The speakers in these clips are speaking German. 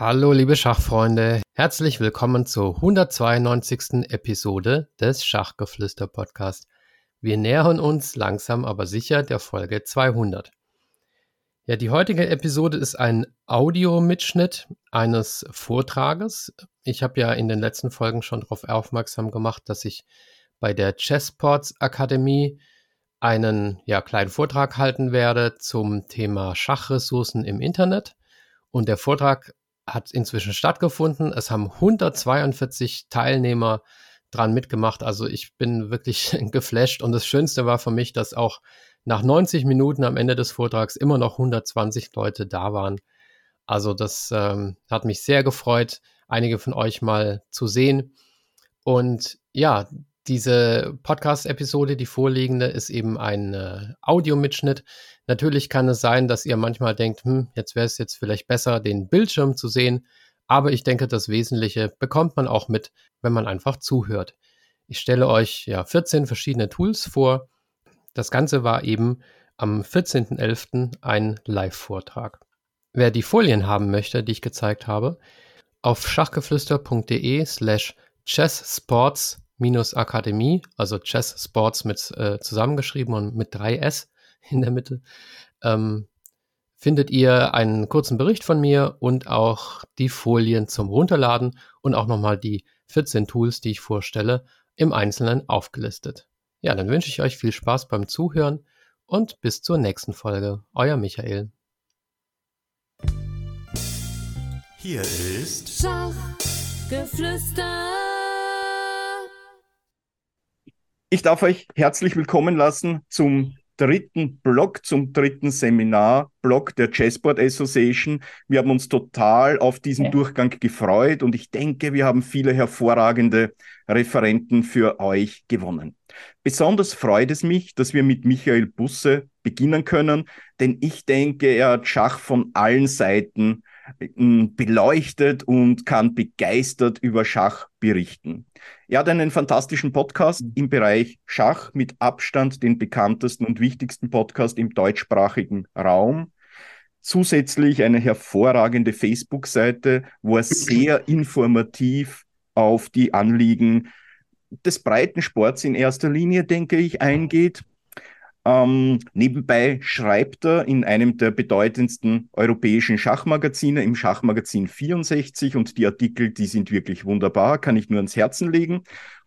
Hallo liebe Schachfreunde, herzlich willkommen zur 192. Episode des Schachgeflüster Podcast. Wir nähern uns langsam aber sicher der Folge 200. Ja, die heutige Episode ist ein Audiomitschnitt eines Vortrages. Ich habe ja in den letzten Folgen schon darauf aufmerksam gemacht, dass ich bei der Chessports Akademie einen ja, kleinen Vortrag halten werde zum Thema Schachressourcen im Internet. Und der Vortrag hat inzwischen stattgefunden. Es haben 142 Teilnehmer dran mitgemacht. Also ich bin wirklich geflasht. Und das Schönste war für mich, dass auch nach 90 Minuten am Ende des Vortrags immer noch 120 Leute da waren. Also das ähm, hat mich sehr gefreut, einige von euch mal zu sehen. Und ja, diese Podcast-Episode, die vorliegende, ist eben ein äh, Audiomitschnitt. Natürlich kann es sein, dass ihr manchmal denkt, hm, jetzt wäre es jetzt vielleicht besser, den Bildschirm zu sehen. Aber ich denke, das Wesentliche bekommt man auch mit, wenn man einfach zuhört. Ich stelle euch ja 14 verschiedene Tools vor. Das Ganze war eben am 14.11. ein Live-Vortrag. Wer die Folien haben möchte, die ich gezeigt habe, auf schachgeflüster.de slash chesssports Akademie, also Chess Sports mit äh, zusammengeschrieben und mit drei S in der Mitte, ähm, findet ihr einen kurzen Bericht von mir und auch die Folien zum Runterladen und auch nochmal die 14 Tools, die ich vorstelle, im Einzelnen aufgelistet. Ja, dann wünsche ich euch viel Spaß beim Zuhören und bis zur nächsten Folge. Euer Michael. Hier ist Schachgeflüster. Ich darf euch herzlich willkommen lassen zum dritten Blog, zum dritten Seminar-Blog der Chessboard Association. Wir haben uns total auf diesen ja. Durchgang gefreut und ich denke, wir haben viele hervorragende Referenten für euch gewonnen. Besonders freut es mich, dass wir mit Michael Busse beginnen können, denn ich denke, er hat Schach von allen Seiten beleuchtet und kann begeistert über Schach berichten. Er hat einen fantastischen Podcast mhm. im Bereich Schach, mit Abstand den bekanntesten und wichtigsten Podcast im deutschsprachigen Raum. Zusätzlich eine hervorragende Facebook-Seite, wo er sehr informativ auf die Anliegen des breiten Sports in erster Linie, denke ich, eingeht. Ähm, nebenbei schreibt er in einem der bedeutendsten europäischen Schachmagazine, im Schachmagazin 64, und die Artikel, die sind wirklich wunderbar, kann ich nur ans Herzen legen.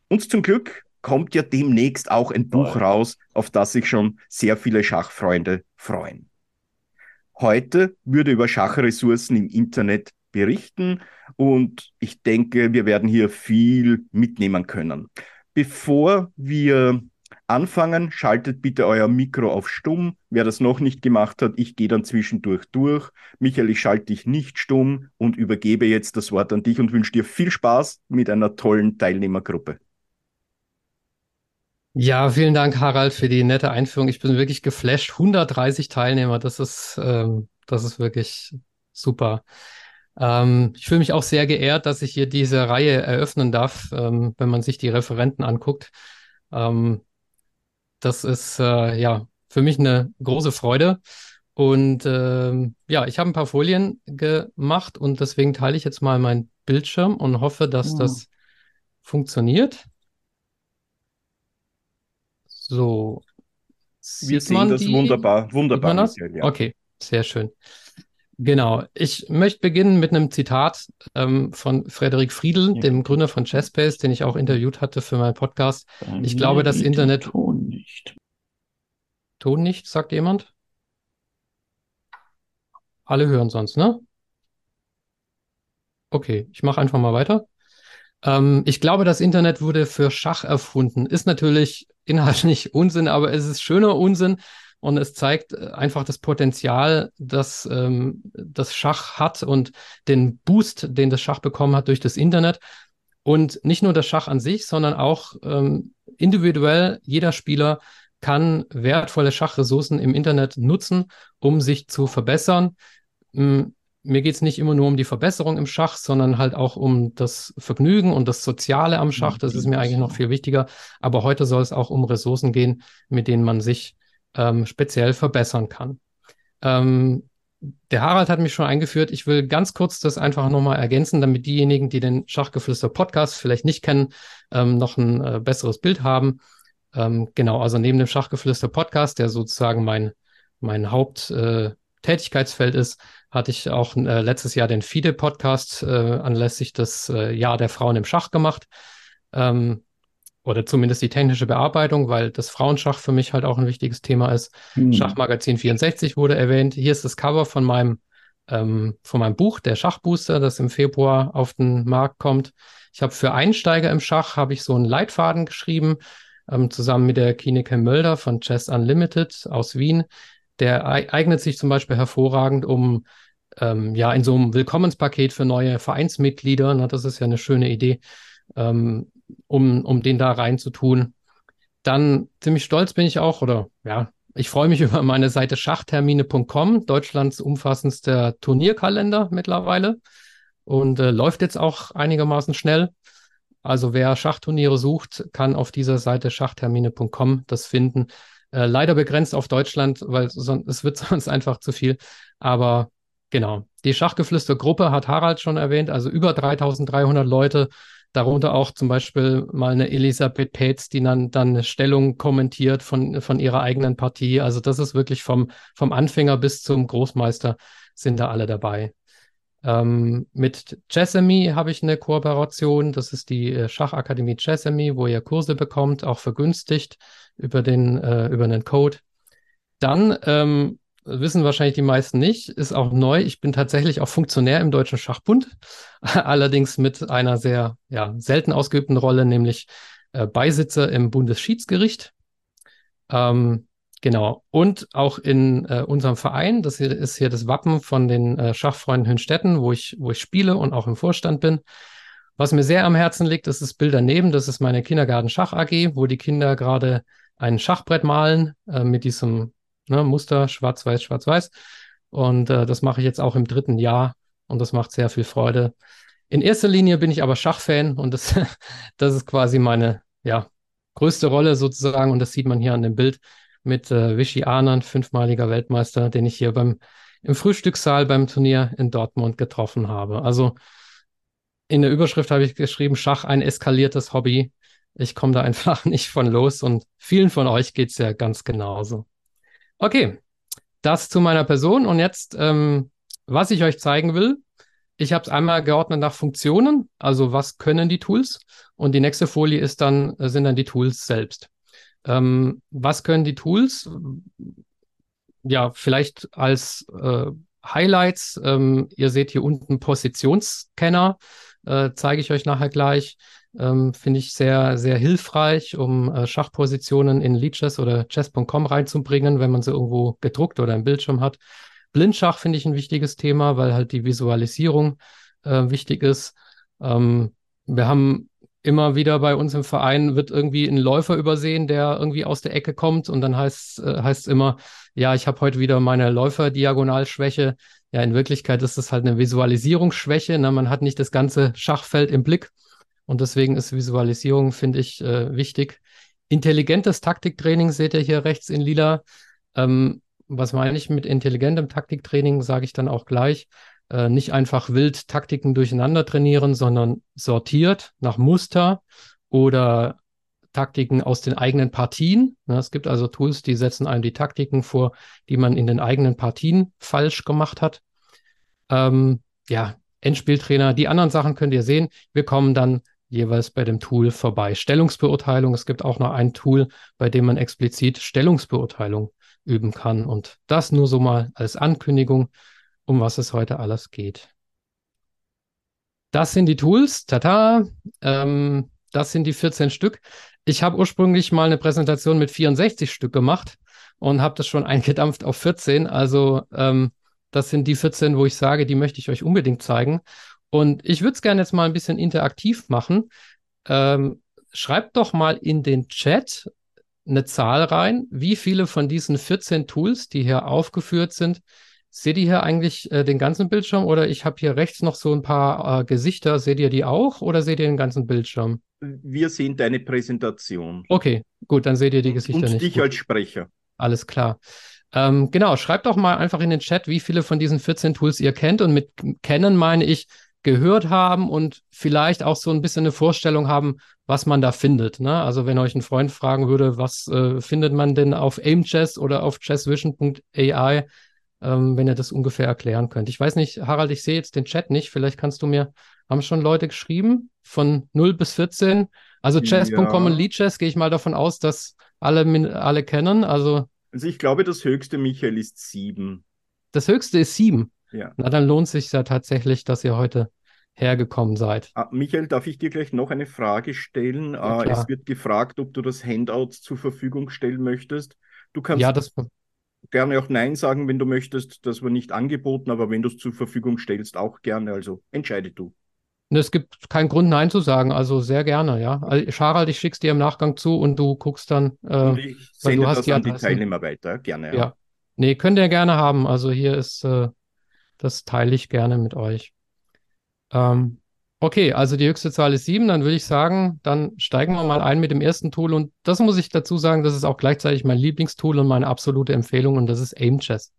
Und zum Glück kommt ja demnächst auch ein Buch raus, auf das sich schon sehr viele Schachfreunde freuen. Heute würde über Schachressourcen im Internet berichten und ich denke, wir werden hier viel mitnehmen können. Bevor wir anfangen. Schaltet bitte euer Mikro auf stumm. Wer das noch nicht gemacht hat, ich gehe dann zwischendurch durch. Michael, ich schalte dich nicht stumm und übergebe jetzt das Wort an dich und wünsche dir viel Spaß mit einer tollen Teilnehmergruppe. Ja, vielen Dank, Harald, für die nette Einführung. Ich bin wirklich geflasht. 130 Teilnehmer, das ist, ähm, das ist wirklich super. Ähm, ich fühle mich auch sehr geehrt, dass ich hier diese Reihe eröffnen darf, ähm, wenn man sich die Referenten anguckt. Ähm, das ist äh, ja für mich eine große Freude. Und ähm, ja, ich habe ein paar Folien gemacht und deswegen teile ich jetzt mal meinen Bildschirm und hoffe, dass ja. das funktioniert. So. Wir sehen das wunderbar, wunderbar. Das? Ja. Okay, sehr schön. Genau. Ich möchte beginnen mit einem Zitat ähm, von Frederik Friedl, ja. dem Gründer von Chessbase, den ich auch interviewt hatte für meinen Podcast. ich glaube, das Internet. Ton nicht. Ton nicht, sagt jemand? Alle hören sonst, ne? Okay, ich mache einfach mal weiter. Ähm, ich glaube, das Internet wurde für Schach erfunden. Ist natürlich inhaltlich Unsinn, aber es ist schöner Unsinn, und es zeigt äh, einfach das Potenzial, das ähm, das Schach hat und den Boost, den das Schach bekommen hat durch das Internet. Und nicht nur das Schach an sich, sondern auch ähm, individuell jeder Spieler kann wertvolle Schachressourcen im Internet nutzen, um sich zu verbessern. Hm, mir geht es nicht immer nur um die Verbesserung im Schach, sondern halt auch um das Vergnügen und das Soziale am Schach. Das ist mir eigentlich noch viel wichtiger. Aber heute soll es auch um Ressourcen gehen, mit denen man sich ähm, speziell verbessern kann. Ähm, der Harald hat mich schon eingeführt. Ich will ganz kurz das einfach nochmal ergänzen, damit diejenigen, die den Schachgeflüster-Podcast vielleicht nicht kennen, ähm, noch ein äh, besseres Bild haben. Ähm, genau, also neben dem Schachgeflüster-Podcast, der sozusagen mein, mein Haupttätigkeitsfeld äh, ist, hatte ich auch äh, letztes Jahr den FIDE-Podcast äh, anlässlich des äh, Jahr der Frauen im Schach gemacht. Ähm, oder zumindest die technische Bearbeitung, weil das Frauenschach für mich halt auch ein wichtiges Thema ist. Hm. Schachmagazin 64 wurde erwähnt. Hier ist das Cover von meinem, ähm, von meinem Buch, der Schachbooster, das im Februar auf den Markt kommt. Ich habe für Einsteiger im Schach habe ich so einen Leitfaden geschrieben, ähm, zusammen mit der Kineke Mölder von Chess Unlimited aus Wien. Der eignet sich zum Beispiel hervorragend, um ähm, ja in so einem Willkommenspaket für neue Vereinsmitglieder, na, das ist ja eine schöne Idee, ähm, um, um den da reinzutun. Dann ziemlich stolz bin ich auch, oder ja, ich freue mich über meine Seite schachtermine.com, Deutschlands umfassendster Turnierkalender mittlerweile und äh, läuft jetzt auch einigermaßen schnell. Also wer Schachturniere sucht, kann auf dieser Seite schachtermine.com das finden. Äh, leider begrenzt auf Deutschland, weil es wird sonst einfach zu viel. Aber genau, die Schachgeflüster-Gruppe hat Harald schon erwähnt, also über 3300 Leute Darunter auch zum Beispiel mal eine Elisabeth Petz, die dann, dann eine Stellung kommentiert von, von ihrer eigenen Partie. Also das ist wirklich vom, vom Anfänger bis zum Großmeister sind da alle dabei. Ähm, mit Chessemy habe ich eine Kooperation. Das ist die äh, Schachakademie Chessemy, wo ihr Kurse bekommt, auch vergünstigt über den, äh, über einen Code. Dann ähm, wissen wahrscheinlich die meisten nicht, ist auch neu. Ich bin tatsächlich auch Funktionär im Deutschen Schachbund, allerdings mit einer sehr ja, selten ausgeübten Rolle, nämlich äh, Beisitzer im Bundesschiedsgericht. Ähm, genau. Und auch in äh, unserem Verein, das hier ist hier das Wappen von den äh, Schachfreunden Hünstetten, wo ich, wo ich spiele und auch im Vorstand bin. Was mir sehr am Herzen liegt, ist das Bild daneben. Das ist meine Kindergarten Schach AG, wo die Kinder gerade ein Schachbrett malen äh, mit diesem ne, Muster, schwarz-weiß, schwarz-weiß. Und äh, das mache ich jetzt auch im dritten Jahr und das macht sehr viel Freude. In erster Linie bin ich aber Schachfan und das, das ist quasi meine ja, größte Rolle sozusagen und das sieht man hier an dem Bild mit äh, Vichy Anand, fünfmaliger Weltmeister, den ich hier beim im Frühstückssaal beim Turnier in Dortmund getroffen habe. Also in der Überschrift habe ich geschrieben, Schach ein eskaliertes Hobby. Ich komme da einfach nicht von los und vielen von euch geht es ja ganz genauso. Okay, das zu meiner Person. Und jetzt, ähm, was ich euch zeigen will, ich habe es einmal geordnet nach Funktionen, also was können die Tools? Und die nächste Folie ist dann, äh, sind dann die Tools selbst. Ähm, was können die Tools? Ja, vielleicht als äh, Highlights. Ähm, ihr seht hier unten Positionsscanner, äh, zeige ich euch nachher gleich. Ähm, Finde ich sehr, sehr hilfreich, um äh, Schachpositionen in Leadchess oder Chess.com reinzubringen, wenn man sie irgendwo gedruckt oder im Bildschirm hat. Blindschach finde ich ein wichtiges Thema, weil halt die Visualisierung äh, wichtig ist. Ähm, wir haben immer wieder bei uns im Verein wird irgendwie ein Läufer übersehen, der irgendwie aus der Ecke kommt und dann heißt äh, heißt immer, ja, ich habe heute wieder meine Läuferdiagonalschwäche. Ja, in Wirklichkeit ist das halt eine Visualisierungsschwäche. Ne? Man hat nicht das ganze Schachfeld im Blick und deswegen ist Visualisierung, finde ich, äh, wichtig. Intelligentes Taktiktraining seht ihr hier rechts in lila. Ähm, was meine ich mit intelligentem Taktiktraining, sage ich dann auch gleich. Äh, nicht einfach wild Taktiken durcheinander trainieren, sondern sortiert nach Muster oder Taktiken aus den eigenen Partien. Ja, es gibt also Tools, die setzen einem die Taktiken vor, die man in den eigenen Partien falsch gemacht hat. Ähm, ja, Endspieltrainer. Die anderen Sachen könnt ihr sehen. Wir kommen dann jeweils bei dem Tool vorbei. Stellungsbeurteilung, es gibt auch noch ein Tool, bei dem man explizit Stellungsbeurteilung üben kann. Und das nur so mal als Ankündigung, um was es heute alles geht. Das sind die Tools. Tata. Ähm, das sind die 14 Stück. Ich habe ursprünglich mal eine Präsentation mit 64 Stück gemacht und habe das schon eingedampft auf 14. Also ähm, das sind die 14, wo ich sage, die möchte ich euch unbedingt zeigen. Und ich würde es gerne jetzt mal ein bisschen interaktiv machen. Ähm, schreibt doch mal in den Chat eine Zahl rein, wie viele von diesen 14 Tools, die hier aufgeführt sind, seht ihr hier eigentlich äh, den ganzen Bildschirm oder ich habe hier rechts noch so ein paar äh, Gesichter. Seht ihr die auch oder seht ihr den ganzen Bildschirm? Wir sehen deine Präsentation. Okay, gut, dann seht ihr die Gesichter und nicht. dich gut. als Sprecher. Alles klar. Ähm, genau, schreibt doch mal einfach in den Chat, wie viele von diesen 14 Tools ihr kennt. Und mit kennen meine ich gehört haben und vielleicht auch so ein bisschen eine Vorstellung haben, was man da findet. Ne? Also wenn euch ein Freund fragen würde, was äh, findet man denn auf AimChess oder auf chessvision.ai, ähm, wenn ihr das ungefähr erklären könnt. Ich weiß nicht, Harald, ich sehe jetzt den Chat nicht. Vielleicht kannst du mir, haben schon Leute geschrieben von 0 bis 14? Also chess.com ja. und Leadchess gehe ich mal davon aus, dass alle, alle kennen. Also, also ich glaube, das höchste, Michael, ist 7. Das höchste ist 7. Ja. Na, dann lohnt sich ja tatsächlich, dass ihr heute hergekommen seid. Ah, Michael, darf ich dir gleich noch eine Frage stellen? Ja, äh, es wird gefragt, ob du das Handout zur Verfügung stellen möchtest. Du kannst ja, das... gerne auch Nein sagen, wenn du möchtest. Das war nicht angeboten, aber wenn du es zur Verfügung stellst, auch gerne. Also entscheide du. Es gibt keinen Grund, Nein zu sagen. Also sehr gerne, ja. Charald, ich schick's dir im Nachgang zu und du guckst dann. Äh, ich sende das die an die Teilnehmer weiter, gerne. Ja. ja. Nee, könnt ihr gerne haben. Also hier ist äh, das teile ich gerne mit euch. Ähm, okay, also die höchste Zahl ist sieben. Dann würde ich sagen, dann steigen wir mal ein mit dem ersten Tool. Und das muss ich dazu sagen, das ist auch gleichzeitig mein Lieblingstool und meine absolute Empfehlung. Und das ist AimChess.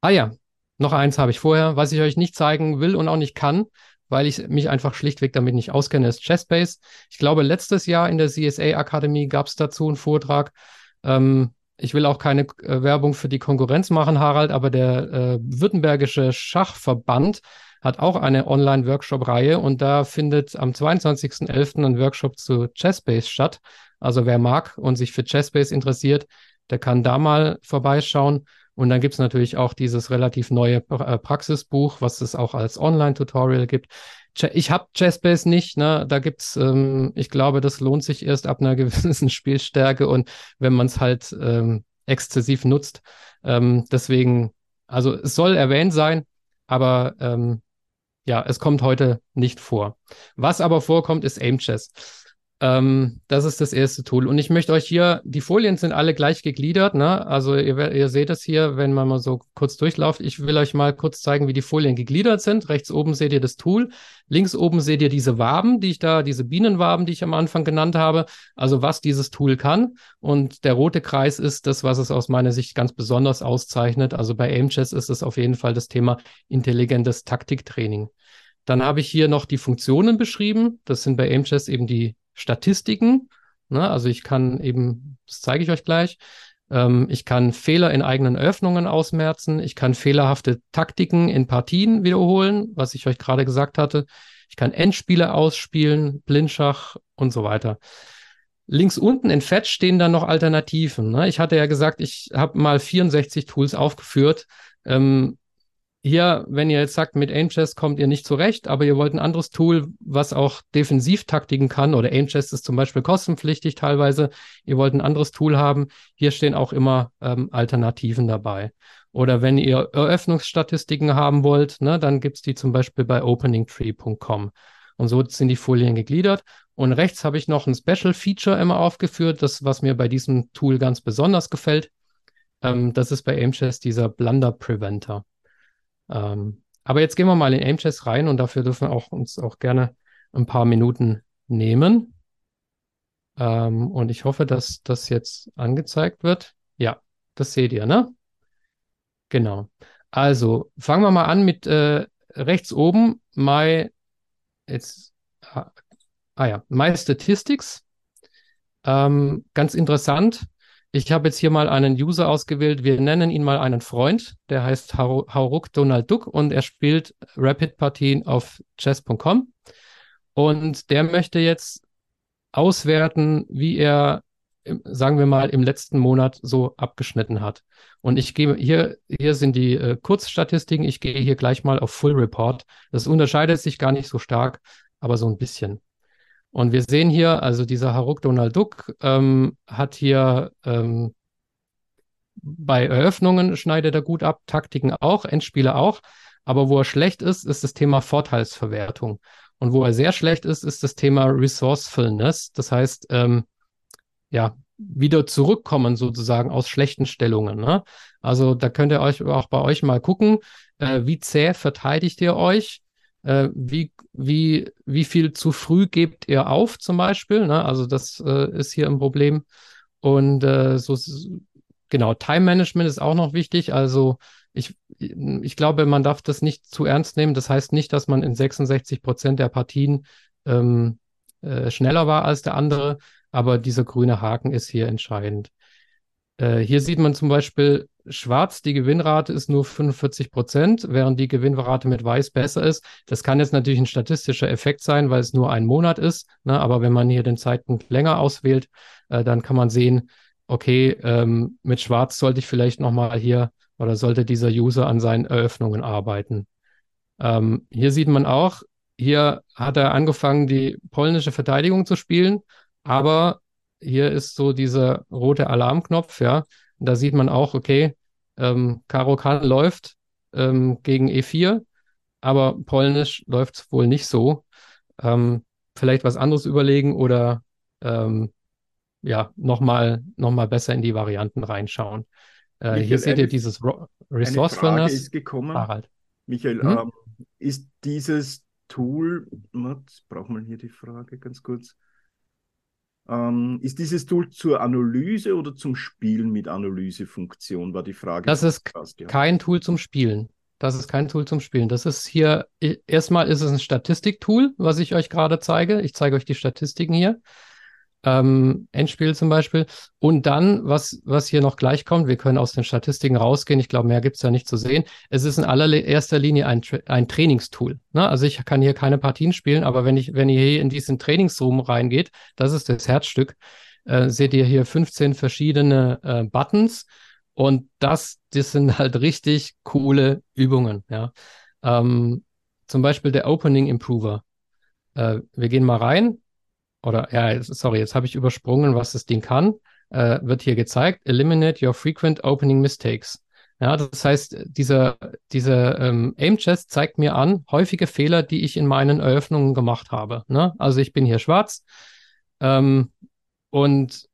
Ah ja, noch eins habe ich vorher, was ich euch nicht zeigen will und auch nicht kann, weil ich mich einfach schlichtweg damit nicht auskenne, ist Chessbase. Ich glaube, letztes Jahr in der CSA Akademie gab es dazu einen Vortrag. Ähm, ich will auch keine äh, Werbung für die Konkurrenz machen, Harald, aber der äh, Württembergische Schachverband hat auch eine Online-Workshop-Reihe und da findet am 22.11. ein Workshop zu Chessbase statt. Also wer mag und sich für Chessbase interessiert, der kann da mal vorbeischauen. Und dann gibt es natürlich auch dieses relativ neue äh, Praxisbuch, was es auch als Online-Tutorial gibt. Ich habe Chessbase nicht, ne? Da gibt's, ähm, ich glaube, das lohnt sich erst ab einer gewissen Spielstärke und wenn man es halt ähm, exzessiv nutzt. Ähm, deswegen, also es soll erwähnt sein, aber ähm, ja, es kommt heute nicht vor. Was aber vorkommt, ist AimChess. Ähm, das ist das erste Tool. Und ich möchte euch hier, die Folien sind alle gleich gegliedert. Ne? Also ihr, ihr seht es hier, wenn man mal so kurz durchlauft. Ich will euch mal kurz zeigen, wie die Folien gegliedert sind. Rechts oben seht ihr das Tool. Links oben seht ihr diese Waben, die ich da, diese Bienenwaben, die ich am Anfang genannt habe. Also was dieses Tool kann. Und der rote Kreis ist das, was es aus meiner Sicht ganz besonders auszeichnet. Also bei AimChess ist es auf jeden Fall das Thema intelligentes Taktiktraining. Dann habe ich hier noch die Funktionen beschrieben. Das sind bei AimChess eben die Statistiken. Ne? Also ich kann eben, das zeige ich euch gleich, ähm, ich kann Fehler in eigenen Öffnungen ausmerzen. Ich kann fehlerhafte Taktiken in Partien wiederholen, was ich euch gerade gesagt hatte. Ich kann Endspiele ausspielen, Blindschach und so weiter. Links unten in Fetch stehen dann noch Alternativen. Ne? Ich hatte ja gesagt, ich habe mal 64 Tools aufgeführt. Ähm, hier, wenn ihr jetzt sagt, mit Aimchess kommt ihr nicht zurecht, aber ihr wollt ein anderes Tool, was auch Defensivtaktiken kann, oder Aimchess ist zum Beispiel kostenpflichtig teilweise, ihr wollt ein anderes Tool haben, hier stehen auch immer ähm, Alternativen dabei. Oder wenn ihr Eröffnungsstatistiken haben wollt, ne, dann gibt's die zum Beispiel bei openingtree.com. Und so sind die Folien gegliedert. Und rechts habe ich noch ein Special Feature immer aufgeführt, das, was mir bei diesem Tool ganz besonders gefällt. Ähm, das ist bei Aimchess dieser Blunder Preventer. Ähm, aber jetzt gehen wir mal in AimChess rein und dafür dürfen wir auch, uns auch gerne ein paar Minuten nehmen. Ähm, und ich hoffe, dass das jetzt angezeigt wird. Ja, das seht ihr, ne? Genau. Also fangen wir mal an mit äh, rechts oben My jetzt ah, ah ja My Statistics. Ähm, ganz interessant. Ich habe jetzt hier mal einen User ausgewählt. Wir nennen ihn mal einen Freund. Der heißt Hauruk Donald Duck und er spielt Rapid-Partien auf chess.com. Und der möchte jetzt auswerten, wie er, sagen wir mal, im letzten Monat so abgeschnitten hat. Und ich gehe hier, hier sind die äh, Kurzstatistiken. Ich gehe hier gleich mal auf Full Report. Das unterscheidet sich gar nicht so stark, aber so ein bisschen. Und wir sehen hier, also dieser Haruk Donald Duck ähm, hat hier ähm, bei Eröffnungen schneidet er gut ab, Taktiken auch, Endspiele auch. Aber wo er schlecht ist, ist das Thema Vorteilsverwertung. Und wo er sehr schlecht ist, ist das Thema Resourcefulness. Das heißt, ähm, ja, wieder zurückkommen sozusagen aus schlechten Stellungen. Ne? Also da könnt ihr euch auch bei euch mal gucken, äh, wie zäh verteidigt ihr euch äh, wie, wie, wie viel zu früh gebt ihr auf zum Beispiel? Ne? Also das äh, ist hier ein Problem. Und äh, so genau, Time Management ist auch noch wichtig. Also ich, ich glaube, man darf das nicht zu ernst nehmen. Das heißt nicht, dass man in 66 Prozent der Partien ähm, äh, schneller war als der andere, aber dieser grüne Haken ist hier entscheidend. Äh, hier sieht man zum Beispiel schwarz, die Gewinnrate ist nur 45 Prozent, während die Gewinnrate mit weiß besser ist. Das kann jetzt natürlich ein statistischer Effekt sein, weil es nur ein Monat ist. Ne? Aber wenn man hier den Zeitpunkt länger auswählt, äh, dann kann man sehen, okay, ähm, mit schwarz sollte ich vielleicht nochmal hier oder sollte dieser User an seinen Eröffnungen arbeiten. Ähm, hier sieht man auch, hier hat er angefangen, die polnische Verteidigung zu spielen, aber hier ist so dieser rote Alarmknopf, ja. Da sieht man auch, okay, ähm, Karo Kan läuft ähm, gegen E4, aber Polnisch läuft es wohl nicht so. Ähm, vielleicht was anderes überlegen oder ähm, ja, nochmal noch mal besser in die Varianten reinschauen. Äh, hier seht ihr dieses Resourcefulness. Eine ist gekommen. Harald. Michael, hm? ähm, ist dieses Tool, jetzt brauchen wir hier die Frage ganz kurz. Ähm, ist dieses Tool zur Analyse oder zum Spielen mit Analysefunktion, war die Frage. Das ist kein Tool zum Spielen. Das ist kein Tool zum Spielen. Das ist hier, erstmal ist es ein Statistiktool, was ich euch gerade zeige. Ich zeige euch die Statistiken hier ähm, Endspiel zum Beispiel. Und dann, was, was hier noch gleich kommt, wir können aus den Statistiken rausgehen, ich glaube, mehr gibt es ja nicht zu sehen. Es ist in allererster Linie ein, ein Trainingstool. Ne? Also ich kann hier keine Partien spielen, aber wenn ich, wenn ihr hier in diesen Trainingsroom reingeht, das ist das Herzstück, äh, seht ihr hier 15 verschiedene äh, Buttons. Und das, das sind halt richtig coole Übungen. Ja? Ähm, zum Beispiel der Opening Improver. Äh, wir gehen mal rein oder ja, sorry, jetzt habe ich übersprungen, was das Ding kann, äh, wird hier gezeigt, eliminate your frequent opening mistakes. Ja, das heißt, dieser, dieser ähm, Aim-Chest zeigt mir an, häufige Fehler, die ich in meinen Eröffnungen gemacht habe. Ne? Also ich bin hier schwarz ähm, und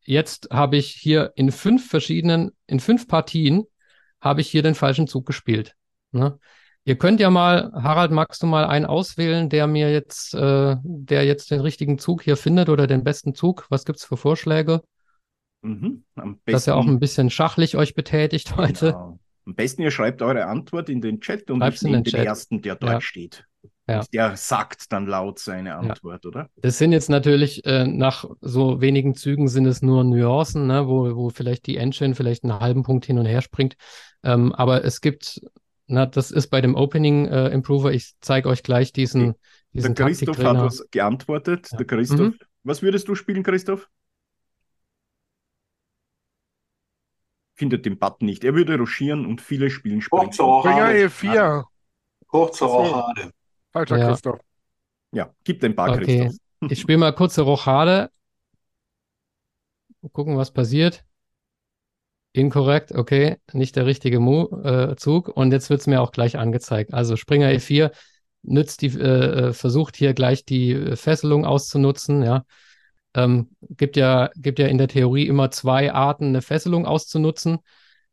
jetzt habe ich hier in fünf verschiedenen, in fünf Partien habe ich hier den falschen Zug gespielt. Ne? Ihr könnt ja mal, Harald, magst du mal einen auswählen, der mir jetzt, äh, der jetzt den richtigen Zug hier findet oder den besten Zug? Was gibt es für Vorschläge? Mhm, am besten, Dass ihr auch ein bisschen schachlich euch betätigt heute. Genau. Am besten ihr schreibt eure Antwort in den Chat und Schreib's ich nehme den, den ersten, der dort ja. steht. Ja. Der sagt dann laut seine Antwort, ja. oder? Das sind jetzt natürlich äh, nach so wenigen Zügen sind es nur Nuancen, ne, wo, wo vielleicht die Engine vielleicht einen halben Punkt hin und her springt. Ähm, aber es gibt na, das ist bei dem Opening äh, Improver. Ich zeige euch gleich diesen. diesen der Christoph hat was geantwortet. Ja. Der Christoph. Mhm. Was würdest du spielen, Christoph? Findet den Button nicht. Er würde ruschieren und viele spielen Springer E4. Kurze Rochade. Falscher ja. Christoph. Ja, gib den Ball, okay. Christoph. Ich spiele mal kurze Rochade. Gucken, was passiert. Inkorrekt, okay, nicht der richtige Mo äh, Zug. Und jetzt wird es mir auch gleich angezeigt. Also Springer E4 nützt die, äh, äh, versucht hier gleich die äh, Fesselung auszunutzen, ja. Ähm, gibt ja, gibt ja in der Theorie immer zwei Arten, eine Fesselung auszunutzen.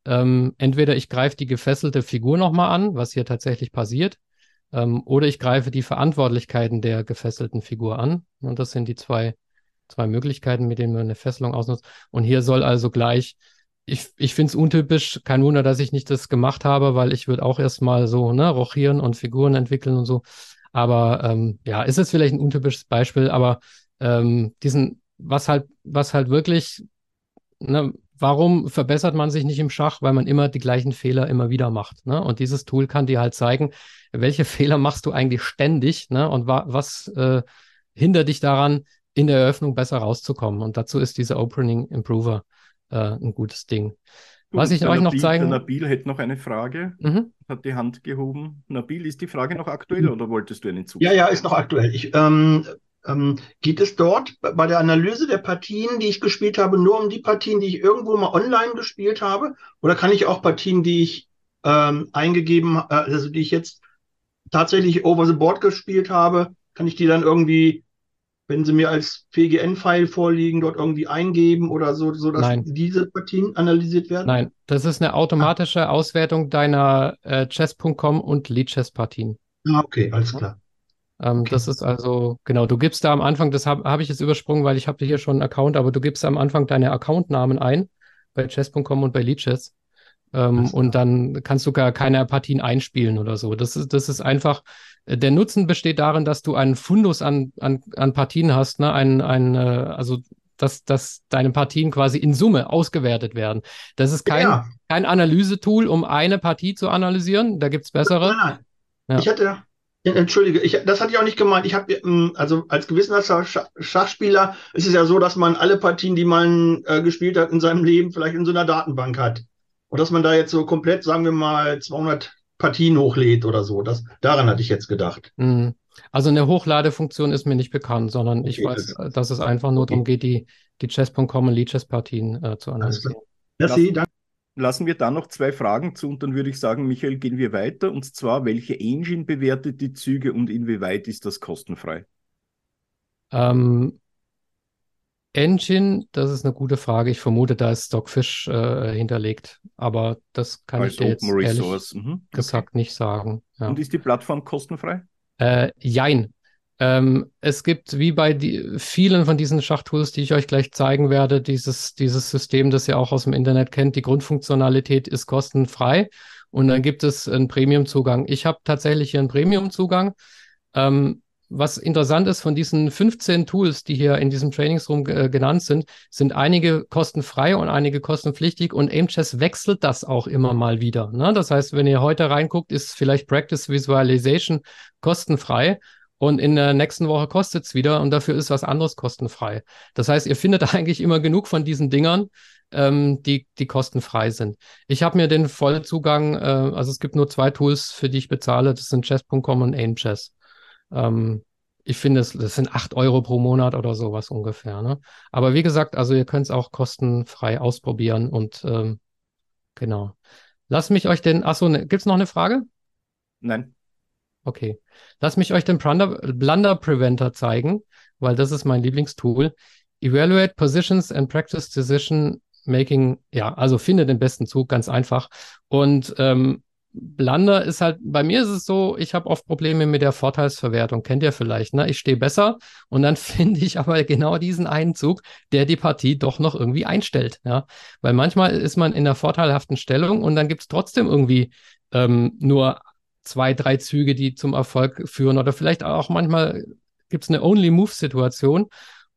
Ähm, entweder ich greife die gefesselte Figur nochmal an, was hier tatsächlich passiert, ähm, oder ich greife die Verantwortlichkeiten der gefesselten Figur an. Und das sind die zwei, zwei Möglichkeiten, mit denen man eine Fesselung ausnutzt. Und hier soll also gleich ich, ich finde es untypisch. Kein Wunder, dass ich nicht das gemacht habe, weil ich würde auch erstmal so ne, rochieren und Figuren entwickeln und so. Aber ähm, ja, ist es vielleicht ein untypisches Beispiel, aber ähm, diesen, was halt, was halt wirklich, ne, warum verbessert man sich nicht im Schach? Weil man immer die gleichen Fehler immer wieder macht. Ne? Und dieses Tool kann dir halt zeigen, welche Fehler machst du eigentlich ständig ne? und wa was äh, hindert dich daran, in der Eröffnung besser rauszukommen. Und dazu ist dieser Opening Improver äh, ein gutes Ding. Was ich euch noch zeigen. Der Nabil hätte noch eine Frage. Mhm. Hat die Hand gehoben. Nabil, ist die Frage noch aktuell oder wolltest du einen Zug? Ja, ja, ist noch aktuell. Ich, ähm, ähm, geht es dort bei der Analyse der Partien, die ich gespielt habe, nur um die Partien, die ich irgendwo mal online gespielt habe? Oder kann ich auch Partien, die ich ähm, eingegeben, äh, also die ich jetzt tatsächlich over the board gespielt habe, kann ich die dann irgendwie wenn sie mir als PGN-File vorliegen, dort irgendwie eingeben oder so, so dass Nein. diese Partien analysiert werden? Nein, das ist eine automatische ah. Auswertung deiner äh, Chess.com und Lead-Chess-Partien. Ah, okay, alles klar. Ähm, okay. Das ist also, genau, du gibst da am Anfang, das habe hab ich jetzt übersprungen, weil ich habe hier schon einen Account, aber du gibst am Anfang deine Accountnamen ein bei chess.com und bei Leadchess. Ähm, und dann kannst du gar keine Partien einspielen oder so. Das ist, das ist einfach, der Nutzen besteht darin, dass du einen Fundus an, an, an Partien hast, ne? Ein, ein, äh, also dass, dass deine Partien quasi in Summe ausgewertet werden. Das ist kein, ja. kein Analysetool, um eine Partie zu analysieren. Da gibt es bessere. Nein, nein. Ja. Ich hatte, Entschuldige, ich, das hatte ich auch nicht gemeint. Ich habe, ähm, also als gewissenhafter Schachspieler ist es ja so, dass man alle Partien, die man äh, gespielt hat in seinem Leben, vielleicht in so einer Datenbank hat. Und dass man da jetzt so komplett, sagen wir mal, 200 Partien hochlädt oder so. Das, daran hatte ich jetzt gedacht. Mhm. Also eine Hochladefunktion ist mir nicht bekannt, sondern okay, ich weiß, also, dass es einfach nur okay. darum geht, die, die Chess.com und Lead-Chess-Partien äh, zu analysieren. Merci, danke. Lassen wir da noch zwei Fragen zu und dann würde ich sagen, Michael, gehen wir weiter. Und zwar, welche Engine bewertet die Züge und inwieweit ist das kostenfrei? Ähm, Engine, das ist eine gute Frage. Ich vermute, da ist Stockfish äh, hinterlegt, aber das kann Als ich dir jetzt ehrlich mhm. gesagt okay. nicht sagen. Ja. Und ist die Plattform kostenfrei? Äh, jein. Ähm, es gibt wie bei die, vielen von diesen Schachtools, die ich euch gleich zeigen werde, dieses, dieses System, das ihr auch aus dem Internet kennt. Die Grundfunktionalität ist kostenfrei und dann gibt es einen Premium-Zugang. Ich habe tatsächlich hier einen Premium-Zugang. Ähm, was interessant ist, von diesen 15 Tools, die hier in diesem Trainingsroom äh, genannt sind, sind einige kostenfrei und einige kostenpflichtig und Aimchess wechselt das auch immer mal wieder. Ne? Das heißt, wenn ihr heute reinguckt, ist vielleicht Practice Visualization kostenfrei und in der nächsten Woche kostet es wieder und dafür ist was anderes kostenfrei. Das heißt, ihr findet eigentlich immer genug von diesen Dingern, ähm, die, die kostenfrei sind. Ich habe mir den Vollzugang, äh, also es gibt nur zwei Tools, für die ich bezahle, das sind chess.com und Aimchess. Ähm, ich finde, das, das sind acht Euro pro Monat oder sowas ungefähr. Ne? Aber wie gesagt, also ihr könnt es auch kostenfrei ausprobieren und ähm, genau. Lass mich euch den, achso, ne, gibt es noch eine Frage? Nein. Okay. Lass mich euch den Blunder, Blunder Preventer zeigen, weil das ist mein Lieblingstool. Evaluate Positions and Practice Decision Making. Ja, also finde den besten Zug, ganz einfach. Und ähm, Blunder ist halt, bei mir ist es so, ich habe oft Probleme mit der Vorteilsverwertung, kennt ihr vielleicht, ne? Ich stehe besser und dann finde ich aber genau diesen einen Zug, der die Partie doch noch irgendwie einstellt, ja. Weil manchmal ist man in einer vorteilhaften Stellung und dann gibt es trotzdem irgendwie ähm, nur zwei, drei Züge, die zum Erfolg führen oder vielleicht auch manchmal gibt es eine Only-Move-Situation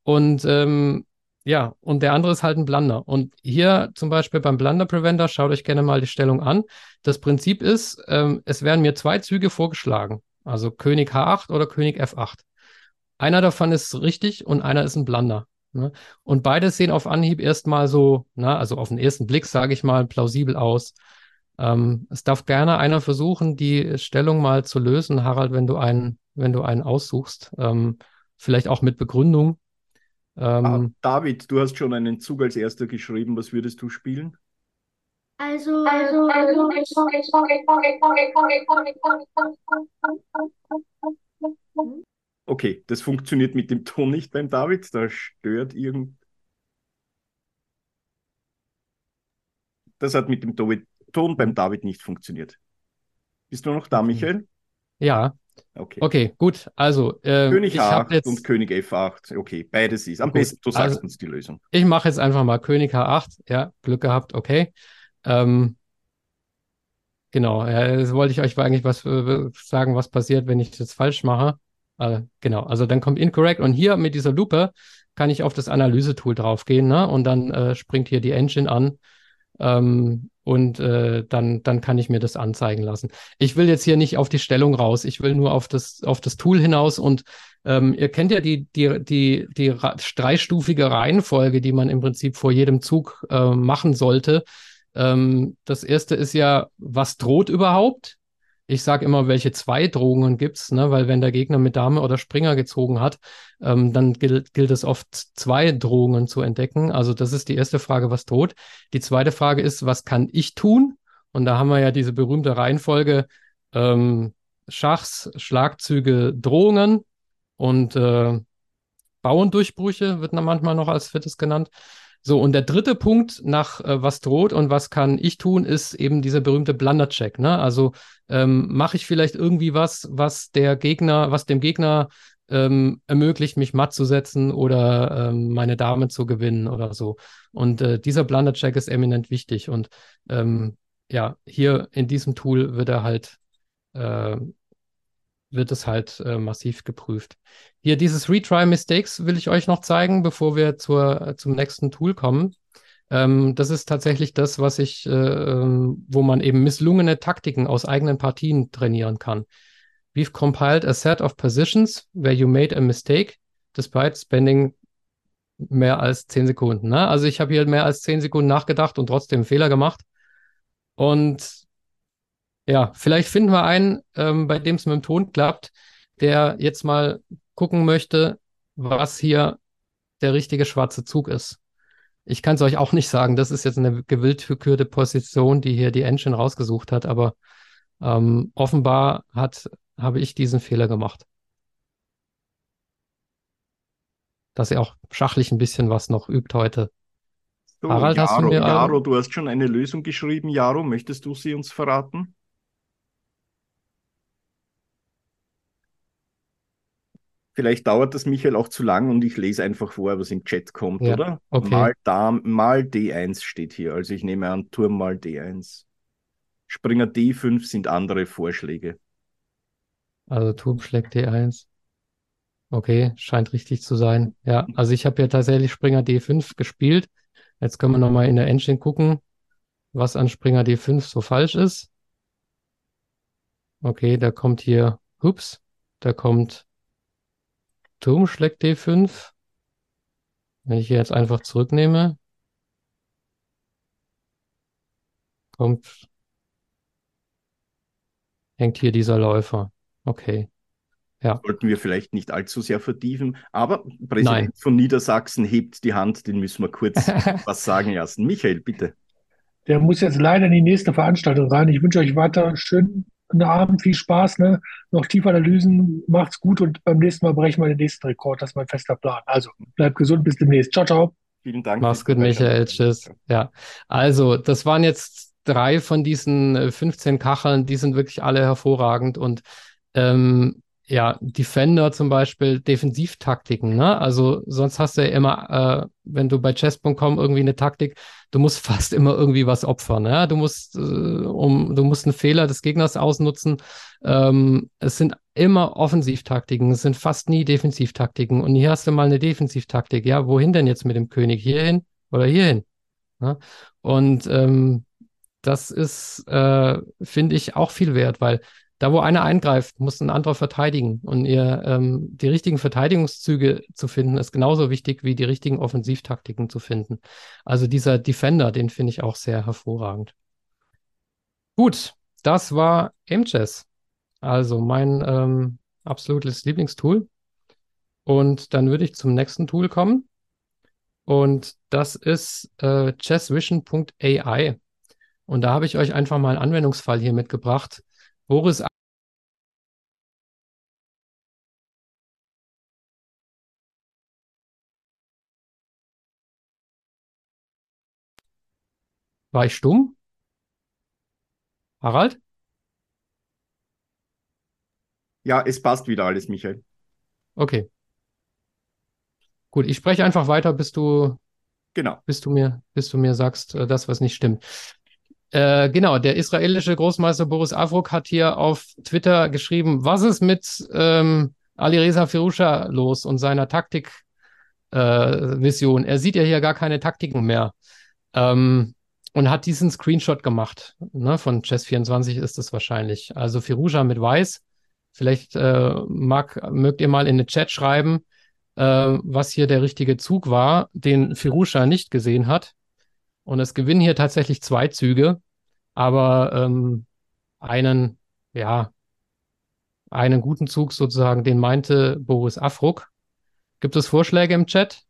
und ähm, ja, und der andere ist halt ein Blunder. Und hier zum Beispiel beim Blunder Preventer, schaut euch gerne mal die Stellung an. Das Prinzip ist, ähm, es werden mir zwei Züge vorgeschlagen. Also König H8 oder König F8. Einer davon ist richtig und einer ist ein Blunder. Ne? Und beide sehen auf Anhieb erstmal so, na, also auf den ersten Blick, sage ich mal, plausibel aus. Ähm, es darf gerne einer versuchen, die Stellung mal zu lösen, Harald, wenn du einen, wenn du einen aussuchst. Ähm, vielleicht auch mit Begründung. Ähm, ah, David, du hast schon einen Zug als erster geschrieben. Was würdest du spielen? Also, also, also, Okay, das funktioniert mit dem Ton nicht beim David. Da stört irgend. Das hat mit dem Ton beim David nicht funktioniert. Bist du noch da, Michael? Ja, Okay. Okay, gut. Also äh, König H8 jetzt... und König F8. Okay, beides ist. Am gut. besten, du sagst also, uns die Lösung. Ich mache jetzt einfach mal König H8. Ja, Glück gehabt. Okay. Ähm, genau. Ja, das wollte ich euch eigentlich was äh, sagen, was passiert, wenn ich das falsch mache. Äh, genau. Also dann kommt incorrect und hier mit dieser Lupe kann ich auf das Analyse-Tool draufgehen, ne? Und dann äh, springt hier die Engine an. Ähm, und äh, dann, dann kann ich mir das anzeigen lassen. Ich will jetzt hier nicht auf die Stellung raus, ich will nur auf das, auf das Tool hinaus und ähm, ihr kennt ja die, die, die, die dreistufige Reihenfolge, die man im Prinzip vor jedem Zug äh, machen sollte. Ähm, das erste ist ja, was droht überhaupt? Ich sage immer, welche zwei Drohungen gibt's, ne? weil wenn der Gegner mit Dame oder Springer gezogen hat, ähm, dann gilt, gilt es oft zwei Drohungen zu entdecken. Also das ist die erste Frage, was droht. Die zweite Frage ist, was kann ich tun? Und da haben wir ja diese berühmte Reihenfolge ähm, Schachs, Schlagzüge, Drohungen und äh, Bauendurchbrüche wird manchmal noch als viertes genannt. So, und der dritte Punkt nach äh, was droht und was kann ich tun, ist eben dieser berühmte Blunder-Check. Ne? Also ähm, mache ich vielleicht irgendwie was, was der Gegner, was dem Gegner ähm, ermöglicht, mich matt zu setzen oder ähm, meine Dame zu gewinnen oder so. Und äh, dieser Blunder-Check ist eminent wichtig. Und ähm, ja, hier in diesem Tool wird er halt, äh, wird es halt äh, massiv geprüft. Hier dieses Retry Mistakes will ich euch noch zeigen, bevor wir zur, zum nächsten Tool kommen. Ähm, das ist tatsächlich das, was ich, äh, ähm, wo man eben misslungene Taktiken aus eigenen Partien trainieren kann. We've compiled a set of positions where you made a mistake despite spending mehr als zehn Sekunden. Ne? Also ich habe hier mehr als zehn Sekunden nachgedacht und trotzdem Fehler gemacht. Und ja, vielleicht finden wir einen, ähm, bei dem es mit dem Ton klappt, der jetzt mal gucken möchte, was hier der richtige schwarze Zug ist. Ich kann es euch auch nicht sagen. Das ist jetzt eine gewillt gekürte Position, die hier die Engine rausgesucht hat, aber ähm, offenbar hat, habe ich diesen Fehler gemacht. Dass ihr auch schachlich ein bisschen was noch übt heute. So, Harald, Jaro, hast du mir, Jaro, du hast schon eine Lösung geschrieben. Jaro, möchtest du sie uns verraten? Vielleicht dauert das Michael auch zu lang und ich lese einfach vor, was im Chat kommt, ja, oder? Okay. Mal, Dam, mal D1 steht hier. Also ich nehme an, Turm mal D1. Springer D5 sind andere Vorschläge. Also Turm schlägt D1. Okay, scheint richtig zu sein. Ja, also ich habe ja tatsächlich Springer D5 gespielt. Jetzt können wir nochmal in der Engine gucken, was an Springer D5 so falsch ist. Okay, da kommt hier, ups, da kommt Turm schlägt D5. Wenn ich hier jetzt einfach zurücknehme, kommt, hängt hier dieser Läufer. Okay. Ja. Sollten wir vielleicht nicht allzu sehr vertiefen. Aber Präsident Nein. von Niedersachsen hebt die Hand, den müssen wir kurz was sagen lassen. Michael, bitte. Der muss jetzt leider in die nächste Veranstaltung rein. Ich wünsche euch weiter schönen Abend, viel Spaß, ne? Noch tiefe Analysen, macht's gut und beim nächsten Mal brechen wir den nächsten Rekord. Das ist mein fester Plan. Also, bleibt gesund, bis demnächst. Ciao, ciao. Vielen Dank. Mach's gut, Michael. Tschüss. Ja. Also, das waren jetzt drei von diesen 15 äh, Kacheln, die sind wirklich alle hervorragend und ähm, ja, Defender zum Beispiel, Defensivtaktiken, ne? Also sonst hast du ja immer, äh, wenn du bei chess.com irgendwie eine Taktik, du musst fast immer irgendwie was opfern, ja? Du musst, äh, um, du musst einen Fehler des Gegners ausnutzen. Ähm, es sind immer Offensivtaktiken, es sind fast nie Defensivtaktiken. Und hier hast du mal eine Defensivtaktik, ja? Wohin denn jetzt mit dem König? Hierhin oder hierhin? Ne? Und ähm, das ist, äh, finde ich, auch viel wert, weil da, wo einer eingreift, muss ein anderer verteidigen. Und ihr ähm, die richtigen Verteidigungszüge zu finden, ist genauso wichtig wie die richtigen Offensivtaktiken zu finden. Also dieser Defender, den finde ich auch sehr hervorragend. Gut, das war MChess. Also mein ähm, absolutes Lieblingstool. Und dann würde ich zum nächsten Tool kommen. Und das ist äh, chessvision.ai. Und da habe ich euch einfach mal einen Anwendungsfall hier mitgebracht, Boris War ich stumm? Harald? Ja, es passt wieder alles, Michael. Okay. Gut, ich spreche einfach weiter, bis du, genau. bis du mir, bis du mir sagst, äh, das, was nicht stimmt. Äh, genau, der israelische Großmeister Boris Avruk hat hier auf Twitter geschrieben, was ist mit ähm, Alireza Firusha los und seiner Taktik-Vision? Äh, er sieht ja hier gar keine Taktiken mehr. Ähm, und hat diesen Screenshot gemacht. Ne? Von Chess24 ist es wahrscheinlich. Also Firusha mit Weiß. Vielleicht äh, mag, mögt ihr mal in den Chat schreiben, äh, was hier der richtige Zug war, den Firusha nicht gesehen hat. Und es gewinnen hier tatsächlich zwei Züge, aber ähm, einen, ja, einen guten Zug sozusagen, den meinte Boris Afruk. Gibt es Vorschläge im Chat?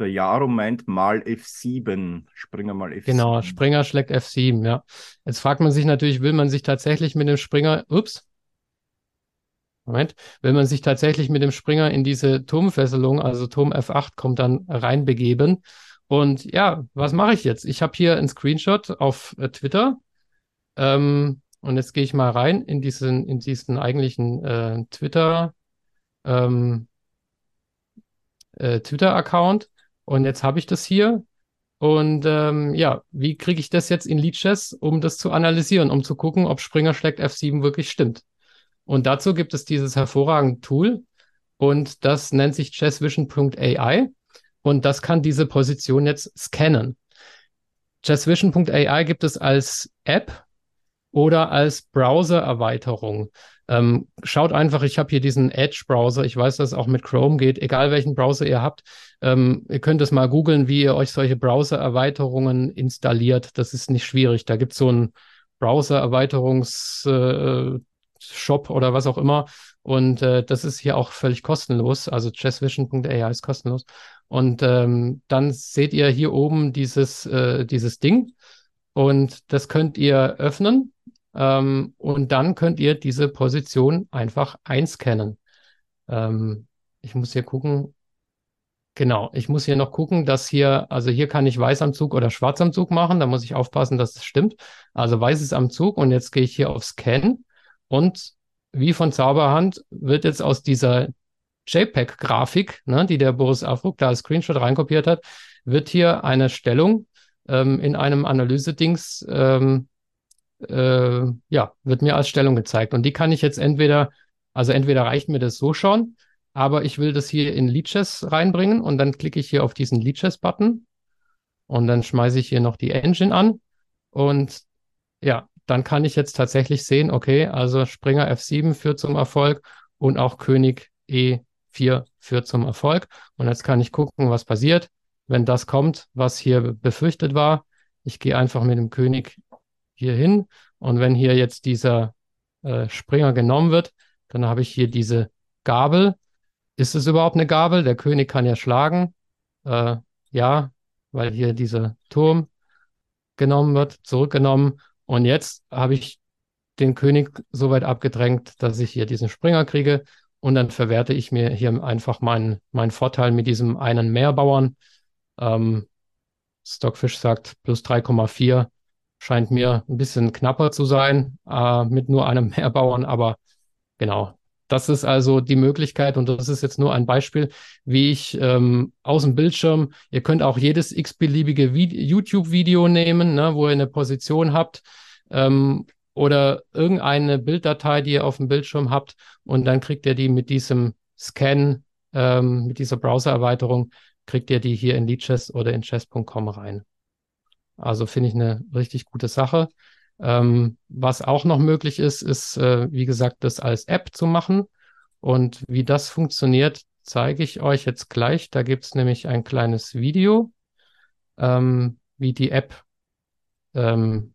Der Jaro meint mal F7, Springer mal F7. Genau, Springer schlägt F7, ja. Jetzt fragt man sich natürlich, will man sich tatsächlich mit dem Springer, ups, Moment, will man sich tatsächlich mit dem Springer in diese Turmfesselung, also Turm F8 kommt dann reinbegeben und ja, was mache ich jetzt? Ich habe hier einen Screenshot auf äh, Twitter. Ähm, und jetzt gehe ich mal rein in diesen, in diesen eigentlichen äh, Twitter, ähm, äh, Twitter-Account und jetzt habe ich das hier. Und ähm, ja, wie kriege ich das jetzt in Leadchess, um das zu analysieren, um zu gucken, ob Springer schlägt F7 wirklich stimmt? Und dazu gibt es dieses hervorragende Tool und das nennt sich chessvision.ai und das kann diese Position jetzt scannen. Chessvision.ai gibt es als App oder als Browser-Erweiterung. Ähm, schaut einfach, ich habe hier diesen Edge-Browser. Ich weiß, dass es auch mit Chrome geht. Egal welchen Browser ihr habt, ähm, ihr könnt es mal googeln, wie ihr euch solche Browser-Erweiterungen installiert. Das ist nicht schwierig. Da gibt es so einen Browser-Erweiterungs- äh, oder was auch immer. Und äh, das ist hier auch völlig kostenlos. Also chessvision.ai ist kostenlos. Und ähm, dann seht ihr hier oben dieses, äh, dieses Ding. Und das könnt ihr öffnen. Ähm, und dann könnt ihr diese Position einfach einscannen. Ähm, ich muss hier gucken. Genau, ich muss hier noch gucken, dass hier, also hier kann ich weiß am Zug oder schwarz am Zug machen. Da muss ich aufpassen, dass das stimmt. Also weiß ist am Zug und jetzt gehe ich hier auf Scan und wie von Zauberhand wird jetzt aus dieser JPEG-Grafik, ne, die der Boris Afruk da als Screenshot reinkopiert hat, wird hier eine Stellung ähm, in einem Analyse-Dings, ähm, äh, ja, wird mir als Stellung gezeigt. Und die kann ich jetzt entweder, also entweder reicht mir das so schon, aber ich will das hier in Leadchess reinbringen und dann klicke ich hier auf diesen Leadchess-Button und dann schmeiße ich hier noch die Engine an und ja, dann kann ich jetzt tatsächlich sehen, okay, also Springer F7 führt zum Erfolg und auch König E4 führt zum Erfolg. Und jetzt kann ich gucken, was passiert, wenn das kommt, was hier befürchtet war. Ich gehe einfach mit dem König hier hin und wenn hier jetzt dieser äh, Springer genommen wird, dann habe ich hier diese Gabel. Ist es überhaupt eine Gabel? Der König kann ja schlagen. Äh, ja, weil hier dieser Turm genommen wird, zurückgenommen. Und jetzt habe ich den König so weit abgedrängt, dass ich hier diesen Springer kriege. Und dann verwerte ich mir hier einfach meinen, meinen Vorteil mit diesem einen Mehrbauern. Ähm, Stockfish sagt plus 3,4. Scheint mir ein bisschen knapper zu sein äh, mit nur einem Mehrbauern. Aber genau, das ist also die Möglichkeit und das ist jetzt nur ein Beispiel, wie ich ähm, aus dem Bildschirm, ihr könnt auch jedes x-beliebige YouTube-Video nehmen, ne, wo ihr eine Position habt ähm, oder irgendeine Bilddatei, die ihr auf dem Bildschirm habt und dann kriegt ihr die mit diesem Scan, ähm, mit dieser Browser-Erweiterung, kriegt ihr die hier in Leadchess oder in chess.com rein. Also finde ich eine richtig gute Sache. Ähm, was auch noch möglich ist, ist, äh, wie gesagt, das als App zu machen. Und wie das funktioniert, zeige ich euch jetzt gleich. Da gibt es nämlich ein kleines Video, ähm, wie die App ähm,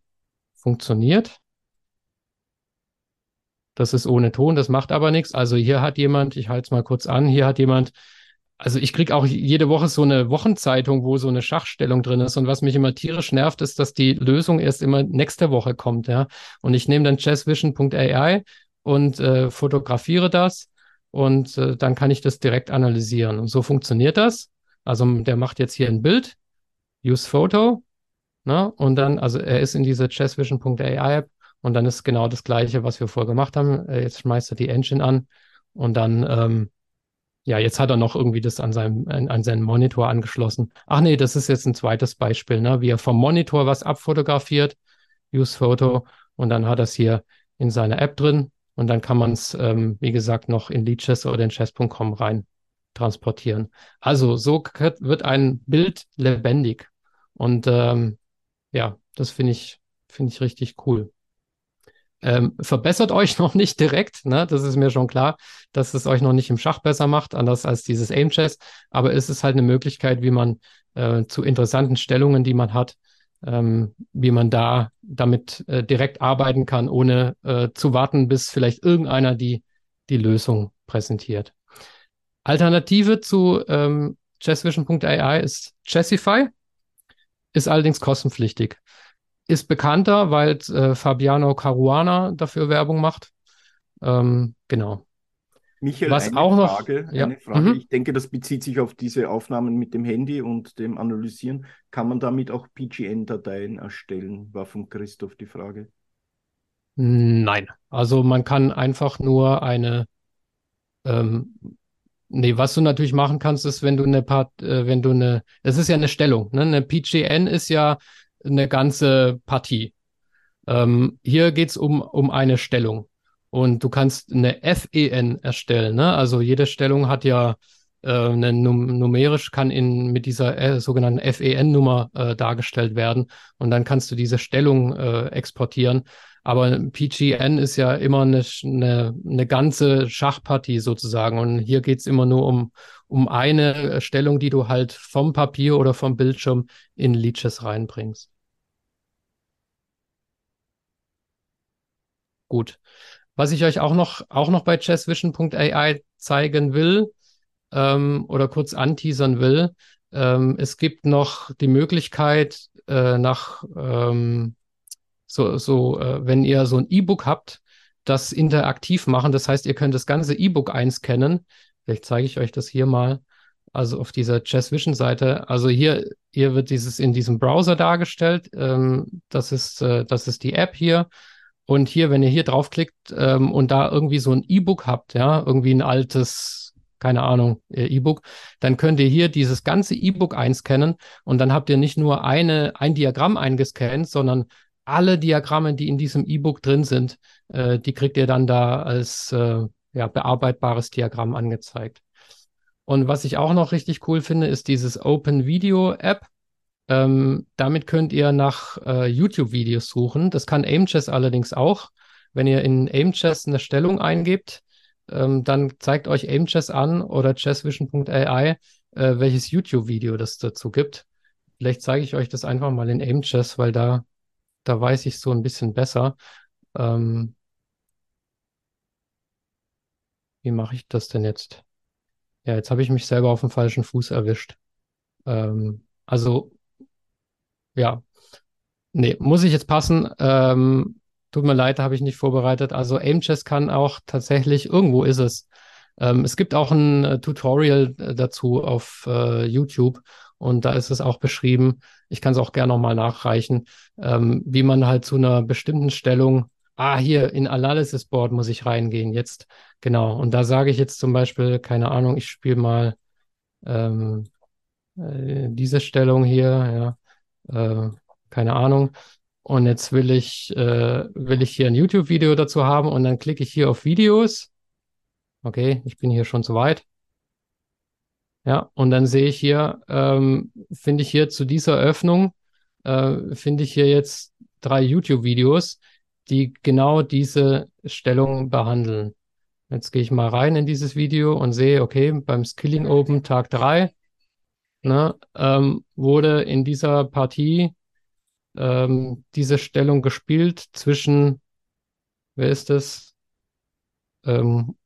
funktioniert. Das ist ohne Ton, das macht aber nichts. Also hier hat jemand, ich halte es mal kurz an, hier hat jemand also ich kriege auch jede Woche so eine Wochenzeitung, wo so eine Schachstellung drin ist. Und was mich immer tierisch nervt, ist, dass die Lösung erst immer nächste Woche kommt, ja. Und ich nehme dann chessvision.ai und äh, fotografiere das und äh, dann kann ich das direkt analysieren. Und so funktioniert das. Also der macht jetzt hier ein Bild, use photo, ne? Und dann, also er ist in dieser chessvision.ai App und dann ist genau das Gleiche, was wir vorher gemacht haben. Äh, jetzt schmeißt er die Engine an und dann ähm, ja, jetzt hat er noch irgendwie das an seinem, an, an seinen Monitor angeschlossen. Ach nee, das ist jetzt ein zweites Beispiel, ne? Wie er vom Monitor was abfotografiert, Use Photo, und dann hat er es hier in seiner App drin und dann kann man es, ähm, wie gesagt, noch in Leadchess oder in chess.com rein transportieren. Also so wird ein Bild lebendig. Und ähm, ja, das finde ich, finde ich richtig cool. Ähm, verbessert euch noch nicht direkt, ne? das ist mir schon klar, dass es euch noch nicht im Schach besser macht, anders als dieses Aim Chess, aber es ist halt eine Möglichkeit, wie man äh, zu interessanten Stellungen, die man hat, ähm, wie man da damit äh, direkt arbeiten kann, ohne äh, zu warten, bis vielleicht irgendeiner die, die Lösung präsentiert. Alternative zu ähm, chessvision.ai ist Chessify, ist allerdings kostenpflichtig ist bekannter, weil äh, Fabiano Caruana dafür Werbung macht. Ähm, genau. Michael, Was eine auch Frage, noch, ja. eine Frage. Mhm. Ich denke, das bezieht sich auf diese Aufnahmen mit dem Handy und dem Analysieren. Kann man damit auch PGN-Dateien erstellen? War von Christoph die Frage. Nein, also man kann einfach nur eine Ähm, nee, was du natürlich machen kannst, ist, wenn du eine Part, äh, wenn du eine, das ist ja eine Stellung, ne? Eine PGN ist ja eine ganze Partie. Ähm, hier geht's um, um eine Stellung. Und du kannst eine FEN erstellen. Ne? Also jede Stellung hat ja äh, eine num numerisch kann in mit dieser äh, sogenannten FEN-Nummer äh, dargestellt werden. Und dann kannst du diese Stellung äh, exportieren. Aber PGN ist ja immer eine, eine, eine ganze Schachpartie sozusagen. Und hier geht's immer nur um, um eine Stellung, die du halt vom Papier oder vom Bildschirm in Leeches reinbringst. Gut. Was ich euch auch noch, auch noch bei chessvision.ai zeigen will ähm, oder kurz anteasern will, ähm, es gibt noch die Möglichkeit, äh, nach ähm, so, so äh, wenn ihr so ein E-Book habt, das interaktiv machen. Das heißt, ihr könnt das ganze E-Book einscannen. Vielleicht zeige ich euch das hier mal. Also auf dieser Chess Vision Seite. Also hier, hier wird dieses in diesem Browser dargestellt. Ähm, das ist, äh, das ist die App hier. Und hier, wenn ihr hier draufklickt ähm, und da irgendwie so ein E-Book habt, ja, irgendwie ein altes, keine Ahnung, äh, E-Book, dann könnt ihr hier dieses ganze E-Book einscannen und dann habt ihr nicht nur eine, ein Diagramm eingescannt, sondern alle Diagramme, die in diesem E-Book drin sind, äh, die kriegt ihr dann da als äh, ja, bearbeitbares Diagramm angezeigt. Und was ich auch noch richtig cool finde, ist dieses Open Video App. Ähm, damit könnt ihr nach äh, YouTube-Videos suchen. Das kann AimChess allerdings auch. Wenn ihr in AimChess eine Stellung eingebt, ähm, dann zeigt euch AimChess an oder chessvision.ai, äh, welches YouTube-Video das dazu gibt. Vielleicht zeige ich euch das einfach mal in AimChess, weil da, da weiß ich so ein bisschen besser. Ähm, wie mache ich das denn jetzt? Ja, jetzt habe ich mich selber auf dem falschen Fuß erwischt. Ähm, also ja. Nee, muss ich jetzt passen. Ähm, tut mir leid, habe ich nicht vorbereitet. Also Aimchess kann auch tatsächlich, irgendwo ist es. Ähm, es gibt auch ein äh, Tutorial äh, dazu auf äh, YouTube und da ist es auch beschrieben. Ich kann es auch gerne nochmal nachreichen, ähm, wie man halt zu einer bestimmten Stellung, ah, hier in Analysis Board muss ich reingehen jetzt. Genau. Und da sage ich jetzt zum Beispiel, keine Ahnung, ich spiele mal ähm, äh, diese Stellung hier, ja äh, keine Ahnung. Und jetzt will ich, äh, will ich hier ein YouTube-Video dazu haben und dann klicke ich hier auf Videos. Okay, ich bin hier schon zu weit. Ja, und dann sehe ich hier, ähm, finde ich hier zu dieser Öffnung, äh, finde ich hier jetzt drei YouTube-Videos, die genau diese Stellung behandeln. Jetzt gehe ich mal rein in dieses Video und sehe, okay, beim Skilling Open Tag 3 ne, ähm, wurde in dieser Partie ähm, diese Stellung gespielt zwischen, wer ist das? Ähm,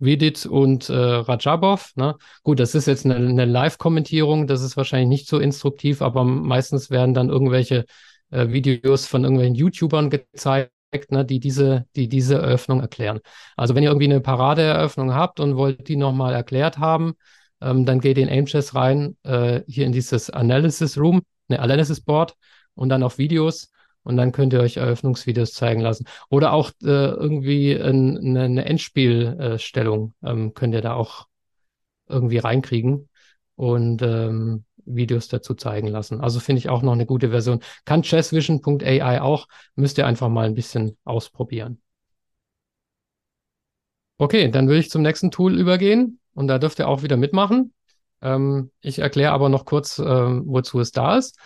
Vidit und äh, Rajabov. Ne? Gut, das ist jetzt eine, eine Live-Kommentierung, das ist wahrscheinlich nicht so instruktiv, aber meistens werden dann irgendwelche äh, Videos von irgendwelchen YouTubern gezeigt, ne, die diese, die diese Eröffnung erklären. Also wenn ihr irgendwie eine Paradeeröffnung habt und wollt die nochmal erklärt haben, ähm, dann geht in AimChess rein, äh, hier in dieses Analysis Room, ne, Analysis Board und dann auf Videos und dann könnt ihr euch Eröffnungsvideos zeigen lassen. Oder auch äh, irgendwie ein, eine, eine Endspielstellung ähm, könnt ihr da auch irgendwie reinkriegen und ähm, Videos dazu zeigen lassen. Also finde ich auch noch eine gute Version. Kann chessvision.ai auch, müsst ihr einfach mal ein bisschen ausprobieren. Okay, dann würde ich zum nächsten Tool übergehen und da dürft ihr auch wieder mitmachen. Ähm, ich erkläre aber noch kurz, äh, wozu es da ist.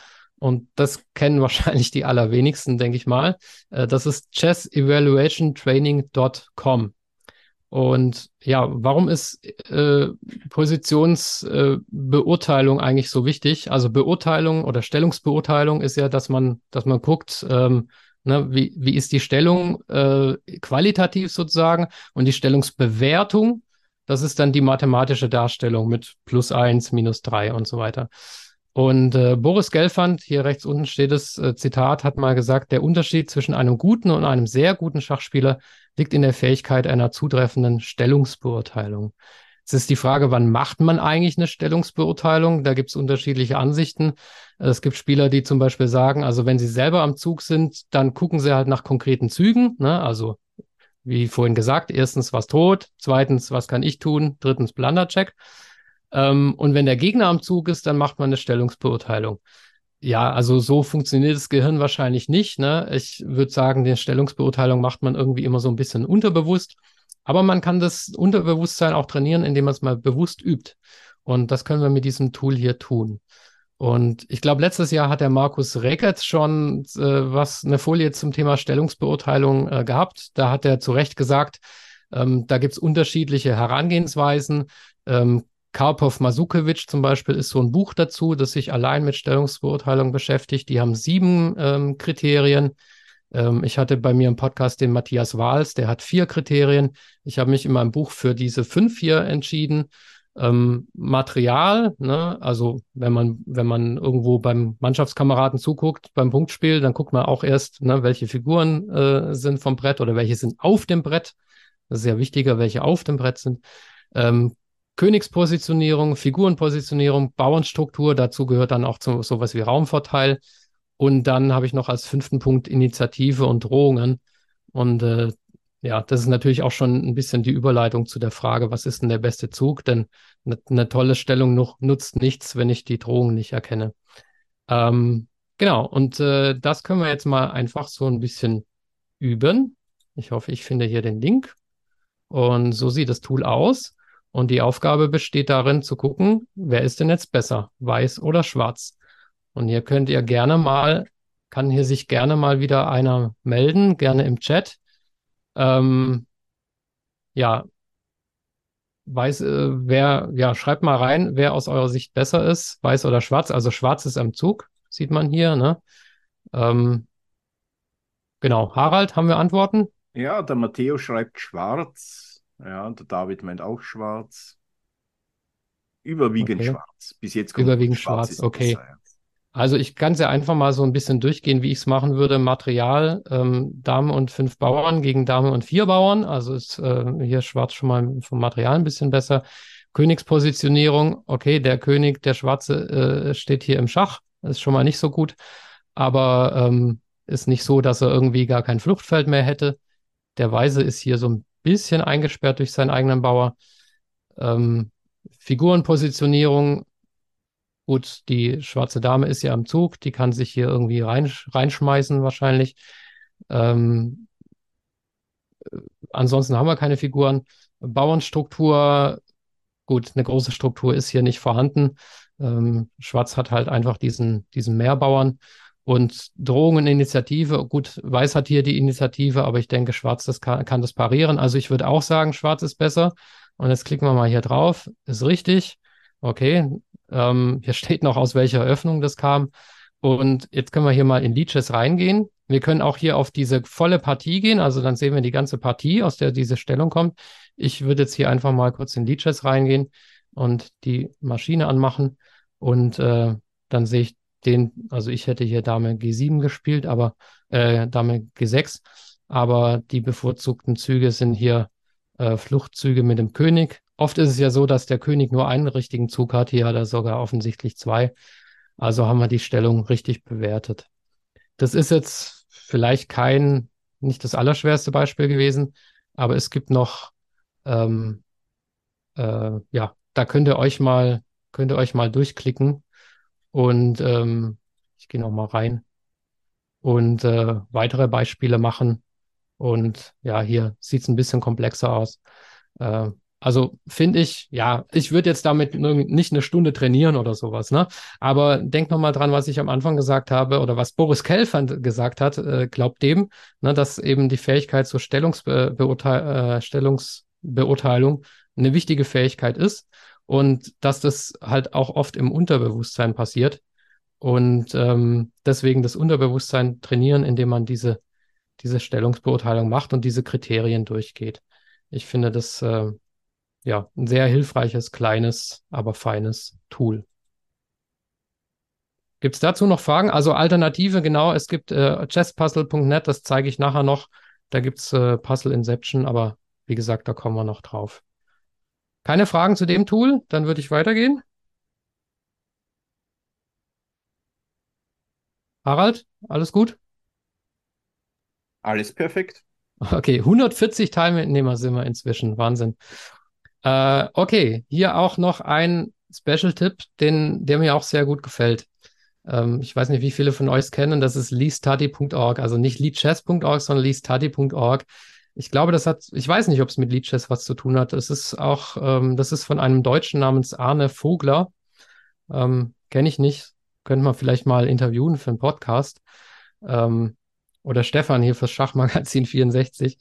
Und das kennen wahrscheinlich die allerwenigsten, denke ich mal. Äh, das ist chessevaluationtraining.com. Und ja, warum ist äh, Positionsbeurteilung äh, eigentlich so wichtig? Also Beurteilung oder Stellungsbeurteilung ist ja, dass man, dass man guckt, ähm, ne, wie, wie ist die Stellung äh, qualitativ sozusagen und die Stellungsbewertung das ist dann die mathematische Darstellung mit plus eins, minus drei und so weiter. Und äh, Boris Gelfand, hier rechts unten steht es, äh, Zitat, hat mal gesagt, der Unterschied zwischen einem guten und einem sehr guten Schachspieler liegt in der Fähigkeit einer zutreffenden Stellungsbeurteilung. Jetzt ist die Frage, wann macht man eigentlich eine Stellungsbeurteilung? Da gibt es unterschiedliche Ansichten. Es gibt Spieler, die zum Beispiel sagen, also wenn sie selber am Zug sind, dann gucken sie halt nach konkreten Zügen, ne? also wie vorhin gesagt, erstens, was droht, zweitens, was kann ich tun, drittens, Blundercheck. Ähm, und wenn der Gegner am Zug ist, dann macht man eine Stellungsbeurteilung. Ja, also so funktioniert das Gehirn wahrscheinlich nicht. Ne? Ich würde sagen, die Stellungsbeurteilung macht man irgendwie immer so ein bisschen unterbewusst. Aber man kann das Unterbewusstsein auch trainieren, indem man es mal bewusst übt. Und das können wir mit diesem Tool hier tun. Und ich glaube, letztes Jahr hat der Markus Reckert schon äh, was, eine Folie zum Thema Stellungsbeurteilung äh, gehabt. Da hat er zu Recht gesagt, ähm, da gibt es unterschiedliche Herangehensweisen. Ähm, Karpov Masukewitsch zum Beispiel ist so ein Buch dazu, das sich allein mit Stellungsbeurteilung beschäftigt. Die haben sieben ähm, Kriterien. Ähm, ich hatte bei mir im Podcast den Matthias Wahls, der hat vier Kriterien. Ich habe mich in meinem Buch für diese fünf hier entschieden. Ähm, Material, ne? also wenn man, wenn man irgendwo beim Mannschaftskameraden zuguckt, beim Punktspiel, dann guckt man auch erst, ne, welche Figuren äh, sind vom Brett oder welche sind auf dem Brett. Das ist ja wichtiger, welche auf dem Brett sind. Ähm, Königspositionierung, Figurenpositionierung, Bauernstruktur, dazu gehört dann auch so, sowas wie Raumvorteil. Und dann habe ich noch als fünften Punkt Initiative und Drohungen. Und äh, ja, das ist natürlich auch schon ein bisschen die Überleitung zu der Frage, was ist denn der beste Zug? Denn eine, eine tolle Stellung noch, nutzt nichts, wenn ich die Drohung nicht erkenne. Ähm, genau, und äh, das können wir jetzt mal einfach so ein bisschen üben. Ich hoffe, ich finde hier den Link. Und so sieht das Tool aus. Und die Aufgabe besteht darin zu gucken, wer ist denn jetzt besser, weiß oder schwarz. Und hier könnt ihr gerne mal, kann hier sich gerne mal wieder einer melden, gerne im Chat. Ähm, ja, weiß, äh, wer, ja, schreibt mal rein, wer aus eurer Sicht besser ist, weiß oder schwarz. Also schwarz ist am Zug, sieht man hier, ne? Ähm, genau. Harald, haben wir Antworten? Ja, der Matteo schreibt schwarz. Ja, der David meint auch schwarz. Überwiegend Okay. schwarz. Bis jetzt kommt Überwiegend schwarz, ist okay. besser, ja. Also ich kann es ja einfach mal so ein bisschen durchgehen, wie ich es machen würde. Material, ähm, Dame und fünf Bauern gegen Dame und vier Bauern. Also ist äh, hier schwarz schon mal vom Material ein bisschen besser. Königspositionierung, okay, der König, der Schwarze äh, steht hier im Schach. Das ist schon mal nicht so gut. Aber ähm, ist nicht so, dass er irgendwie gar kein Fluchtfeld mehr hätte. Der Weiße ist hier so ein bisschen eingesperrt durch seinen eigenen Bauer. Ähm, Figurenpositionierung, Gut, die schwarze Dame ist ja am Zug, die kann sich hier irgendwie rein, reinschmeißen wahrscheinlich. Ähm, äh, ansonsten haben wir keine Figuren. Bauernstruktur, gut, eine große Struktur ist hier nicht vorhanden. Ähm, Schwarz hat halt einfach diesen, diesen Mehrbauern. Und Drohungen, Initiative, gut, Weiß hat hier die Initiative, aber ich denke, Schwarz das kann, kann das parieren. Also ich würde auch sagen, Schwarz ist besser. Und jetzt klicken wir mal hier drauf. Ist richtig. Okay, ähm, hier steht noch, aus welcher Öffnung das kam. Und jetzt können wir hier mal in Leeches reingehen. Wir können auch hier auf diese volle Partie gehen. Also dann sehen wir die ganze Partie, aus der diese Stellung kommt. Ich würde jetzt hier einfach mal kurz in Leeches reingehen und die Maschine anmachen. Und äh, dann sehe ich den, also ich hätte hier Dame G7 gespielt, aber äh, Dame G6. Aber die bevorzugten Züge sind hier äh, Fluchtzüge mit dem König. Oft ist es ja so, dass der König nur einen richtigen Zug hat. Hier hat er sogar offensichtlich zwei. Also haben wir die Stellung richtig bewertet. Das ist jetzt vielleicht kein, nicht das allerschwerste Beispiel gewesen, aber es gibt noch, ähm, äh, ja, da könnt ihr euch mal, könnt ihr euch mal durchklicken und ähm, ich gehe noch mal rein und äh, weitere Beispiele machen. Und ja, hier sieht es ein bisschen komplexer aus. Äh, also finde ich, ja, ich würde jetzt damit nicht eine Stunde trainieren oder sowas, ne? Aber denk noch mal dran, was ich am Anfang gesagt habe oder was Boris Kelfand gesagt hat, äh, glaubt dem, ne, dass eben die Fähigkeit zur Stellungsbeurteil äh, Stellungsbeurteilung eine wichtige Fähigkeit ist und dass das halt auch oft im Unterbewusstsein passiert und ähm, deswegen das Unterbewusstsein trainieren, indem man diese diese Stellungsbeurteilung macht und diese Kriterien durchgeht. Ich finde das äh, ja, ein sehr hilfreiches, kleines, aber feines Tool. Gibt es dazu noch Fragen? Also Alternative, genau, es gibt äh, chesspuzzle.net, das zeige ich nachher noch. Da gibt es äh, Puzzle Inception, aber wie gesagt, da kommen wir noch drauf. Keine Fragen zu dem Tool? Dann würde ich weitergehen. Harald, alles gut? Alles perfekt. Okay, 140 Teilnehmer sind wir inzwischen. Wahnsinn. Äh, okay, hier auch noch ein Special-Tipp, der mir auch sehr gut gefällt. Ähm, ich weiß nicht, wie viele von euch es kennen. Das ist leadstudy.org, also nicht leadchess.org, sondern leadstudy.org. Ich glaube, das hat, ich weiß nicht, ob es mit Leadchess was zu tun hat. Es ist auch, ähm, das ist von einem Deutschen namens Arne Vogler. Ähm, Kenne ich nicht. Könnte man vielleicht mal interviewen für einen Podcast. Ähm, oder Stefan hier fürs Schachmagazin 64.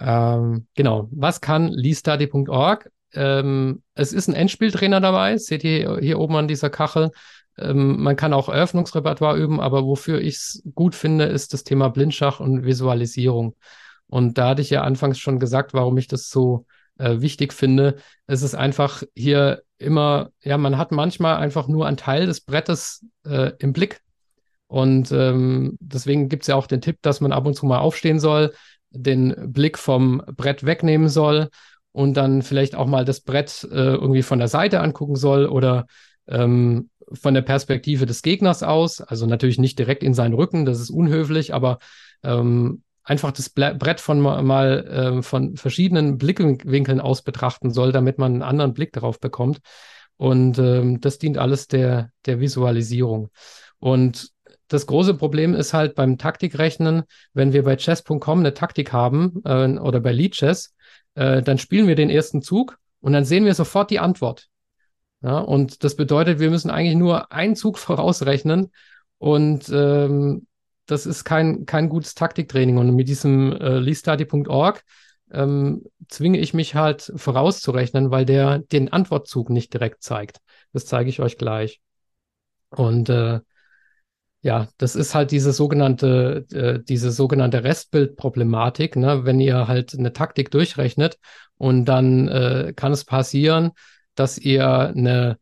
Ähm, genau. Was kann leestudy.org? Ähm, es ist ein Endspieltrainer dabei. Seht ihr hier oben an dieser Kachel. Ähm, man kann auch Eröffnungsrepertoire üben, aber wofür ich es gut finde, ist das Thema Blindschach und Visualisierung. Und da hatte ich ja anfangs schon gesagt, warum ich das so äh, wichtig finde. Es ist einfach hier immer, ja, man hat manchmal einfach nur einen Teil des Brettes äh, im Blick. Und ähm, deswegen gibt es ja auch den Tipp, dass man ab und zu mal aufstehen soll, den Blick vom Brett wegnehmen soll und dann vielleicht auch mal das Brett äh, irgendwie von der Seite angucken soll oder ähm, von der Perspektive des Gegners aus. Also natürlich nicht direkt in seinen Rücken, das ist unhöflich, aber ähm, einfach das Brett von mal äh, von verschiedenen Blickwinkeln aus betrachten soll, damit man einen anderen Blick darauf bekommt. Und ähm, das dient alles der, der Visualisierung. Und das große Problem ist halt beim Taktikrechnen, wenn wir bei chess.com eine Taktik haben äh, oder bei Lead Chess, äh, dann spielen wir den ersten Zug und dann sehen wir sofort die Antwort. Ja, und das bedeutet, wir müssen eigentlich nur einen Zug vorausrechnen und ähm, das ist kein, kein gutes Taktiktraining. Und mit diesem äh, leestudy.org ähm, zwinge ich mich halt vorauszurechnen, weil der den Antwortzug nicht direkt zeigt. Das zeige ich euch gleich. Und äh, ja, das ist halt diese sogenannte, äh, diese sogenannte Restbildproblematik. Ne? Wenn ihr halt eine Taktik durchrechnet und dann äh, kann es passieren, dass ihr eine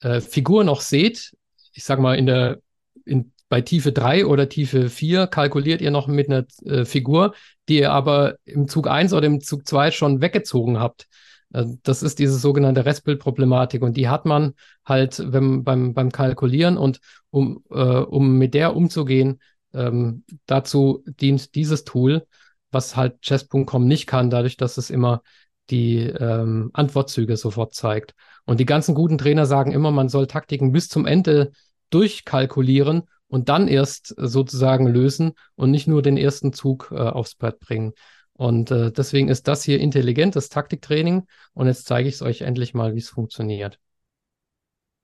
äh, Figur noch seht. Ich sage mal, in der, in, bei Tiefe 3 oder Tiefe 4 kalkuliert ihr noch mit einer äh, Figur, die ihr aber im Zug 1 oder im Zug 2 schon weggezogen habt. Also das ist diese sogenannte Restbildproblematik und die hat man halt wenn, beim, beim Kalkulieren und um, äh, um mit der umzugehen, ähm, dazu dient dieses Tool, was halt chess.com nicht kann, dadurch, dass es immer die ähm, Antwortzüge sofort zeigt. Und die ganzen guten Trainer sagen immer, man soll Taktiken bis zum Ende durchkalkulieren und dann erst sozusagen lösen und nicht nur den ersten Zug äh, aufs Brett bringen. Und äh, deswegen ist das hier intelligentes Taktiktraining. Und jetzt zeige ich es euch endlich mal, wie es funktioniert.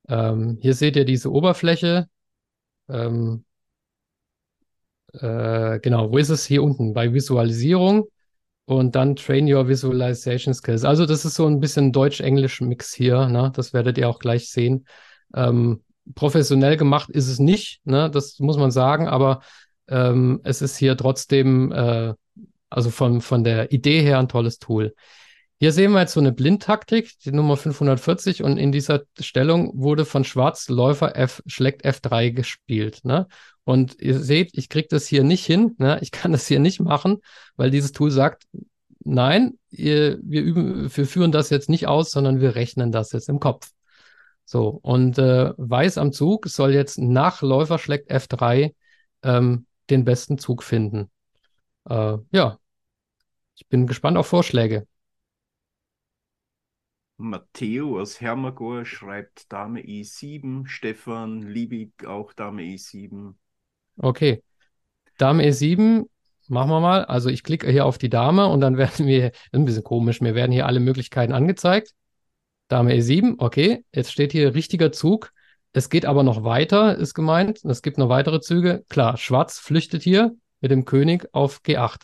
Ähm, hier seht ihr diese Oberfläche. Ähm, äh, genau, wo ist es? Hier unten bei Visualisierung und dann Train Your Visualization Skills. Also das ist so ein bisschen Deutsch-Englisch-Mix hier. Ne? Das werdet ihr auch gleich sehen. Ähm, professionell gemacht ist es nicht, ne? das muss man sagen, aber ähm, es ist hier trotzdem äh, also von, von der Idee her ein tolles Tool. Hier sehen wir jetzt so eine Blindtaktik, die Nummer 540, und in dieser Stellung wurde von Schwarz Läufer F schlägt F3 gespielt. Ne? Und ihr seht, ich kriege das hier nicht hin, ne? ich kann das hier nicht machen, weil dieses Tool sagt, nein, ihr, wir, üben, wir führen das jetzt nicht aus, sondern wir rechnen das jetzt im Kopf. So, und äh, Weiß am Zug soll jetzt nach Läufer schlägt F3 ähm, den besten Zug finden. Äh, ja, ich bin gespannt auf Vorschläge. Matteo aus Hermagor schreibt Dame E7, Stefan Liebig auch Dame E7. Okay. Dame E7, machen wir mal. Also ich klicke hier auf die Dame und dann werden wir, ein bisschen komisch, mir werden hier alle Möglichkeiten angezeigt. Dame E7, okay. Jetzt steht hier richtiger Zug. Es geht aber noch weiter, ist gemeint. Es gibt noch weitere Züge. Klar, Schwarz flüchtet hier mit dem König auf G8.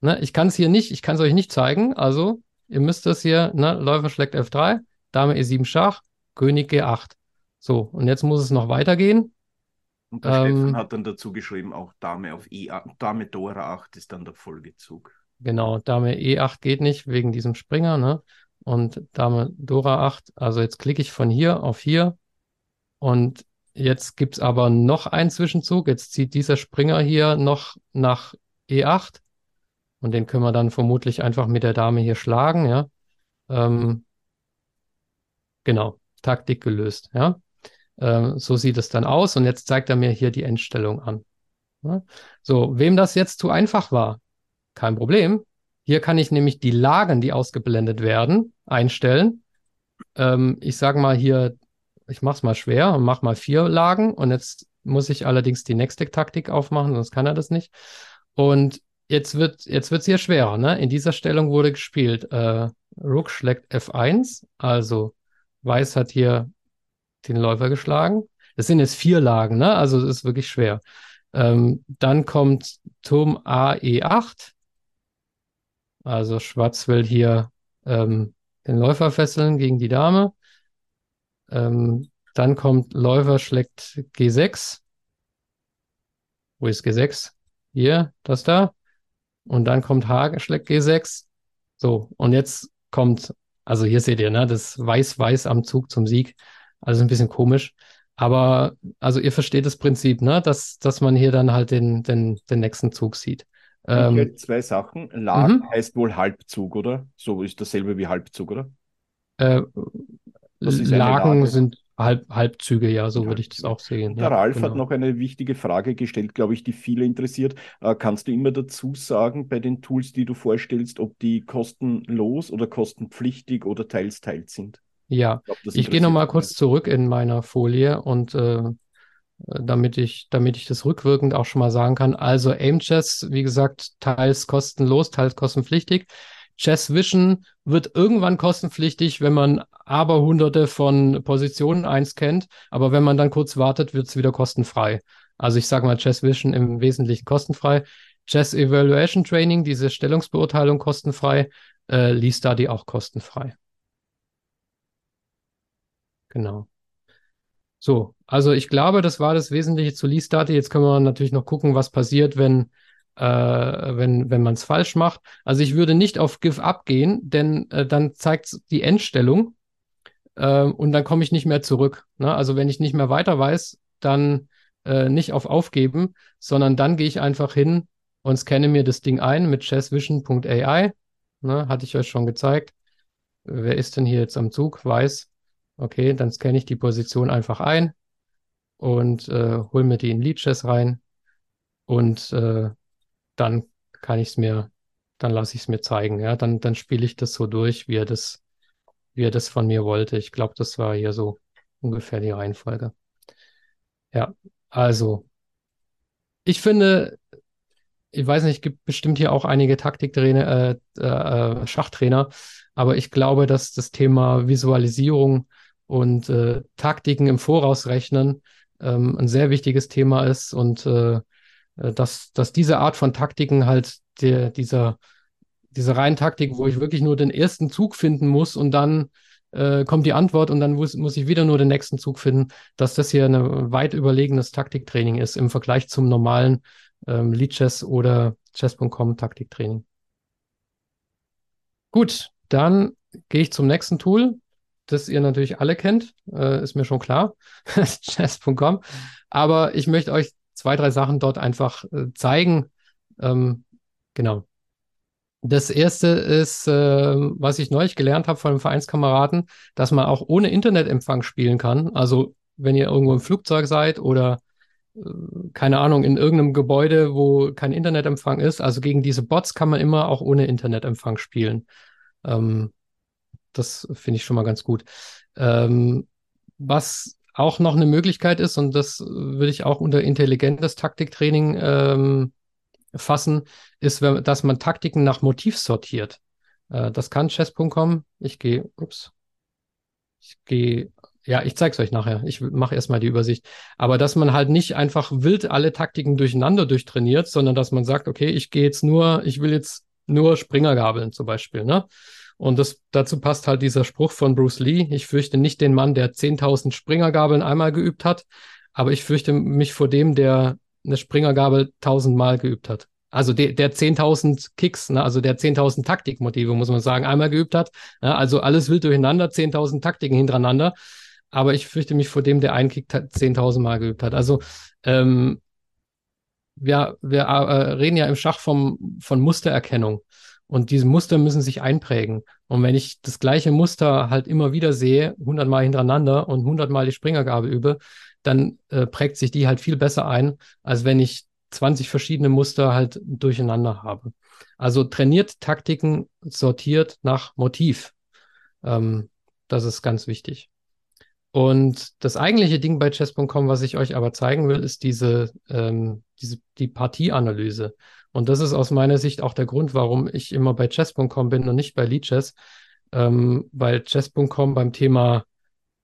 Ne, ich kann es hier nicht, ich kann es euch nicht zeigen. Also, ihr müsst das hier, ne, Läufer schlägt F3, Dame E7 Schach, König G8. So, und jetzt muss es noch weitergehen. Und der ähm, Stefan hat dann dazu geschrieben, auch Dame auf E8, Dame Dora 8 ist dann der Folgezug. Genau, Dame E8 geht nicht wegen diesem Springer, ne? Und Dame Dora 8, also jetzt klicke ich von hier auf hier und jetzt gibt es aber noch einen Zwischenzug. Jetzt zieht dieser Springer hier noch nach E8 und den können wir dann vermutlich einfach mit der Dame hier schlagen, ja. Ähm, genau, Taktik gelöst, ja. Ähm, so sieht es dann aus und jetzt zeigt er mir hier die Endstellung an. Ja? So, wem das jetzt zu einfach war, Kein Problem. Hier kann ich nämlich die Lagen, die ausgeblendet werden, einstellen. Ähm, ich sage mal hier, ich mache es mal schwer und mache mal vier Lagen und jetzt muss ich allerdings die nächste Taktik aufmachen, sonst kann er das nicht. Und jetzt wird jetzt wird's hier schwerer. Ne? In dieser Stellung wurde gespielt. Äh, Rook schlägt F1, also Weiß hat hier den Läufer geschlagen. Das sind jetzt vier Lagen, ne? Also es ist wirklich schwer. Ähm, dann kommt Turm AE8. Also Schwarz will hier ähm, den Läufer fesseln gegen die Dame. Ähm, dann kommt Läufer schlägt G6. Wo ist G6? Hier, das da. Und dann kommt H schlägt G6. So, und jetzt kommt, also hier seht ihr, ne, das Weiß-Weiß am Zug zum Sieg. Also ein bisschen komisch. Aber also ihr versteht das Prinzip, ne? Dass, dass man hier dann halt den, den, den nächsten Zug sieht. Ähm, zwei Sachen. Lag mhm. heißt wohl Halbzug, oder? So ist dasselbe wie Halbzug, oder? Äh, Lagen Lage? sind Halb, Halbzüge, ja, so würde ich das auch sehen. Der ja, Ralf genau. hat noch eine wichtige Frage gestellt, glaube ich, die viele interessiert. Äh, kannst du immer dazu sagen, bei den Tools, die du vorstellst, ob die kostenlos oder kostenpflichtig oder teils teils sind? Ja, ich, ich gehe nochmal kurz zurück in meiner Folie und äh, damit ich, damit ich das rückwirkend auch schon mal sagen kann. Also Aimchess, wie gesagt, teils kostenlos, teils kostenpflichtig. Chess Vision wird irgendwann kostenpflichtig, wenn man aber hunderte von Positionen einscannt. Aber wenn man dann kurz wartet, wird es wieder kostenfrei. Also ich sage mal Chess Vision im Wesentlichen kostenfrei. Chess Evaluation Training, diese Stellungsbeurteilung kostenfrei. Äh, Lee Study auch kostenfrei. Genau. So, also ich glaube, das war das Wesentliche zu Lease Data. Jetzt können wir natürlich noch gucken, was passiert, wenn, äh, wenn, wenn man es falsch macht. Also ich würde nicht auf Give abgehen, denn äh, dann zeigt die Endstellung äh, und dann komme ich nicht mehr zurück. Ne? Also wenn ich nicht mehr weiter weiß, dann äh, nicht auf Aufgeben, sondern dann gehe ich einfach hin und scanne mir das Ding ein mit chessvision.ai. Ne? Hatte ich euch schon gezeigt. Wer ist denn hier jetzt am Zug? Weiß. Okay, dann scanne ich die Position einfach ein und äh, hole mir die in Leadchess rein und äh, dann kann ich es mir, dann lasse ich es mir zeigen. Ja, dann, dann spiele ich das so durch, wie er das, wie er das von mir wollte. Ich glaube, das war hier so ungefähr die Reihenfolge. Ja, also ich finde, ich weiß nicht, gibt bestimmt hier auch einige Taktiktrainer, äh, äh, Schachtrainer, aber ich glaube, dass das Thema Visualisierung und äh, Taktiken im Voraus rechnen ähm, ein sehr wichtiges Thema ist und äh, äh, dass, dass diese Art von Taktiken halt der, dieser, diese reinen Taktik, wo ich wirklich nur den ersten Zug finden muss und dann äh, kommt die Antwort und dann muss, muss ich wieder nur den nächsten Zug finden, dass das hier ein weit überlegenes Taktiktraining ist im Vergleich zum normalen ähm, Lead Chess oder Chess.com Taktiktraining. Gut, dann gehe ich zum nächsten Tool das ihr natürlich alle kennt, äh, ist mir schon klar, chess.com. Aber ich möchte euch zwei, drei Sachen dort einfach äh, zeigen. Ähm, genau. Das erste ist, äh, was ich neulich gelernt habe von einem Vereinskameraden, dass man auch ohne Internetempfang spielen kann. Also wenn ihr irgendwo im Flugzeug seid oder äh, keine Ahnung, in irgendeinem Gebäude, wo kein Internetempfang ist. Also gegen diese Bots kann man immer auch ohne Internetempfang spielen. Ähm, das finde ich schon mal ganz gut. Ähm, was auch noch eine Möglichkeit ist, und das würde ich auch unter intelligentes Taktiktraining ähm, fassen, ist, dass man Taktiken nach Motiv sortiert. Äh, das kann chess.com. Ich gehe, ups, ich gehe, ja, ich zeige es euch nachher. Ich mache erstmal die Übersicht. Aber dass man halt nicht einfach wild alle Taktiken durcheinander durchtrainiert, sondern dass man sagt, okay, ich gehe jetzt nur, ich will jetzt nur Springergabeln zum Beispiel, ne? Und das, dazu passt halt dieser Spruch von Bruce Lee. Ich fürchte nicht den Mann, der 10.000 Springergabeln einmal geübt hat, aber ich fürchte mich vor dem, der eine Springergabel tausendmal geübt hat. Also der, der 10.000 Kicks, ne, also der 10.000 Taktikmotive, muss man sagen, einmal geübt hat. Ne, also alles wild durcheinander, 10.000 Taktiken hintereinander. Aber ich fürchte mich vor dem, der einen Kick 10.000 Mal geübt hat. Also ähm, wir, wir äh, reden ja im Schach vom, von Mustererkennung. Und diese Muster müssen sich einprägen. Und wenn ich das gleiche Muster halt immer wieder sehe, hundertmal hintereinander und hundertmal die Springergabe übe, dann äh, prägt sich die halt viel besser ein, als wenn ich 20 verschiedene Muster halt durcheinander habe. Also trainiert Taktiken sortiert nach Motiv. Ähm, das ist ganz wichtig. Und das eigentliche Ding bei chess.com, was ich euch aber zeigen will, ist diese, ähm, diese die Partieanalyse. Und das ist aus meiner Sicht auch der Grund, warum ich immer bei chess.com bin und nicht bei Leadchess, ähm, weil chess.com beim Thema,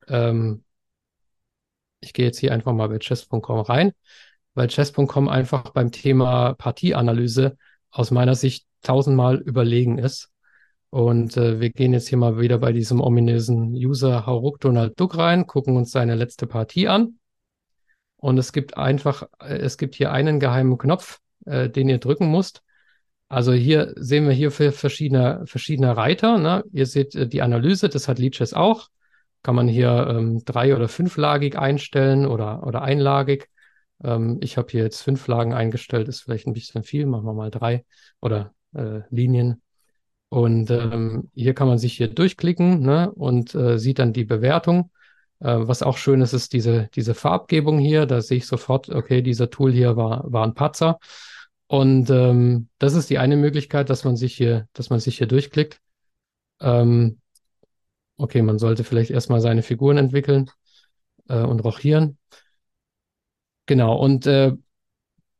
ähm, ich gehe jetzt hier einfach mal bei chess.com rein, weil chess.com einfach beim Thema Partieanalyse aus meiner Sicht tausendmal überlegen ist. Und äh, wir gehen jetzt hier mal wieder bei diesem ominösen User Hauruk Donald Duck rein, gucken uns seine letzte Partie an. Und es gibt einfach, äh, es gibt hier einen geheimen Knopf, äh, den ihr drücken musst. Also hier sehen wir hier für verschiedene, verschiedene Reiter. Ne? Ihr seht äh, die Analyse, das hat Leeches auch. Kann man hier ähm, drei- oder fünflagig einstellen oder, oder einlagig. Ähm, ich habe hier jetzt fünf Lagen eingestellt, ist vielleicht ein bisschen viel, machen wir mal drei oder äh, Linien. Und ähm, hier kann man sich hier durchklicken ne, und äh, sieht dann die Bewertung. Äh, was auch schön ist, ist diese, diese Farbgebung hier. Da sehe ich sofort, okay, dieser Tool hier war, war ein Patzer. Und ähm, das ist die eine Möglichkeit, dass man sich hier, dass man sich hier durchklickt. Ähm, okay, man sollte vielleicht erstmal seine Figuren entwickeln äh, und rochieren. Genau, und äh,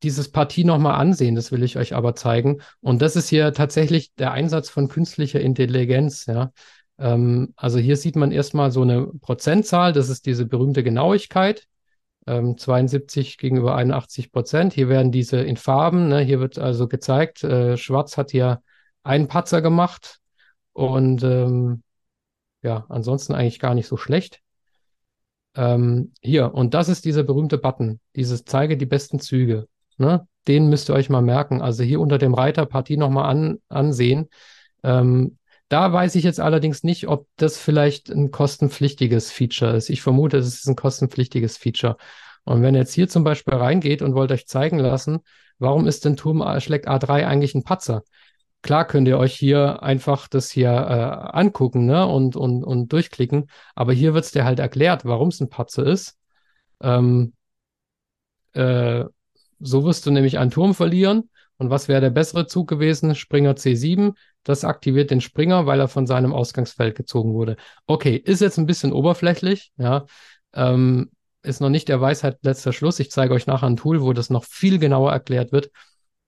dieses Partie nochmal ansehen, das will ich euch aber zeigen. Und das ist hier tatsächlich der Einsatz von künstlicher Intelligenz, ja. Ähm, also hier sieht man erstmal so eine Prozentzahl, das ist diese berühmte Genauigkeit, ähm, 72 gegenüber 81 Prozent. Hier werden diese in Farben, ne, hier wird also gezeigt, äh, Schwarz hat hier einen Patzer gemacht und ähm, ja, ansonsten eigentlich gar nicht so schlecht. Ähm, hier, und das ist dieser berühmte Button, dieses Zeige die besten Züge. Ne? Den müsst ihr euch mal merken. Also hier unter dem Reiter Partie nochmal an, ansehen. Ähm, da weiß ich jetzt allerdings nicht, ob das vielleicht ein kostenpflichtiges Feature ist. Ich vermute, es ist ein kostenpflichtiges Feature. Und wenn ihr jetzt hier zum Beispiel reingeht und wollt euch zeigen lassen, warum ist denn Turm schlägt A3 eigentlich ein Patzer? Klar könnt ihr euch hier einfach das hier äh, angucken ne? und, und, und durchklicken, aber hier wird es dir halt erklärt, warum es ein Patzer ist. Ähm, äh, so wirst du nämlich einen Turm verlieren. Und was wäre der bessere Zug gewesen? Springer C7. Das aktiviert den Springer, weil er von seinem Ausgangsfeld gezogen wurde. Okay, ist jetzt ein bisschen oberflächlich, ja. Ähm, ist noch nicht der Weisheit letzter Schluss. Ich zeige euch nachher ein Tool, wo das noch viel genauer erklärt wird.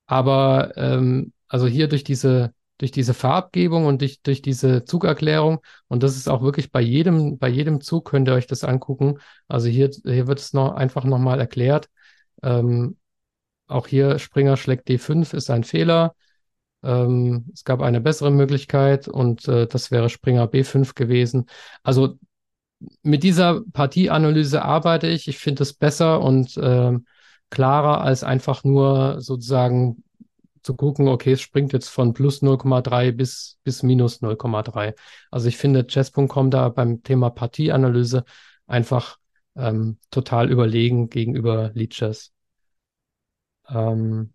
Aber ähm, also hier durch diese, durch diese Farbgebung und durch, durch diese Zugerklärung, und das ist auch wirklich bei jedem, bei jedem Zug könnt ihr euch das angucken. Also hier, hier wird es noch einfach nochmal erklärt. Ähm, auch hier Springer schlägt D5 ist ein Fehler. Ähm, es gab eine bessere Möglichkeit und äh, das wäre Springer B5 gewesen. Also mit dieser Partieanalyse arbeite ich. Ich finde es besser und äh, klarer als einfach nur sozusagen zu gucken, okay, es springt jetzt von plus 0,3 bis, bis minus 0,3. Also ich finde Chess.com da beim Thema Partieanalyse einfach ähm, total überlegen gegenüber Lead Chess. Ähm,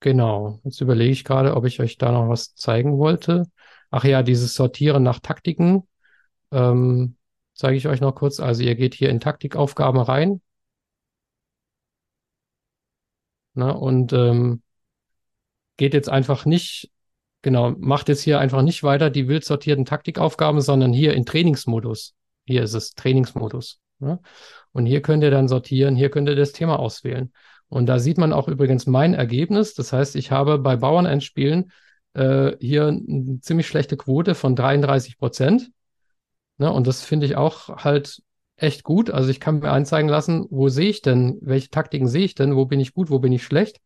genau, jetzt überlege ich gerade, ob ich euch da noch was zeigen wollte. Ach ja, dieses Sortieren nach Taktiken ähm, zeige ich euch noch kurz. Also ihr geht hier in Taktikaufgaben rein. Na, und ähm, geht jetzt einfach nicht, genau, macht jetzt hier einfach nicht weiter die wild sortierten Taktikaufgaben, sondern hier in Trainingsmodus. Hier ist es Trainingsmodus. Ne? Und hier könnt ihr dann sortieren, hier könnt ihr das Thema auswählen. Und da sieht man auch übrigens mein Ergebnis. Das heißt, ich habe bei Bauernendspielen äh, hier eine ziemlich schlechte Quote von 33 Prozent. Ne? Und das finde ich auch halt echt gut. Also ich kann mir anzeigen lassen, wo sehe ich denn, welche Taktiken sehe ich denn, wo bin ich gut, wo bin ich schlecht.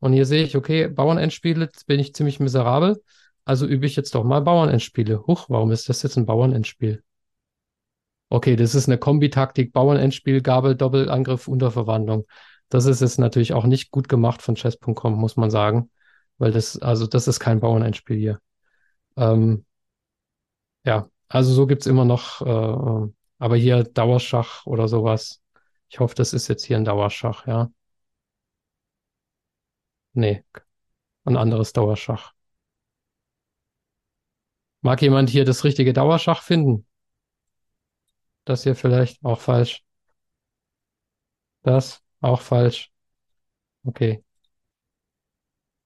Und hier sehe ich, okay, Bauernendspiele bin ich ziemlich miserabel. Also übe ich jetzt doch mal Bauernendspiele. Huch, warum ist das jetzt ein Bauernendspiel? Okay, das ist eine Kombitaktik, Bauernendspiel, Gabel, Doppelangriff, Unterverwandlung. Das ist jetzt natürlich auch nicht gut gemacht von chess.com, muss man sagen, weil das, also das ist kein Bauernendspiel hier. Ähm, ja, also so gibt's immer noch, äh, äh, aber hier Dauerschach oder sowas. Ich hoffe, das ist jetzt hier ein Dauerschach, ja. Nee, ein anderes Dauerschach. Mag jemand hier das richtige Dauerschach finden? Das hier vielleicht auch falsch. Das auch falsch. Okay.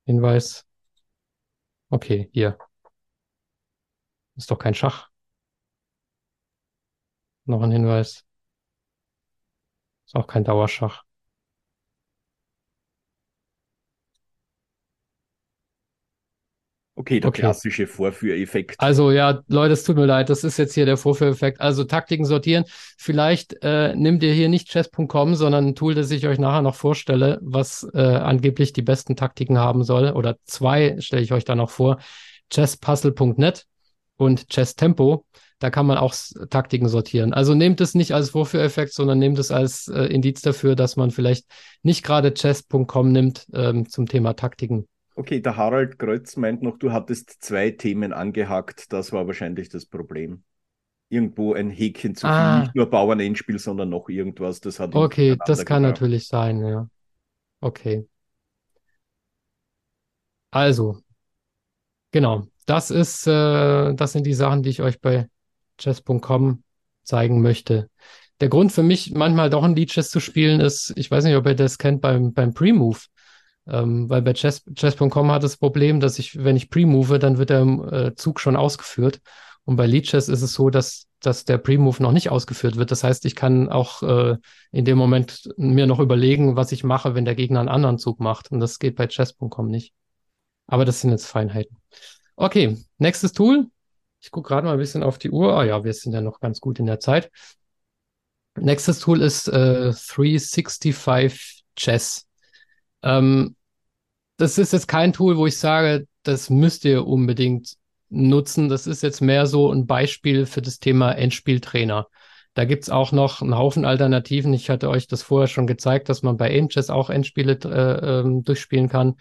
Hinweis. Okay, hier. Ist doch kein Schach. Noch ein Hinweis. Ist auch kein Dauerschach. Okay, der Okay. klassische Vorführeffekt. Also ja, Leute, es tut mir leid, das ist jetzt hier der Vorführeffekt. Also Taktiken sortieren. Vielleicht äh, nehmt ihr hier nicht chess.com, sondern ein Tool, das ich euch nachher noch vorstelle, was äh, angeblich die besten Taktiken haben soll. Oder zwei stelle ich euch da noch vor. chesspuzzle.net und chesstempo. Da kann man auch Taktiken sortieren. Also nehmt es nicht als Vorführeffekt, sondern nehmt es als äh, Indiz dafür, dass man vielleicht nicht gerade chess.com nimmt ähm, zum Thema Taktiken. Okay, der Harald Grötz meint noch, du hattest zwei Themen angehakt. Das war wahrscheinlich das Problem. Irgendwo ein Häkchen zu viel, Ah. nicht nur Bauernendspiel, sondern noch irgendwas. Das hat Okay, das kann gebracht. natürlich sein, ja. Okay. Also, genau, das ist, äh, das sind die Sachen, die ich euch bei chess.com zeigen möchte. Der Grund für mich, manchmal doch ein Lead Chess zu spielen, ist, ich weiß nicht, ob ihr das kennt beim, beim Pre-Move. Ähm, weil bei chess, chess.com hat das Problem, dass ich, wenn ich pre-move, dann wird der äh, Zug schon ausgeführt. Und bei Lead Chess ist es so, dass, dass der Pre-Move noch nicht ausgeführt wird. Das heißt, ich kann auch äh, in dem Moment mir noch überlegen, was ich mache, wenn der Gegner einen anderen Zug macht. Und das geht bei chess.com nicht. Aber das sind jetzt Feinheiten. Okay, nächstes Tool. Ich gucke gerade mal ein bisschen auf die Uhr. Ah ja, wir sind ja noch ganz gut in der Zeit. Nächstes Tool ist äh, 365 Chess. Ähm, das ist jetzt kein Tool, wo ich sage, das müsst ihr unbedingt nutzen. Das ist jetzt mehr so ein Beispiel für das Thema Endspieltrainer. Da gibt's auch noch einen Haufen Alternativen. Ich hatte euch das vorher schon gezeigt, dass man bei Aimchess auch Endspiele äh, ähm, durchspielen kann.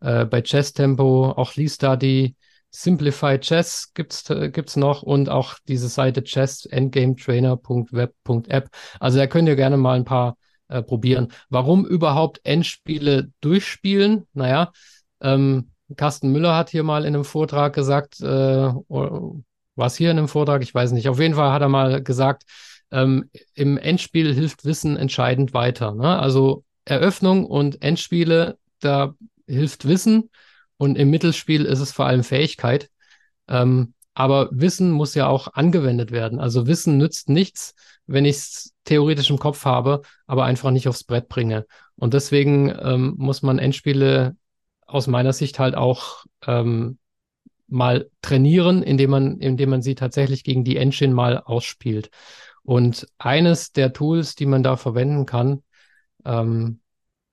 Äh, bei Chess Tempo, auch Lee Study, Simplify Chess gibt's, äh, noch und auch diese Seite chess endgametrainer.web.app. Also da könnt ihr gerne mal ein paar äh, probieren. Warum überhaupt Endspiele durchspielen? Naja, ähm, Carsten Müller hat hier mal in einem Vortrag gesagt, äh, war es hier in einem Vortrag? Ich weiß nicht. Auf jeden Fall hat er mal gesagt, ähm, im Endspiel hilft Wissen entscheidend weiter. Ne? Also Eröffnung und Endspiele, da hilft Wissen und im Mittelspiel ist es vor allem Fähigkeit. Ähm, aber Wissen muss ja auch angewendet werden. Also Wissen nützt nichts, wenn ich es theoretisch im Kopf habe, aber einfach nicht aufs Brett bringe. Und deswegen ähm, muss man Endspiele aus meiner Sicht halt auch ähm, mal trainieren, indem man, indem man sie tatsächlich gegen die Engine mal ausspielt. Und eines der Tools, die man da verwenden kann, ähm,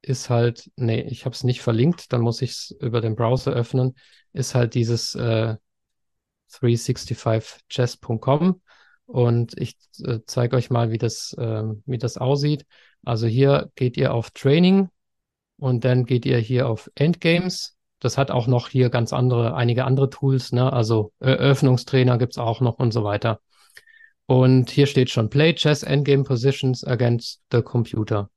ist halt, nee, ich habe es nicht verlinkt, dann muss ich es über den Browser öffnen, ist halt dieses äh, 365chess.com und ich äh, zeige euch mal, wie das, äh, wie das aussieht. Also hier geht ihr auf Training und dann geht ihr hier auf Endgames. Das hat auch noch hier ganz andere, einige andere Tools, ne? Also Eröffnungstrainer gibt's auch noch und so weiter. Und hier steht schon Play Chess Endgame Positions against the Computer.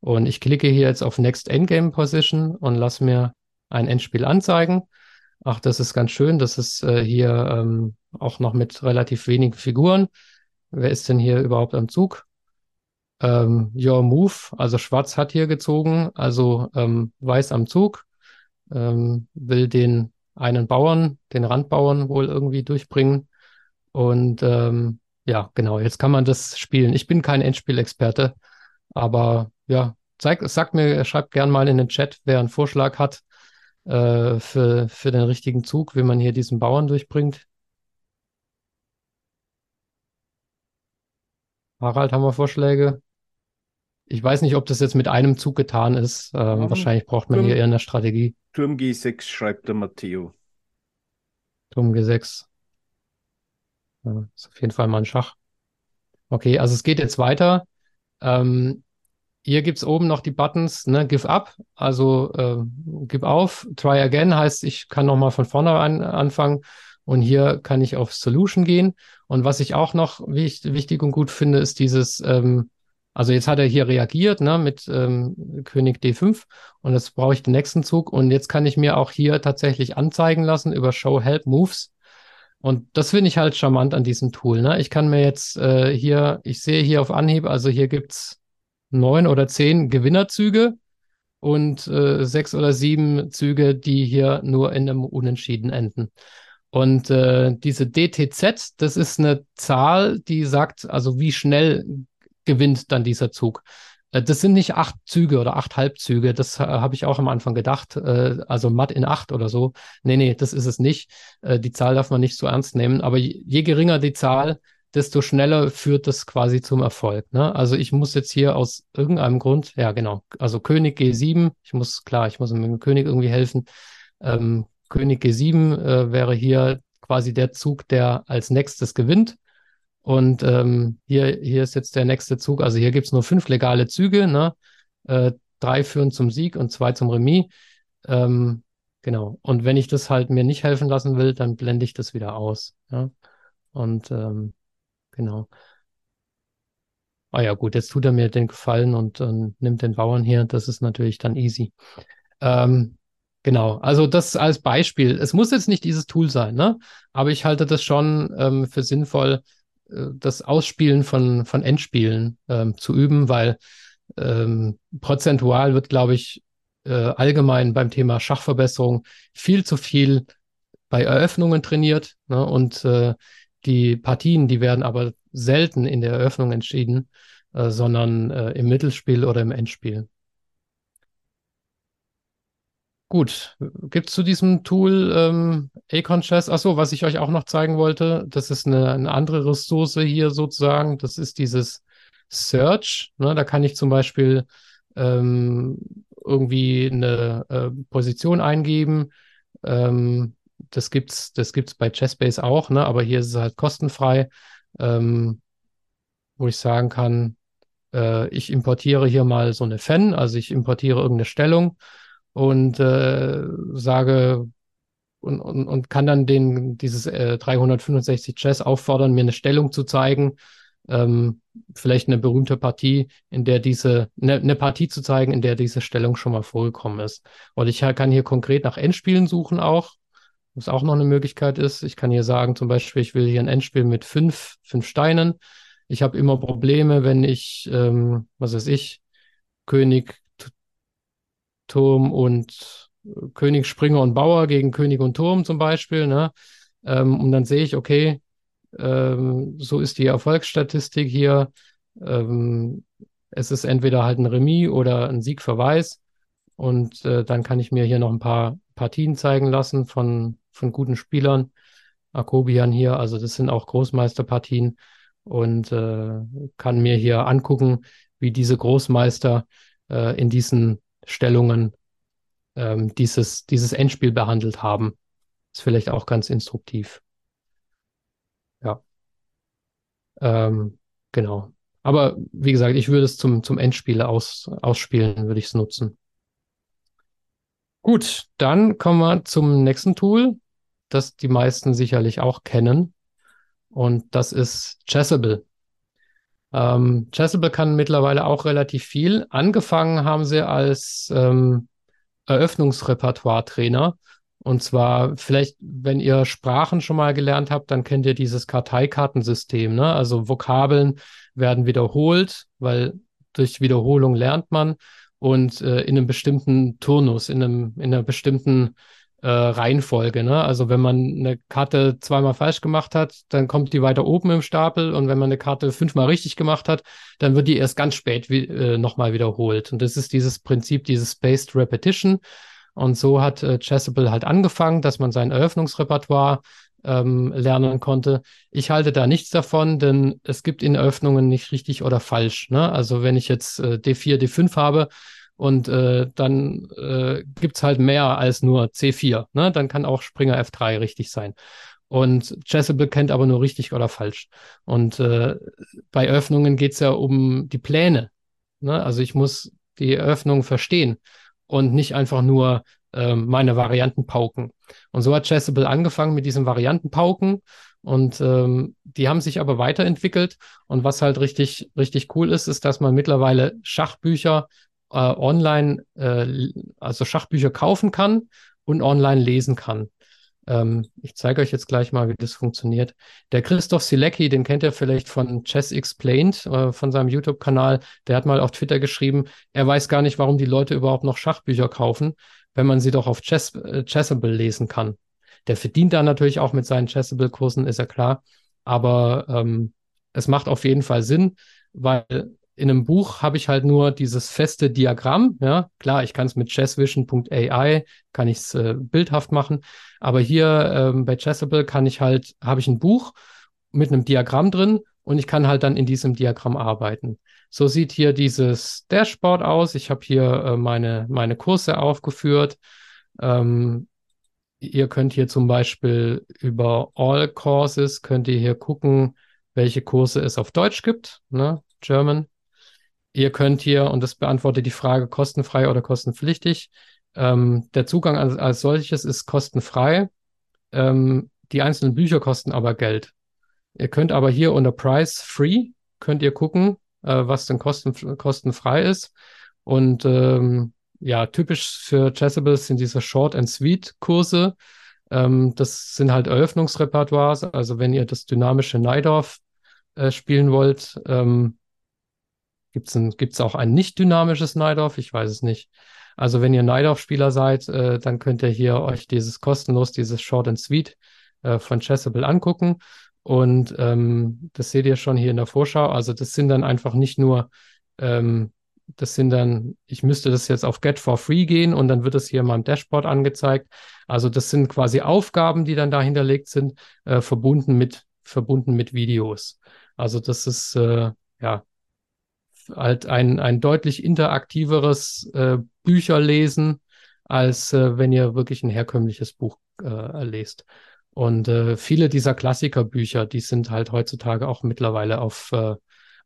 Und ich klicke hier jetzt auf Next Endgame Position und lasse mir ein Endspiel anzeigen. Ach, das ist ganz schön. Das ist äh, hier ähm, auch noch mit relativ wenigen Figuren. Wer ist denn hier überhaupt am Zug? Ähm, Your Move, also Schwarz hat hier gezogen, also ähm, Weiß am Zug, ähm, will den einen Bauern, den Randbauern wohl irgendwie durchbringen. Und ähm, ja, genau, jetzt kann man das spielen. Ich bin kein Endspielexperte, aber ja, zeig, sagt mir, schreibt gern mal in den Chat, wer einen Vorschlag hat äh, für, für den richtigen Zug, wie man hier diesen Bauern durchbringt. Harald, haben wir Vorschläge? Ich weiß nicht, ob das jetzt mit einem Zug getan ist. Ähm, Ja, wahrscheinlich braucht man Turm- hier eher eine Strategie. Turm G6 schreibt der Matteo. Turm G6. Ja, ist auf jeden Fall mal ein Schach. Okay, also es geht jetzt weiter. Ähm, hier gibt's oben noch die Buttons, ne, Give Up, also äh, gib auf. Try Again heißt, ich kann nochmal von vorne an, anfangen. Und hier kann ich auf Solution gehen. Und was ich auch noch wichtig, und gut finde, ist dieses, ähm, also jetzt hat er hier reagiert, ne, mit ähm, König D5. Und jetzt brauche ich den nächsten Zug. Und jetzt kann ich mir auch hier tatsächlich anzeigen lassen über Show Help Moves. Und das finde ich halt charmant an diesem Tool. Ne? Ich kann mir jetzt äh, hier, ich sehe hier auf Anhieb, also hier gibt's neun oder zehn Gewinnerzüge. und äh, sechs oder sieben Züge, die hier nur in einem Unentschieden enden. Und äh, diese DTZ, das ist eine Zahl, die sagt, also wie schnell gewinnt dann dieser Zug. Äh, das sind nicht acht Züge oder acht Halbzüge. Das äh, habe ich auch am Anfang gedacht. Äh, also matt in acht oder so. Nee, nee, das ist es nicht. Äh, die Zahl darf man nicht so ernst nehmen. Aber je, je geringer die Zahl, desto schneller führt das quasi zum Erfolg. Ne? Also ich muss jetzt hier aus irgendeinem Grund, ja genau, also König G7, ich muss, klar, ich muss mit dem König irgendwie helfen. Ähm, König G7 äh, wäre hier quasi der Zug, der als nächstes gewinnt. Und ähm, hier, hier ist jetzt der nächste Zug. Also hier gibt es nur fünf legale Züge. Ne? Äh, drei führen zum Sieg und zwei zum Remis. Ähm, genau. Und wenn ich das halt mir nicht helfen lassen will, dann blende ich das wieder aus. Ja? Und ähm, genau. Ah ja, gut, jetzt tut er mir den Gefallen und, und nimmt den Bauern hier. Das ist natürlich dann easy. Ähm, Genau, also das als Beispiel. Es muss jetzt nicht dieses Tool sein, ne? Aber ich halte das schon ähm, für sinnvoll, äh, das Ausspielen von, von Endspielen ähm, zu üben, weil ähm, prozentual wird, glaube ich, äh, allgemein beim Thema Schachverbesserung viel zu viel bei Eröffnungen trainiert. Ne? Und äh, die Partien, die werden aber selten in der Eröffnung entschieden, äh, sondern äh, im Mittelspiel oder im Endspiel. Gut, gibt es zu diesem Tool ähm, Acon Chess? Achso, was ich euch auch noch zeigen wollte, das ist eine, eine andere Ressource hier sozusagen. Das ist dieses Search. Ne? Da kann ich zum Beispiel ähm, irgendwie eine äh, Position eingeben. Ähm, das gibt's, das gibt's bei Chessbase auch, ne? aber hier ist es halt kostenfrei, ähm, wo ich sagen kann, äh, ich importiere hier mal so eine Fan, also ich importiere irgendeine Stellung und äh, sage und, und, und kann dann den, dieses äh, 365 Chess auffordern, mir eine Stellung zu zeigen, ähm, vielleicht eine berühmte Partie, in der diese, eine, eine Partie zu zeigen, in der diese Stellung schon mal vorgekommen ist. Und ich kann hier konkret nach Endspielen suchen auch, was auch noch eine Möglichkeit ist. Ich kann hier sagen, zum Beispiel, ich will hier ein Endspiel mit fünf, fünf Steinen. Ich habe immer Probleme, wenn ich, ähm, was weiß ich, König Turm und äh, König, Springer und Bauer gegen König und Turm zum Beispiel. Ne? Ähm, und dann sehe ich, okay, ähm, so ist die Erfolgsstatistik hier. Ähm, es ist entweder halt ein Remis oder ein Siegverweis. Und äh, dann kann ich mir hier noch ein paar Partien zeigen lassen von, von guten Spielern. Akobian hier, also das sind auch Großmeisterpartien und äh, kann mir hier angucken, wie diese Großmeister äh, in diesen Stellungen ähm, dieses, dieses Endspiel behandelt haben. Ist vielleicht auch ganz instruktiv. Ja. Ähm, genau. Aber wie gesagt, ich würde es zum, zum Endspiel aus, ausspielen, würde ich es nutzen. Gut, dann kommen wir zum nächsten Tool, das die meisten sicherlich auch kennen. Und das ist Chessable. Ähm, Chessable kann mittlerweile auch relativ viel. Angefangen haben sie als ähm, Eröffnungsrepertoire-Trainer. Und zwar, vielleicht, wenn ihr Sprachen schon mal gelernt habt, dann kennt ihr dieses Karteikartensystem. Ne? Also Vokabeln werden wiederholt, weil durch Wiederholung lernt man und äh, in einem bestimmten Turnus, in, einem, in einer bestimmten äh, Reihenfolge. Ne? Also wenn man eine Karte zweimal falsch gemacht hat, dann kommt die weiter oben im Stapel und wenn man eine Karte fünfmal richtig gemacht hat, dann wird die erst ganz spät wie, äh, nochmal wiederholt. Und das ist dieses Prinzip, dieses Spaced Repetition. Und so hat äh, Chessable halt angefangen, dass man sein Eröffnungsrepertoire ähm, lernen konnte. Ich halte da nichts davon, denn es gibt in Eröffnungen nicht richtig oder falsch. Ne? Also wenn ich jetzt äh, D4, D5 habe, und äh, dann äh, gibt halt mehr als nur C4. Ne? Dann kann auch Springer F3 richtig sein. Und Chessable kennt aber nur richtig oder falsch. Und äh, bei Öffnungen geht es ja um die Pläne. Ne? Also ich muss die Eröffnung verstehen und nicht einfach nur äh, meine Varianten pauken. Und so hat Chessable angefangen mit diesen Variantenpauken und ähm, die haben sich aber weiterentwickelt. Und was halt richtig, richtig cool ist, ist, dass man mittlerweile Schachbücher äh, online, äh, also Schachbücher kaufen kann und online lesen kann. Ähm, ich zeige euch jetzt gleich mal, wie das funktioniert. Der Christoph Silecki, den kennt ihr vielleicht von Chess Explained, äh, von seinem YouTube-Kanal. Der hat mal auf Twitter geschrieben, er weiß gar nicht, warum die Leute überhaupt noch Schachbücher kaufen, wenn man sie doch auf Chess, äh, Chessable lesen kann. Der verdient da natürlich auch mit seinen Chessable-Kursen, ist ja klar. Aber ähm, es macht auf jeden Fall Sinn, weil in einem Buch habe ich halt nur dieses feste Diagramm. Ja, klar, ich kann es mit chessvision.ai, kann ich es äh, bildhaft machen. Aber hier ähm, bei Chessable kann ich halt, habe ich ein Buch mit einem Diagramm drin und ich kann halt dann in diesem Diagramm arbeiten. So sieht hier dieses Dashboard aus. Ich habe hier äh, meine, meine Kurse aufgeführt. Ähm, ihr könnt hier zum Beispiel über All Courses, könnt ihr hier gucken, welche Kurse es auf Deutsch gibt, ne? German. Ihr könnt hier, und das beantwortet die Frage, kostenfrei oder kostenpflichtig. Ähm, der Zugang als, als, solches ist kostenfrei. Ähm, die einzelnen Bücher kosten aber Geld. Ihr könnt aber hier unter Price Free, könnt ihr gucken, äh, was denn kosten, kostenfrei ist. Und ähm, ja, typisch für Chessable sind diese Short and Sweet Kurse. Ähm, das sind halt Eröffnungsrepertoires. Also wenn ihr das dynamische Neidorf äh, spielen wollt, ähm, Gibt es gibt's auch ein nicht dynamisches Neidorf? Ich weiß es nicht. Also wenn ihr Neidorf-Spieler seid, äh, dann könnt ihr hier euch dieses kostenlos, dieses Short and Sweet äh, von Chessable angucken. Und ähm, das seht ihr schon hier in der Vorschau. Also das sind dann einfach nicht nur, ähm, das sind dann, ich müsste das jetzt auf Get for Free gehen und dann wird es hier in meinem Dashboard angezeigt. Also das sind quasi Aufgaben, die dann da hinterlegt sind, äh, verbunden mit, verbunden mit Videos. Also das ist, äh, ja, halt ein, ein deutlich interaktiveres äh, Bücherlesen, als äh, wenn ihr wirklich ein herkömmliches Buch äh, lest. Und äh, viele dieser Klassikerbücher, die sind halt heutzutage auch mittlerweile auf, äh,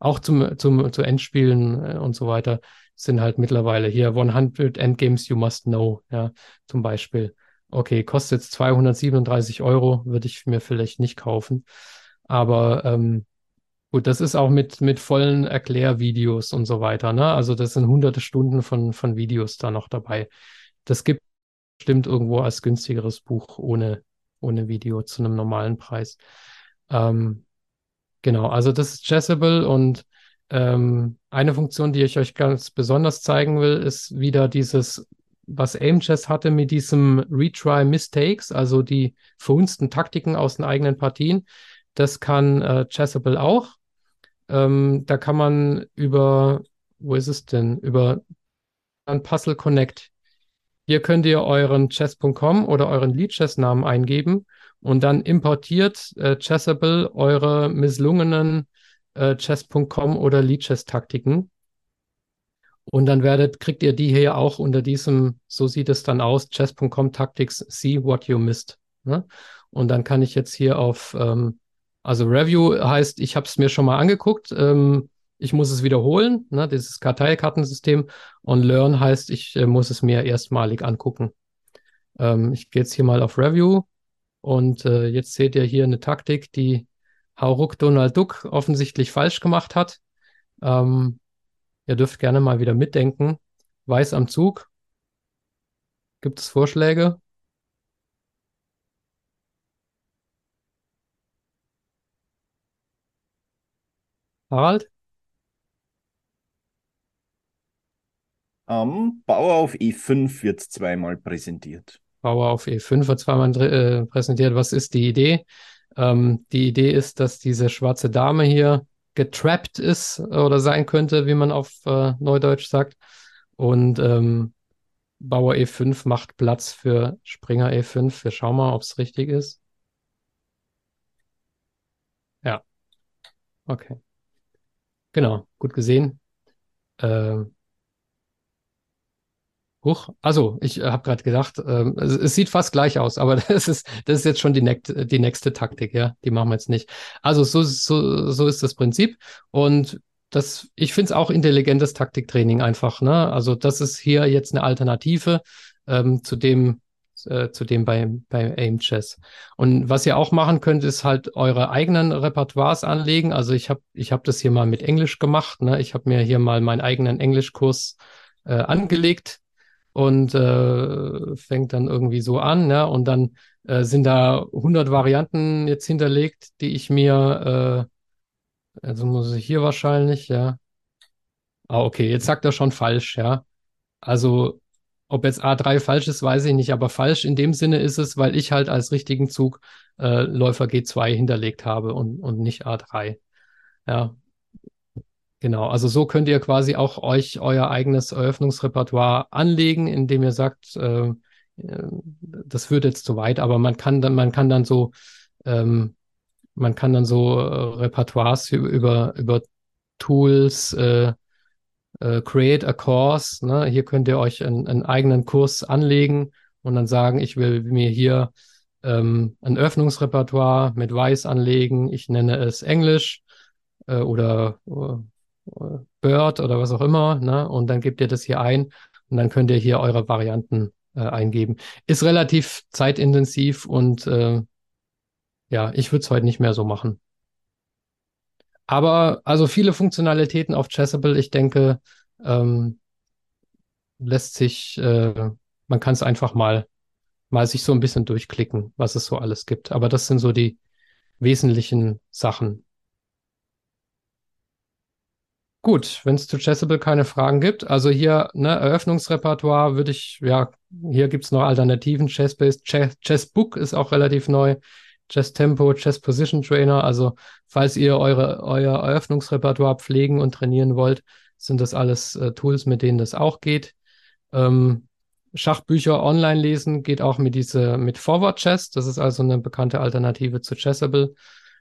auch zum, zum, zu Endspielen äh, und so weiter, sind halt mittlerweile hier 100 Endgames You Must Know, ja, zum Beispiel. Okay, kostet jetzt 237 Euro, würde ich mir vielleicht nicht kaufen. Aber ähm, Gut, das ist auch mit, mit vollen Erklärvideos und so weiter. Ne? Also das sind hunderte Stunden von, von Videos da noch dabei. Das gibt bestimmt irgendwo als günstigeres Buch ohne, ohne Video zu einem normalen Preis. Ähm, genau, also das ist Chessable und ähm, eine Funktion, die ich euch ganz besonders zeigen will, ist wieder dieses, was Aimchess hatte mit diesem Retry Mistakes, also die verhunzten Taktiken aus den eigenen Partien. Das kann äh, Chessable auch. Ähm, da kann man über, wo ist es denn? Über ein Puzzle Connect. Hier könnt ihr euren chess.com oder euren Lead-Chess-Namen eingeben und dann importiert äh, Chessable eure misslungenen äh, chess.com oder Lead-Chess-Taktiken. Und dann werdet, kriegt ihr die hier auch unter diesem, so sieht es dann aus, chess.com Tactics, see what you missed. Ne? Und dann kann ich jetzt hier auf ähm, also Review heißt, ich habe es mir schon mal angeguckt, ähm, ich muss es wiederholen, ne, dieses Karteikartensystem. Und Learn heißt, ich äh, muss es mir erstmalig angucken. Ähm, ich gehe jetzt hier mal auf Review und äh, jetzt seht ihr hier eine Taktik, die Hauruck Donald Duck offensichtlich falsch gemacht hat. Ähm, ihr dürft gerne mal wieder mitdenken. Weiß am Zug. Gibt es Vorschläge? Harald? Ähm, Bauer auf E5 wird zweimal präsentiert. Bauer auf E5 wird zweimal äh, präsentiert. Was ist die Idee? Ähm, die Idee ist, dass diese schwarze Dame hier getrappt ist oder sein könnte, wie man auf äh, Neudeutsch sagt. Und ähm, Bauer E5 macht Platz für Springer E5. Wir schauen mal, ob es richtig ist. Ja. Okay. Genau, gut gesehen. Äh, Huch, also ich äh, habe gerade gedacht, ähm, es, es, sieht fast gleich aus, aber das ist, das ist jetzt schon die, die nächste Taktik, ja. Die machen wir jetzt nicht. Also so, so, so ist das Prinzip. Und das, ich finde es auch intelligentes Taktiktraining einfach, ne? Also das ist hier jetzt eine Alternative ähm, zu dem, äh, zu dem bei, bei Aim Chess. Und was ihr auch machen könnt, ist halt eure eigenen Repertoires anlegen. Also ich habe ich hab das hier mal mit Englisch gemacht. Ne? Ich habe mir hier mal meinen eigenen Englischkurs äh, angelegt und äh, fängt dann irgendwie so an. Ne? Und dann äh, sind da 100 Varianten jetzt hinterlegt, die ich mir, äh, also muss ich hier wahrscheinlich, ja. Ah, okay, jetzt sagt er schon falsch, ja. Also, ob jetzt A3 falsch ist, weiß ich nicht, aber falsch in dem Sinne ist es, weil ich halt als richtigen Zug äh, Läufer G2 hinterlegt habe und, und nicht A3. Ja, Genau, also so könnt ihr quasi auch euch euer eigenes Eröffnungsrepertoire anlegen, indem ihr sagt, äh, das führt jetzt zu weit, aber man kann dann, man kann dann so, ähm, man kann dann so äh, Repertoires über, über Tools, äh, äh, create a course, ne? Hier könnt ihr euch einen, einen eigenen Kurs anlegen und dann sagen, ich will mir hier ähm, ein Öffnungsrepertoire mit Weiß anlegen, ich nenne es Englisch äh, oder äh, Bird oder was auch immer, ne? Und dann gebt ihr das hier ein und dann könnt ihr hier eure Varianten äh, eingeben. Ist relativ zeitintensiv und äh, ja, ich würde es heute nicht mehr so machen. Aber also viele Funktionalitäten auf Chessable, ich denke, ähm, lässt sich, äh, man kann es einfach mal, mal sich so ein bisschen durchklicken, was es so alles gibt. Aber das sind so die wesentlichen Sachen. Gut, wenn es zu Chessable keine Fragen gibt, also hier, ne, Eröffnungsrepertoire würde ich, ja, hier gibt es noch Alternativen, Chessbase, Chess, Chessbook ist auch relativ neu, Chess Tempo, Chess Position Trainer, also falls ihr eure, euer Eröffnungsrepertoire pflegen und trainieren wollt, sind das alles äh, Tools, mit denen das auch geht. Ähm, Schachbücher online lesen geht auch mit diese, mit Forward Chess, das ist also eine bekannte Alternative zu Chessable.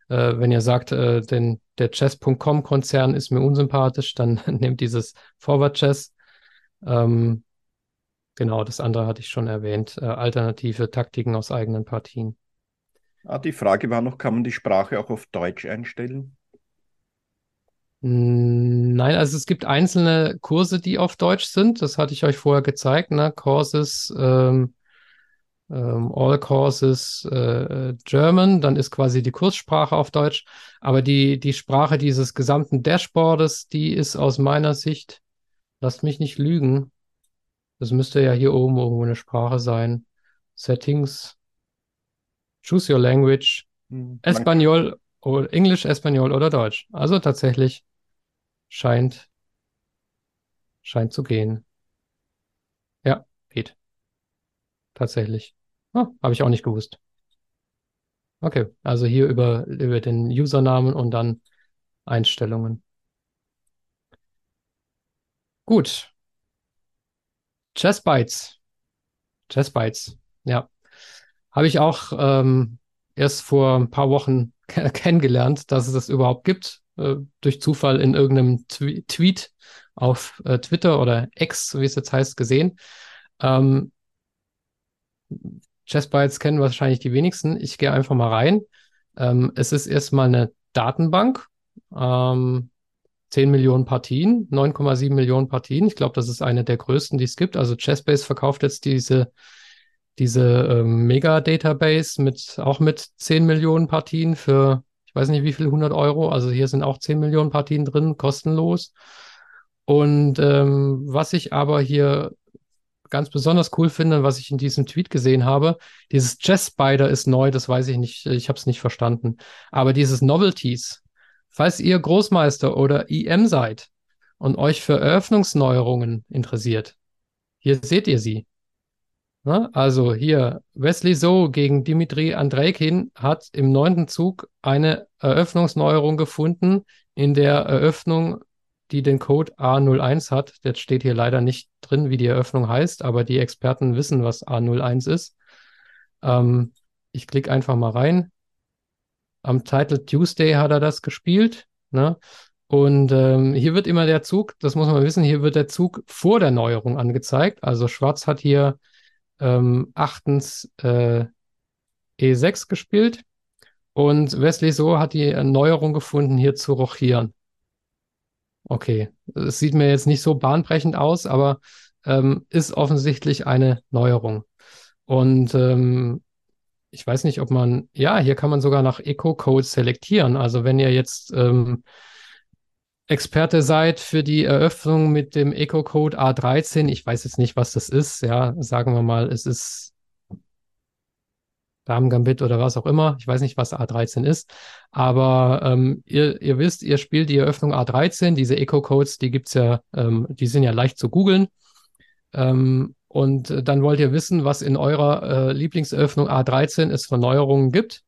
Äh, wenn ihr sagt, äh, den, der Chess.com-Konzern ist mir unsympathisch, dann nehmt dieses Forward Chess. Ähm, genau, das andere hatte ich schon erwähnt. Äh, alternative Taktiken aus eigenen Partien. Ah, die Frage war noch, kann man die Sprache auch auf Deutsch einstellen? Nein, also es gibt einzelne Kurse, die auf Deutsch sind. Das hatte ich euch vorher gezeigt. Ne? Courses, ähm, ähm, All Courses äh, German, dann ist quasi die Kurssprache auf Deutsch. Aber die, die Sprache dieses gesamten Dashboardes, die ist aus meiner Sicht, lasst mich nicht lügen. Das müsste ja hier oben irgendwo eine Sprache sein. Settings, Choose Your Language, hm, Espanol, oder Englisch, Espanol oder Deutsch. Also tatsächlich scheint, scheint zu gehen. Ja, geht. Tatsächlich. Ah, Habe ich auch nicht gewusst. Okay, also hier über, über den Usernamen und dann Einstellungen. Gut. Chess Bytes. Chess Bytes. Ja. Habe ich auch ähm, erst vor ein paar Wochen kennengelernt, dass es das überhaupt gibt. Äh, durch Zufall in irgendeinem Tw Tweet auf äh, Twitter oder X, wie es jetzt heißt, gesehen. Ähm, Chessbytes kennen wahrscheinlich die wenigsten. Ich gehe einfach mal rein. Ähm, es ist erstmal eine Datenbank. Ähm, 10 Millionen Partien, 9,7 Millionen Partien. Ich glaube, das ist eine der größten, die es gibt. Also Chessbase verkauft jetzt diese, diese ähm, Mega-Database mit auch mit 10 Millionen Partien für, ich weiß nicht wie viel, 100 Euro. Also hier sind auch 10 Millionen Partien drin, kostenlos. Und ähm, was ich aber hier ganz besonders cool finde, was ich in diesem Tweet gesehen habe, dieses Chess Spider ist neu, das weiß ich nicht, ich habe es nicht verstanden. Aber dieses Novelties, falls ihr Großmeister oder IM seid und euch für Eröffnungsneuerungen interessiert, hier seht ihr sie. Na, also hier, Wesley So gegen Dimitri Andreikin hat im neunten Zug eine Eröffnungsneuerung gefunden, in der Eröffnung die den Code A01 hat. Der steht hier leider nicht drin, wie die Eröffnung heißt, aber die Experten wissen, was A01 ist. Ähm, ich klicke einfach mal rein. Am Title Tuesday hat er das gespielt. Ne? Und ähm, hier wird immer der Zug, das muss man wissen, hier wird der Zug vor der Neuerung angezeigt. Also Schwarz hat hier ähm, achtens äh, E6 gespielt und Wesley So hat die Neuerung gefunden, hier zu rochieren. Okay, es sieht mir jetzt nicht so bahnbrechend aus, aber ähm, ist offensichtlich eine Neuerung. Und ähm, ich weiß nicht, ob man, ja, hier kann man sogar nach Eco-Code selektieren. Also wenn ihr jetzt ähm, Experte seid für die Eröffnung mit dem Eco-Code A13, ich weiß jetzt nicht, was das ist, ja, sagen wir mal, es ist Damen-Gambit oder was auch immer. Ich weiß nicht, was A13 ist. Aber ähm, ihr, ihr wisst, ihr spielt die Eröffnung A13. Diese Eco-Codes, die gibt's ja, ähm, die sind ja leicht zu googeln. Ähm, und dann wollt ihr wissen, was in eurer äh, Lieblingseröffnung A13 es für Neuerungen gibt.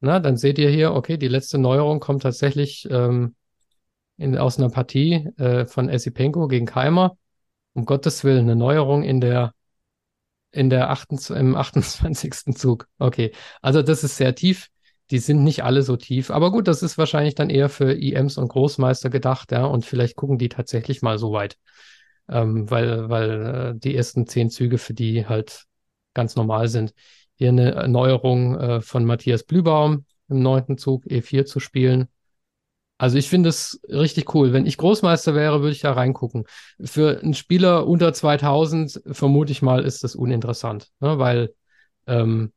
Na, dann seht ihr hier, okay, die letzte Neuerung kommt tatsächlich ähm, in, aus einer Partie äh, von Esipenko gegen Keimer. Um Gottes Willen, eine Neuerung in der in der 28, im 28. Zug. Okay, also das ist sehr tief. Die sind nicht alle so tief. Aber gut, das ist wahrscheinlich dann eher für IMs und Großmeister gedacht, ja. Und vielleicht gucken die tatsächlich mal so weit. Ähm, weil, weil äh, die ersten zehn Züge für die halt ganz normal sind. Hier eine Erneuerung äh, von Matthias Blübaum im neunten Zug E4 zu spielen. Also ich finde es richtig cool. Wenn ich Großmeister wäre, würde ich da reingucken. Für einen Spieler unter 2000 vermute ich mal, ist das uninteressant, ne? weil ähm,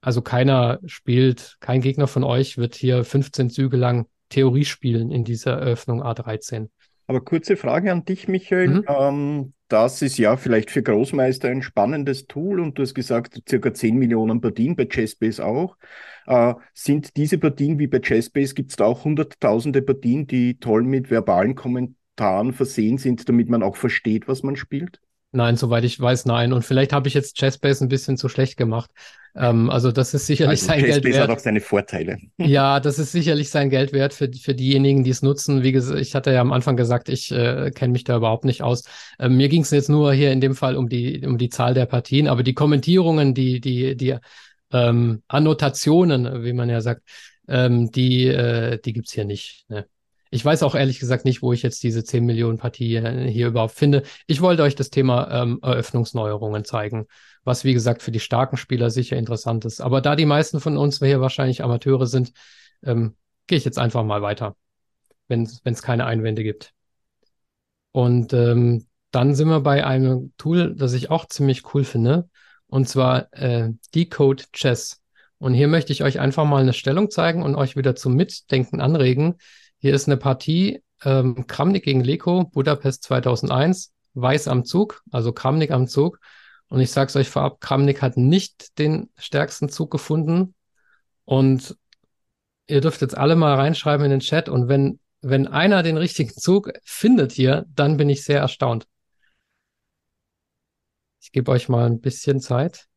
also keiner spielt, kein Gegner von euch wird hier 15 Züge lang Theorie spielen in dieser Eröffnung A13. Aber kurze Frage an dich, Michael. Mhm. Ähm, das ist ja vielleicht für Großmeister ein spannendes Tool und du hast gesagt, circa 10 Millionen Partien bei Chessbase auch. Äh, sind diese Partien wie bei Chessbase, gibt es da auch hunderttausende Partien, die toll mit verbalen Kommentaren versehen sind, damit man auch versteht, was man spielt? Nein, soweit ich weiß, nein. Und vielleicht habe ich jetzt Chessbase ein bisschen zu schlecht gemacht. Ähm, also das ist sicherlich also sein Chessbase Geld wert. hat auch seine Vorteile. Ja, das ist sicherlich sein Geld wert für, für diejenigen, die es nutzen. Wie gesagt, ich hatte ja am Anfang gesagt, ich äh, kenne mich da überhaupt nicht aus. Ähm, mir ging es jetzt nur hier in dem Fall um die, um die Zahl der Partien, aber die Kommentierungen, die, die, die ähm, Annotationen, wie man ja sagt, ähm, die, äh, die gibt's hier nicht. Ne? Ich weiß auch ehrlich gesagt nicht, wo ich jetzt diese 10 Millionen Partie hier, hier überhaupt finde. Ich wollte euch das Thema ähm, Eröffnungsneuerungen zeigen, was wie gesagt für die starken Spieler sicher interessant ist. Aber da die meisten von uns hier wahrscheinlich Amateure sind, ähm, gehe ich jetzt einfach mal weiter, wenn es keine Einwände gibt. Und ähm, dann sind wir bei einem Tool, das ich auch ziemlich cool finde, und zwar äh, Decode Chess. Und hier möchte ich euch einfach mal eine Stellung zeigen und euch wieder zum Mitdenken anregen. Hier ist eine Partie ähm, Kramnik gegen Leko, Budapest 2001, Weiß am Zug, also Kramnik am Zug. Und ich sage es euch vorab, Kramnik hat nicht den stärksten Zug gefunden. Und ihr dürft jetzt alle mal reinschreiben in den Chat. Und wenn, wenn einer den richtigen Zug findet hier, dann bin ich sehr erstaunt. Ich gebe euch mal ein bisschen Zeit.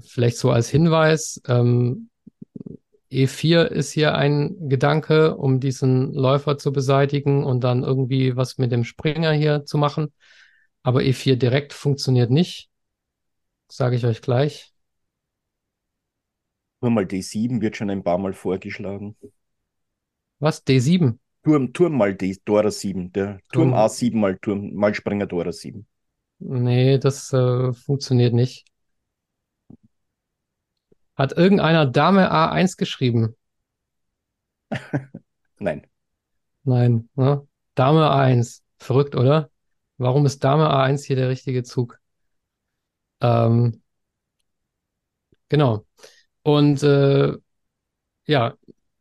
Vielleicht so als Hinweis, ähm, E4 ist hier ein Gedanke, um diesen Läufer zu beseitigen und dann irgendwie was mit dem Springer hier zu machen. Aber E4 direkt funktioniert nicht. Sage ich euch gleich. Turm mal D7 wird schon ein paar Mal vorgeschlagen. Was? D7? Turm, Turm mal D, Dora 7. Der Turm, Turm A7 mal Turm, mal Springer Dora 7. Nee, das äh, funktioniert nicht. Hat irgendeiner Dame A1 geschrieben? Nein. Nein. Ne? Dame A1. Verrückt, oder? Warum ist Dame A1 hier der richtige Zug? Ähm, genau. Und äh, ja,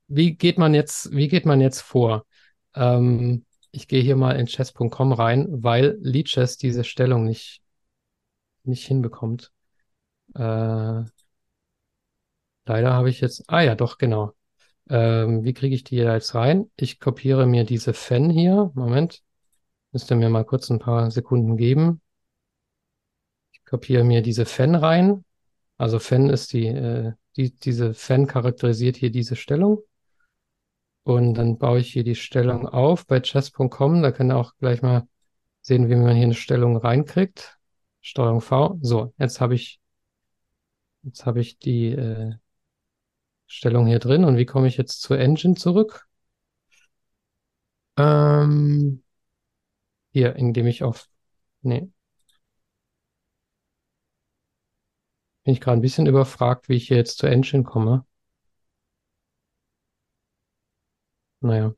wie geht man jetzt, wie geht man jetzt vor? Ähm, ich gehe hier mal in chess.com rein, weil Leadchess diese Stellung nicht, nicht hinbekommt. Äh, Leider habe ich jetzt, ah ja, doch, genau. Ähm, wie kriege ich die jetzt rein? Ich kopiere mir diese Fan hier. Moment. Müsste mir mal kurz ein paar Sekunden geben. Ich kopiere mir diese Fan rein. Also Fan ist die, äh, die, diese Fan charakterisiert hier diese Stellung. Und dann baue ich hier die Stellung auf bei chess.com. Da könnt ihr auch gleich mal sehen, wie man hier eine Stellung reinkriegt. Steuerung V. So, jetzt habe ich, jetzt habe ich die, äh, Stellung hier drin. Und wie komme ich jetzt zur Engine zurück? Ähm, hier, indem ich auf, nee. Bin ich gerade ein bisschen überfragt, wie ich hier jetzt zur Engine komme. Naja.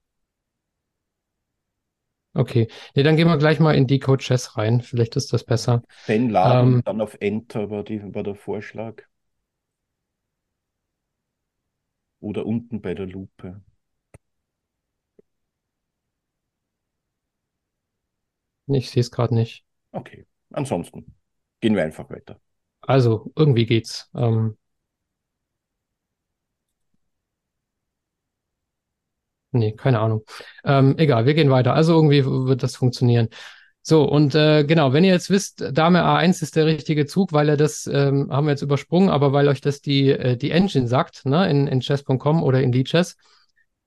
Okay. Nee, dann gehen wir gleich mal in Decode Chess rein. Vielleicht ist das besser. Wenn laden, ähm, dann auf Enter war, die, war der Vorschlag. Oder unten bei der Lupe. Ich sehe es gerade nicht. Okay, ansonsten gehen wir einfach weiter. also irgendwie geht's. Ähm, nee, keine Ahnung. Ähm, egal, wir gehen weiter. Also irgendwie wird das funktionieren. So, und äh, genau, wenn ihr jetzt wisst, Dame A1 ist der richtige Zug, weil er das, ähm, haben wir jetzt übersprungen, aber weil euch das die, äh, die Engine sagt, ne, in, in chess.com oder in Lichess,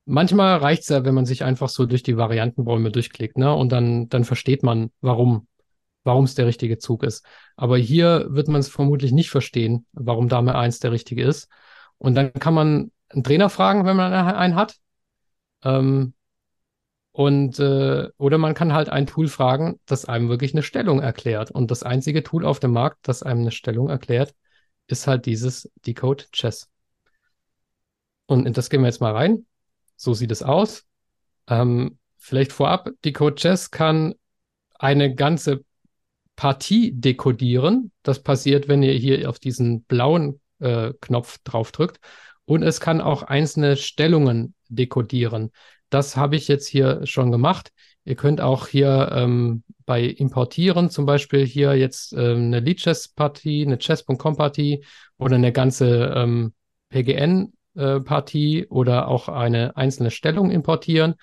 manchmal reicht's ja, wenn man sich einfach so durch die Variantenbäume durchklickt, ne, und dann, dann versteht man, warum, warum es der richtige Zug ist. Aber hier wird man es vermutlich nicht verstehen, warum Dame A1 der richtige ist. Und dann kann man einen Trainer fragen, wenn man einen hat. Ähm, und äh, oder man kann halt ein Tool fragen, das einem wirklich eine Stellung erklärt. Und das einzige Tool auf dem Markt, das einem eine Stellung erklärt, ist halt dieses Decode Chess. Und in das gehen wir jetzt mal rein. So sieht es aus. Ähm, vielleicht vorab, Decode Chess kann eine ganze Partie dekodieren. Das passiert, wenn ihr hier auf diesen blauen äh, Knopf draufdrückt. Und es kann auch einzelne Stellungen dekodieren. Das habe ich jetzt hier schon gemacht. Ihr könnt auch hier ähm, bei Importieren zum Beispiel hier jetzt ähm, eine Lead-Chess-Partie, eine Chess.com-Partie oder eine ganze ähm, PGN-Partie äh, oder auch eine einzelne Stellung importieren.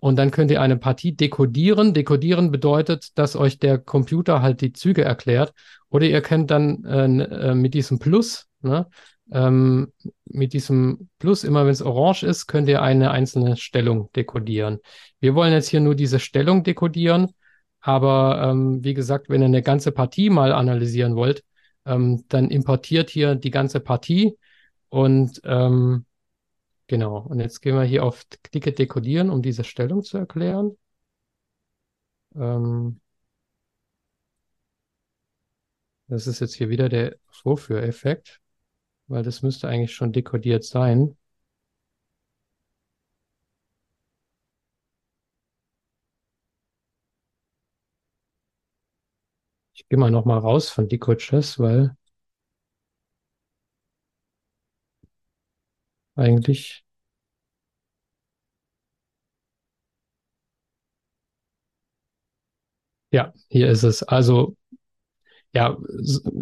Und dann könnt ihr eine Partie dekodieren. Dekodieren bedeutet, dass euch der Computer halt die Züge erklärt. Oder ihr könnt dann äh, äh mit diesem Plus, ne, ähm, mit diesem Plus, immer wenn es orange ist, könnt ihr eine einzelne Stellung dekodieren. Wir wollen jetzt hier nur diese Stellung dekodieren, aber ähm, wie gesagt, wenn ihr eine ganze Partie mal analysieren wollt, ähm, dann importiert hier die ganze Partie und ähm, genau. Und jetzt gehen wir hier auf Klicke dekodieren, um diese Stellung zu erklären. Ähm, das ist jetzt hier wieder der Vorführeffekt weil das müsste eigentlich schon dekodiert sein. Ich gehe mal noch mal raus von Decode weil eigentlich ja, hier ist es. Also ja,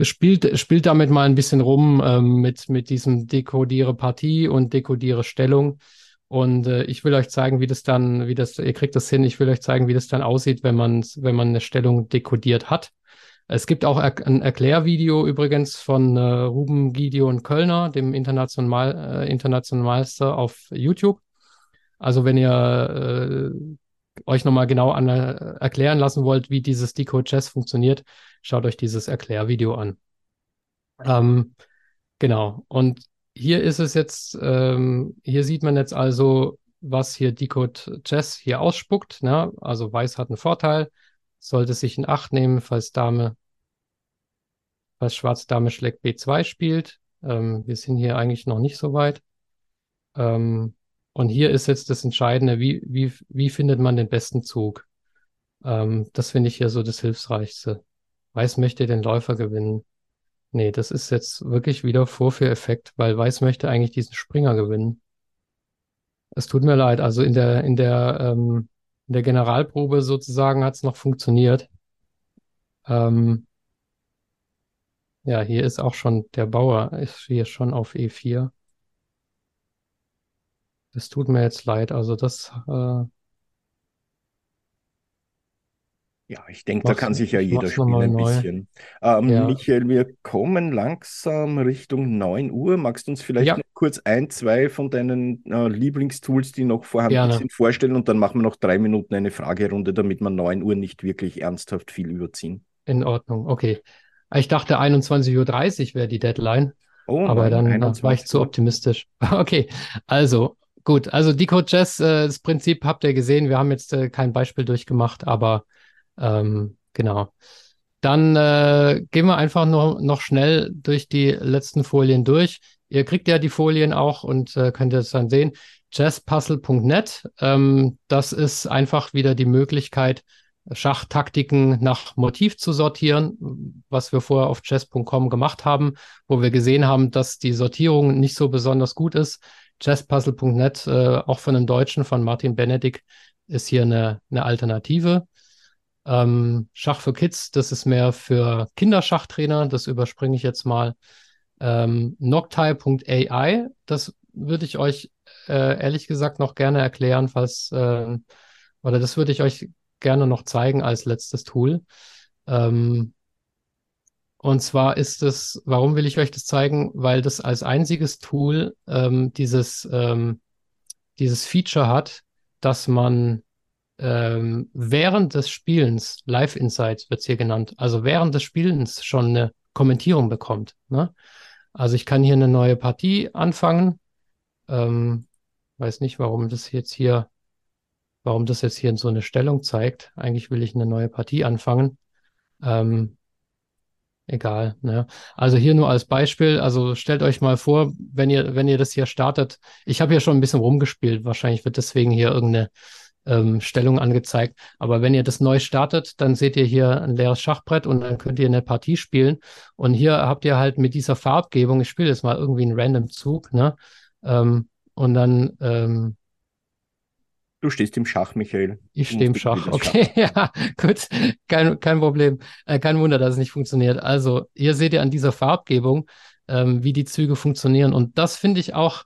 spielt, spielt damit mal ein bisschen rum ähm, mit, mit diesem Dekodiere Partie und Dekodiere Stellung. Und äh, ich will euch zeigen, wie das dann, wie das, ihr kriegt das hin, ich will euch zeigen, wie das dann aussieht, wenn man, wenn man eine Stellung dekodiert hat. Es gibt auch er ein Erklärvideo übrigens von äh, Ruben Gideon Kölner, dem International, äh, Internationalmeister auf YouTube. Also wenn ihr äh, euch nochmal genau an, äh, erklären lassen wollt, wie dieses Decode Chess funktioniert, schaut euch dieses Erklärvideo an. Ähm, genau. Und hier ist es jetzt, ähm, hier sieht man jetzt also, was hier Decode Chess hier ausspuckt. Ne? Also Weiß hat einen Vorteil, sollte sich in Acht nehmen, falls Dame, falls Schwarz Dame schlägt B2 spielt. Ähm, wir sind hier eigentlich noch nicht so weit. Ähm, und hier ist jetzt das Entscheidende, wie, wie, wie findet man den besten Zug? Ähm, das finde ich hier so das Hilfsreichste. Weiß möchte den Läufer gewinnen. Nee, das ist jetzt wirklich wieder Vorführeffekt, weil Weiß möchte eigentlich diesen Springer gewinnen. Es tut mir leid, also in der, in der, ähm, in der Generalprobe sozusagen hat es noch funktioniert. Ähm, ja, hier ist auch schon der Bauer, ist hier schon auf E4. Das tut mir jetzt leid. Also das äh, Ja, ich denke, da kann sich ja jeder spielen ein neu. bisschen. Ähm, ja. Michael, wir kommen langsam Richtung 9 Uhr. Magst du uns vielleicht ja. noch kurz ein, zwei von deinen äh, Lieblingstools, die noch vorhanden Gerne. sind, vorstellen und dann machen wir noch drei Minuten eine Fragerunde, damit wir 9 Uhr nicht wirklich ernsthaft viel überziehen. In Ordnung, okay. Ich dachte 21.30 Uhr wäre die Deadline. Oh, aber dann 21. war ich zu optimistisch. okay, also gut. Also Decode Jazz, äh, das Prinzip habt ihr gesehen. Wir haben jetzt äh, kein Beispiel durchgemacht, aber ähm, genau. Dann äh, gehen wir einfach nur noch schnell durch die letzten Folien durch. Ihr kriegt ja die Folien auch und äh, könnt es dann sehen. Jazzpuzzle.net, ähm, das ist einfach wieder die Möglichkeit, Schachtaktiken nach Motiv zu sortieren, was wir vorher auf chess.com gemacht haben, wo wir gesehen haben, dass die Sortierung nicht so besonders gut ist. Jazzpuzzle.net, äh, auch von einem Deutschen, von Martin Benedikt, ist hier eine, eine Alternative. Ähm, Schach für Kids, das ist mehr für Kinderschachtrainer, das überspringe ich jetzt mal. Ähm, Noctai.ai, das würde ich euch äh, ehrlich gesagt noch gerne erklären, falls, äh, oder das würde ich euch gerne noch zeigen als letztes Tool. Ähm, und zwar ist es, warum will ich euch das zeigen? Weil das als einziges Tool ähm, dieses, ähm, dieses Feature hat, dass man ähm, während des Spielens, Live Insights wird es hier genannt, also während des Spielens schon eine Kommentierung bekommt. Ne? Also ich kann hier eine neue Partie anfangen. Ähm, weiß nicht, warum das jetzt hier, warum das jetzt hier in so eine Stellung zeigt. Eigentlich will ich eine neue Partie anfangen. Ähm, egal. Ne? Also hier nur als Beispiel, also stellt euch mal vor, wenn ihr, wenn ihr das hier startet, ich habe hier schon ein bisschen rumgespielt, wahrscheinlich wird deswegen hier irgendeine ähm, Stellung angezeigt. Aber wenn ihr das neu startet, dann seht ihr hier ein leeres Schachbrett und dann könnt ihr eine Partie spielen. Und hier habt ihr halt mit dieser Farbgebung, ich spiele jetzt mal irgendwie einen random Zug, ne? Ähm, und dann ähm, Du stehst im Schach, Michael. Ich stehe im Schach, okay, ja, gut, kein, kein Problem. Äh, kein Wunder, dass es nicht funktioniert. Also, hier seht ihr an dieser Farbgebung, ähm, wie die Züge funktionieren. Und das finde ich auch,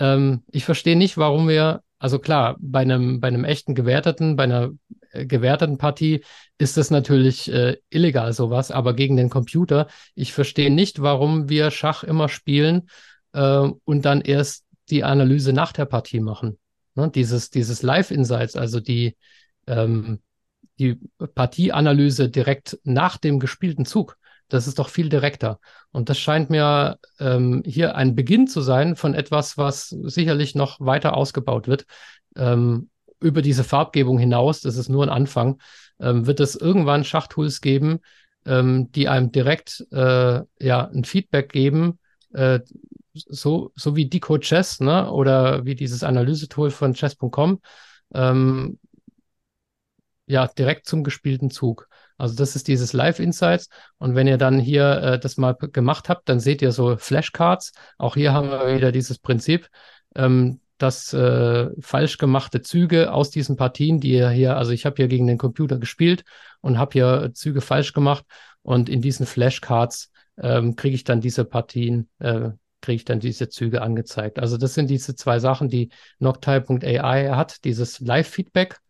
ähm, ich verstehe nicht, warum wir, also klar, bei einem, bei einem echten Gewerteten, bei einer äh, gewerteten Partie ist das natürlich äh, illegal, sowas, aber gegen den Computer, ich verstehe nicht, warum wir Schach immer spielen äh, und dann erst die Analyse nach der Partie machen. Ne, dieses, dieses Live-Insights, also die, ähm, die Partieanalyse direkt nach dem gespielten Zug, das ist doch viel direkter. Und das scheint mir ähm, hier ein Beginn zu sein von etwas, was sicherlich noch weiter ausgebaut wird. Ähm, über diese Farbgebung hinaus, das ist nur ein Anfang, ähm, wird es irgendwann Schachtools geben, ähm, die einem direkt äh, ja, ein Feedback geben, äh, so, so wie Decode Chess, ne, oder wie dieses Analysetool von chess.com, ähm, ja, direkt zum gespielten Zug. Also das ist dieses Live Insights. Und wenn ihr dann hier äh, das mal gemacht habt, dann seht ihr so Flashcards. Auch hier haben wir wieder dieses Prinzip, ähm, dass äh, falsch gemachte Züge aus diesen Partien, die ihr hier, also ich habe hier gegen den Computer gespielt und habe hier Züge falsch gemacht. Und in diesen Flashcards ähm, kriege ich dann diese Partien äh, kriege ich dann diese Züge angezeigt. Also das sind diese zwei Sachen, die Noctile.ai hat, dieses Live-Feedback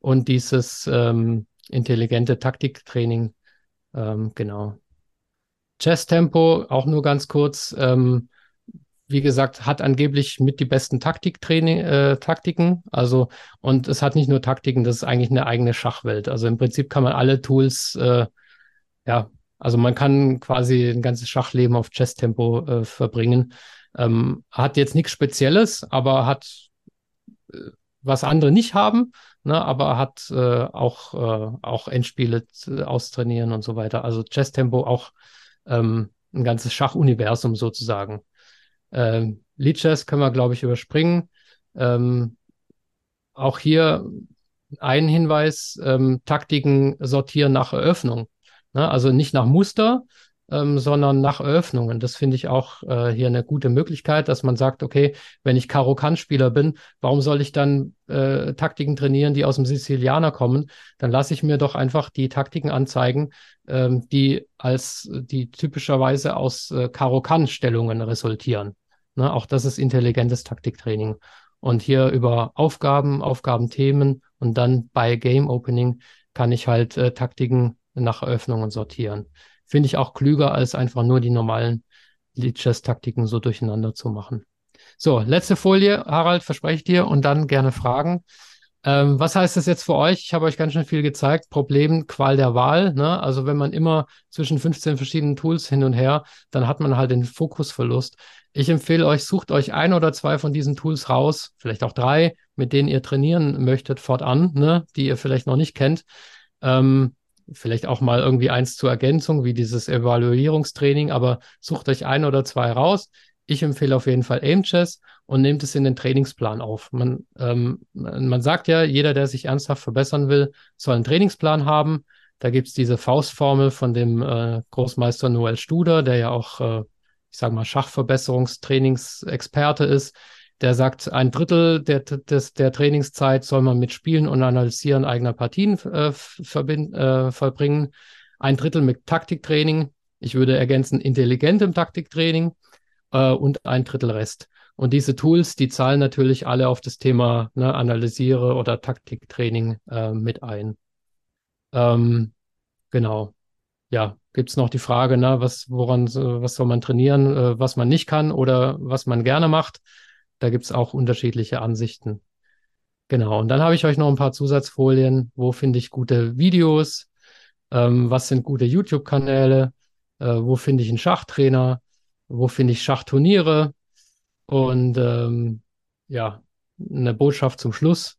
und dieses ähm, intelligente Taktiktraining. Ähm, genau. Chess-Tempo, auch nur ganz kurz. Ähm, wie gesagt, hat angeblich mit die besten Taktiktraining, äh, Taktiken. Also, und es hat nicht nur Taktiken, das ist eigentlich eine eigene Schachwelt. Also im Prinzip kann man alle Tools äh, ja, also man kann quasi ein ganzes Schachleben auf Chess-Tempo äh, verbringen. Ähm, hat jetzt nichts Spezielles, aber hat äh, was andere nicht haben, ne, aber hat äh, auch, äh, auch Endspiele austrainieren und so weiter. Also Chess-Tempo auch ähm, ein ganzes Schachuniversum sozusagen. Ähm, Lead Chess können wir, glaube ich, überspringen. Ähm, auch hier ein Hinweis, ähm, Taktiken sortieren nach Eröffnung. Ne? Also nicht nach Muster, ähm, sondern nach Eröffnungen. Das finde ich auch äh, hier eine gute Möglichkeit, dass man sagt, okay, wenn ich Karo-Kann-Spieler bin, warum soll ich dann äh, Taktiken trainieren, die aus dem Sizilianer kommen? Dann lasse ich mir doch einfach die Taktiken anzeigen, ähm, die als die typischerweise aus äh, Karo-Kann-Stellungen resultieren. Ne? Auch das ist intelligentes Taktiktraining. Und hier über Aufgaben, Aufgabenthemen und dann bei Game Opening kann ich halt äh, Taktiken nach Eröffnungen sortieren. Finde ich auch klüger, als einfach nur die normalen Lead-Chess-Taktiken so durcheinander zu machen. So, letzte Folie, Harald, verspreche ich dir, und dann gerne Fragen. Ähm, was heißt das jetzt für euch? Ich habe euch ganz schön viel gezeigt. Problem, Qual der Wahl. Ne? Also wenn man immer zwischen 15 verschiedenen Tools hin und her, dann hat man halt den Fokusverlust. Ich empfehle euch, sucht euch ein oder zwei von diesen Tools raus, vielleicht auch drei, mit denen ihr trainieren möchtet fortan, ne? die ihr vielleicht noch nicht kennt. Ähm, vielleicht auch mal irgendwie eins zur Ergänzung, wie dieses Evaluierungstraining, aber sucht euch ein oder zwei raus. Ich empfehle auf jeden Fall Aimchess und nehmt es in den Trainingsplan auf. Man, ähm, man sagt ja, jeder, der sich ernsthaft verbessern will, soll einen Trainingsplan haben. Da gibt es diese Faustformel von dem äh, Großmeister Noel Studer, der ja auch, äh, ich sage mal, Schachverbesserungstrainingsexperte ist. Der sagt, ein Drittel der, des, der Trainingszeit soll man mit Spielen und Analysieren eigener Partien äh, verbind, äh, vollbringen. Ein Drittel mit Taktiktraining. Ich würde ergänzen, intelligentem Taktiktraining äh, und ein Drittel Rest. Und diese Tools, die zahlen natürlich alle auf das Thema ne, Analysiere oder Taktiktraining äh, mit ein. Ähm, genau. Ja, gibt es noch die Frage, ne, was, woran, was soll man trainieren, äh, was man nicht kann oder was man gerne macht. Da gibt es auch unterschiedliche Ansichten. Genau. Und dann habe ich euch noch ein paar Zusatzfolien. Wo finde ich gute Videos? Ähm, was sind gute YouTube-Kanäle? Äh, wo finde ich einen Schachtrainer? Wo finde ich Schachturniere? Und ähm, ja, eine Botschaft zum Schluss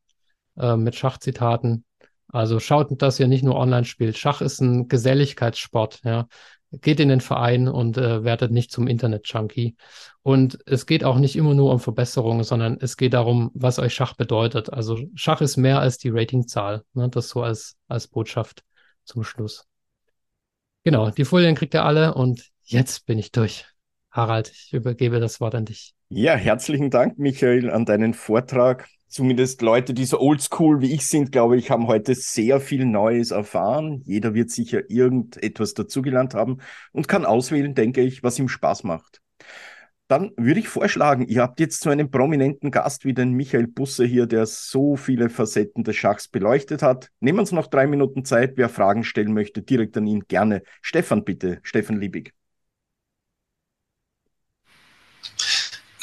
äh, mit Schachzitaten. Also schaut, dass ihr nicht nur online spielt. Schach ist ein Geselligkeitssport. Ja. Geht in den Verein und äh, werdet nicht zum Internet-Junkie. Und es geht auch nicht immer nur um Verbesserungen, sondern es geht darum, was euch Schach bedeutet. Also Schach ist mehr als die Ratingzahl. Ne? Das so als, als Botschaft zum Schluss. Genau, die Folien kriegt ihr alle und jetzt bin ich durch. Harald, ich übergebe das Wort an dich. Ja, herzlichen Dank, Michael, an deinen Vortrag. Zumindest Leute, die so oldschool wie ich sind, glaube ich, haben heute sehr viel Neues erfahren. Jeder wird sicher irgendetwas dazugelernt haben und kann auswählen, denke ich, was ihm Spaß macht. Dann würde ich vorschlagen, ihr habt jetzt so einen prominenten Gast wie den Michael Busse hier, der so viele Facetten des Schachs beleuchtet hat. Nehmen uns noch drei Minuten Zeit. Wer Fragen stellen möchte, direkt an ihn gerne. Stefan, bitte. Stefan Liebig.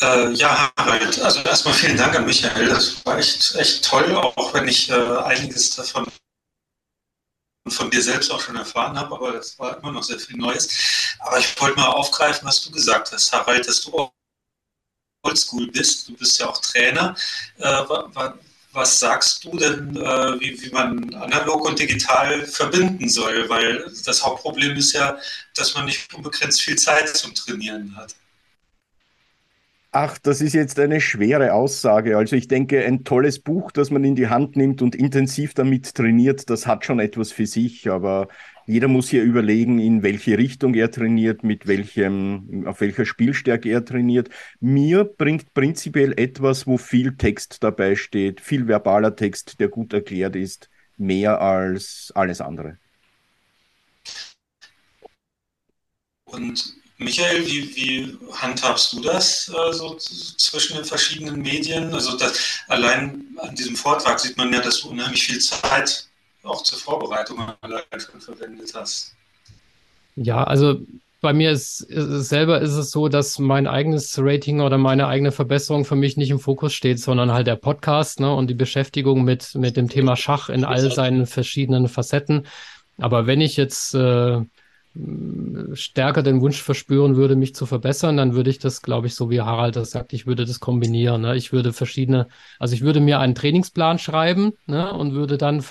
Äh, ja, Harald, also erstmal vielen Dank an Michael. Das war echt, echt toll, auch wenn ich äh, einiges davon von dir selbst auch schon erfahren habe, aber das war immer noch sehr viel Neues. Aber ich wollte mal aufgreifen, was du gesagt hast, Harald, dass du oldschool bist. Du bist ja auch Trainer. Äh, was sagst du denn, äh, wie, wie man analog und digital verbinden soll? Weil das Hauptproblem ist ja, dass man nicht unbegrenzt viel Zeit zum Trainieren hat. Ach, das ist jetzt eine schwere Aussage. Also ich denke, ein tolles Buch, das man in die Hand nimmt und intensiv damit trainiert, das hat schon etwas für sich. Aber jeder muss hier überlegen, in welche Richtung er trainiert, mit welchem, auf welcher Spielstärke er trainiert. Mir bringt prinzipiell etwas, wo viel Text dabei steht, viel verbaler Text, der gut erklärt ist, mehr als alles andere. Und Michael, wie, wie handhabst du das äh, so zwischen den verschiedenen Medien? Also das, allein an diesem Vortrag sieht man ja, dass du unheimlich viel Zeit auch zur Vorbereitung verwendet hast. Ja, also bei mir ist, ist, selber ist es so, dass mein eigenes Rating oder meine eigene Verbesserung für mich nicht im Fokus steht, sondern halt der Podcast ne, und die Beschäftigung mit, mit dem Thema Schach in all seinen verschiedenen Facetten. Aber wenn ich jetzt äh, stärker den Wunsch verspüren würde, mich zu verbessern, dann würde ich das, glaube ich, so wie Harald das sagt, ich würde das kombinieren. Ne? Ich würde verschiedene, also ich würde mir einen Trainingsplan schreiben ne? und würde dann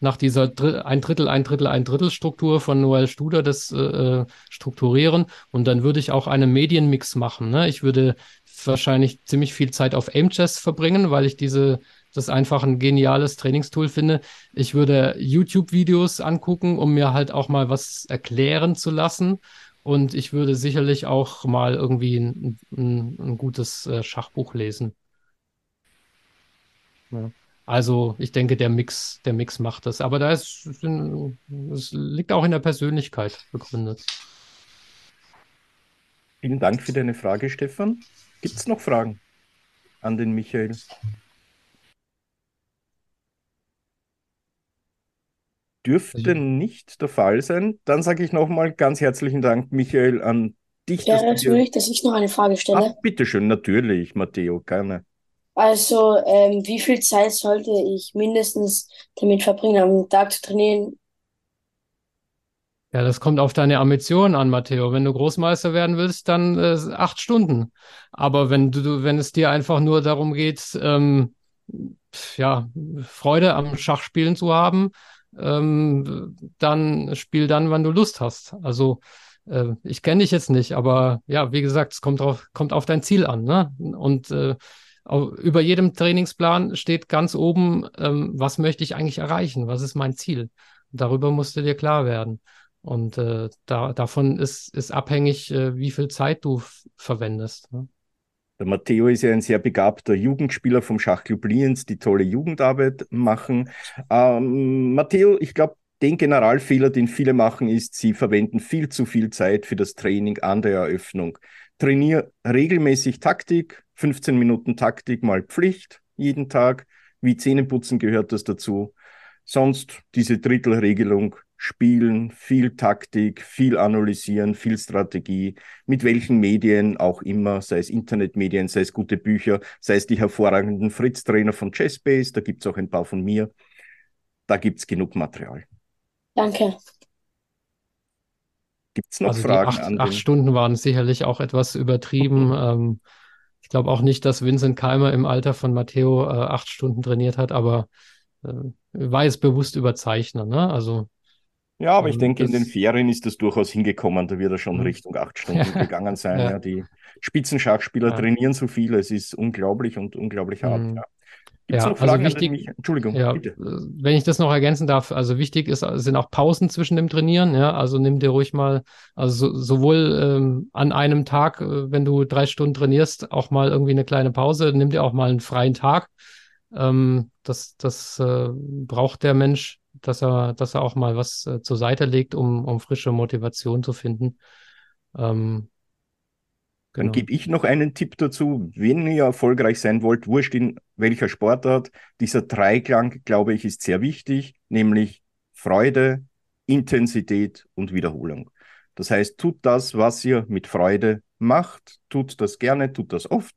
nach dieser Dr ein Drittel, ein Drittel, ein Drittel Struktur von Noel Studer das äh, äh, strukturieren und dann würde ich auch einen Medienmix machen. Ne? Ich würde wahrscheinlich ziemlich viel Zeit auf Aimchess verbringen, weil ich diese das einfach ein geniales Trainingstool finde. Ich würde YouTube-Videos angucken, um mir halt auch mal was erklären zu lassen. Und ich würde sicherlich auch mal irgendwie ein, ein, ein gutes äh, Schachbuch lesen. Ja. Also ich denke, der Mix, der Mix macht das. Aber da ist, es liegt auch in der Persönlichkeit begründet. Vielen Dank für deine Frage, Stefan. Gibt es noch Fragen an den Michael? Dürfte also, nicht der Fall sein. Dann sage ich nochmal ganz herzlichen Dank, Michael, an dich. Ja, natürlich, dass ich noch eine Frage stelle. Ach, bitteschön, natürlich, Matteo, gerne. Also, ähm, wie viel Zeit sollte ich mindestens damit verbringen, am Tag zu trainieren? Ja, das kommt auf deine Ambition an, Matteo. Wenn du Großmeister werden willst, dann äh, acht Stunden. Aber wenn du, wenn es dir einfach nur darum geht, ähm, ja, Freude am Schachspielen zu haben, ähm, dann spiel dann, wann du Lust hast. Also äh, ich kenne dich jetzt nicht, aber ja, wie gesagt, es kommt, drauf, kommt auf dein Ziel an. Ne? Und äh, über jedem Trainingsplan steht ganz oben, ähm, was möchte ich eigentlich erreichen? Was ist mein Ziel? Darüber musst du dir klar werden. Und äh, da, davon ist, ist abhängig, äh, wie viel Zeit du verwendest. Ne? Der Matteo ist ja ein sehr begabter Jugendspieler vom Schachclub Lienz, die tolle Jugendarbeit machen. Ähm, Matteo, ich glaube, den Generalfehler, den viele machen, ist, sie verwenden viel zu viel Zeit für das Training an der Eröffnung. Trainier regelmäßig Taktik, 15 Minuten Taktik mal Pflicht jeden Tag. Wie Zähneputzen gehört das dazu. Sonst diese Drittelregelung, spielen, viel Taktik, viel analysieren, viel Strategie, mit welchen Medien auch immer, sei es Internetmedien, sei es gute Bücher, sei es die hervorragenden Fritz-Trainer von Chessbase, da gibt es auch ein paar von mir. Da gibt es genug Material. Danke. Gibt es noch Also die Fragen acht, an acht den? Stunden waren sicherlich auch etwas übertrieben. Ähm, ich glaube auch nicht, dass Vincent Keimer im Alter von Matteo äh, acht Stunden trainiert hat, aber äh, war jetzt bewusst überzeichnen. Ne? Also Ja, aber ich ähm, denke, in den Ferien ist das durchaus hingekommen. Da wird er schon hm. Richtung acht Stunden gegangen sein. ja, Ja, die Spitzenschachspieler trainieren so viel. Es ist unglaublich und unglaublich hart. Hm. Ja. Gibt es Ja, noch also wichtig? Entschuldigung, ja, bitte. äh, wenn ich das noch ergänzen darf, also wichtig ist, sind auch Pausen zwischen dem Trainieren, ja, also nimm dir ruhig mal, also so, sowohl ähm, an einem Tag, äh, wenn du drei Stunden trainierst, auch mal irgendwie eine kleine Pause, nimm dir auch mal einen freien Tag. Ähm, das das äh, braucht der Mensch, dass er, dass er auch mal was äh, zur Seite legt, um, um frische Motivation zu finden. Ähm, Dann genau. gebe ich noch einen Tipp dazu. Wenn ihr erfolgreich sein wollt, wurscht in welcher Sportart, dieser Dreiklang, glaube ich, ist sehr wichtig, nämlich Freude, Intensität und Wiederholung. Das heißt, tut das, was ihr mit Freude macht, tut das gerne, tut das oft,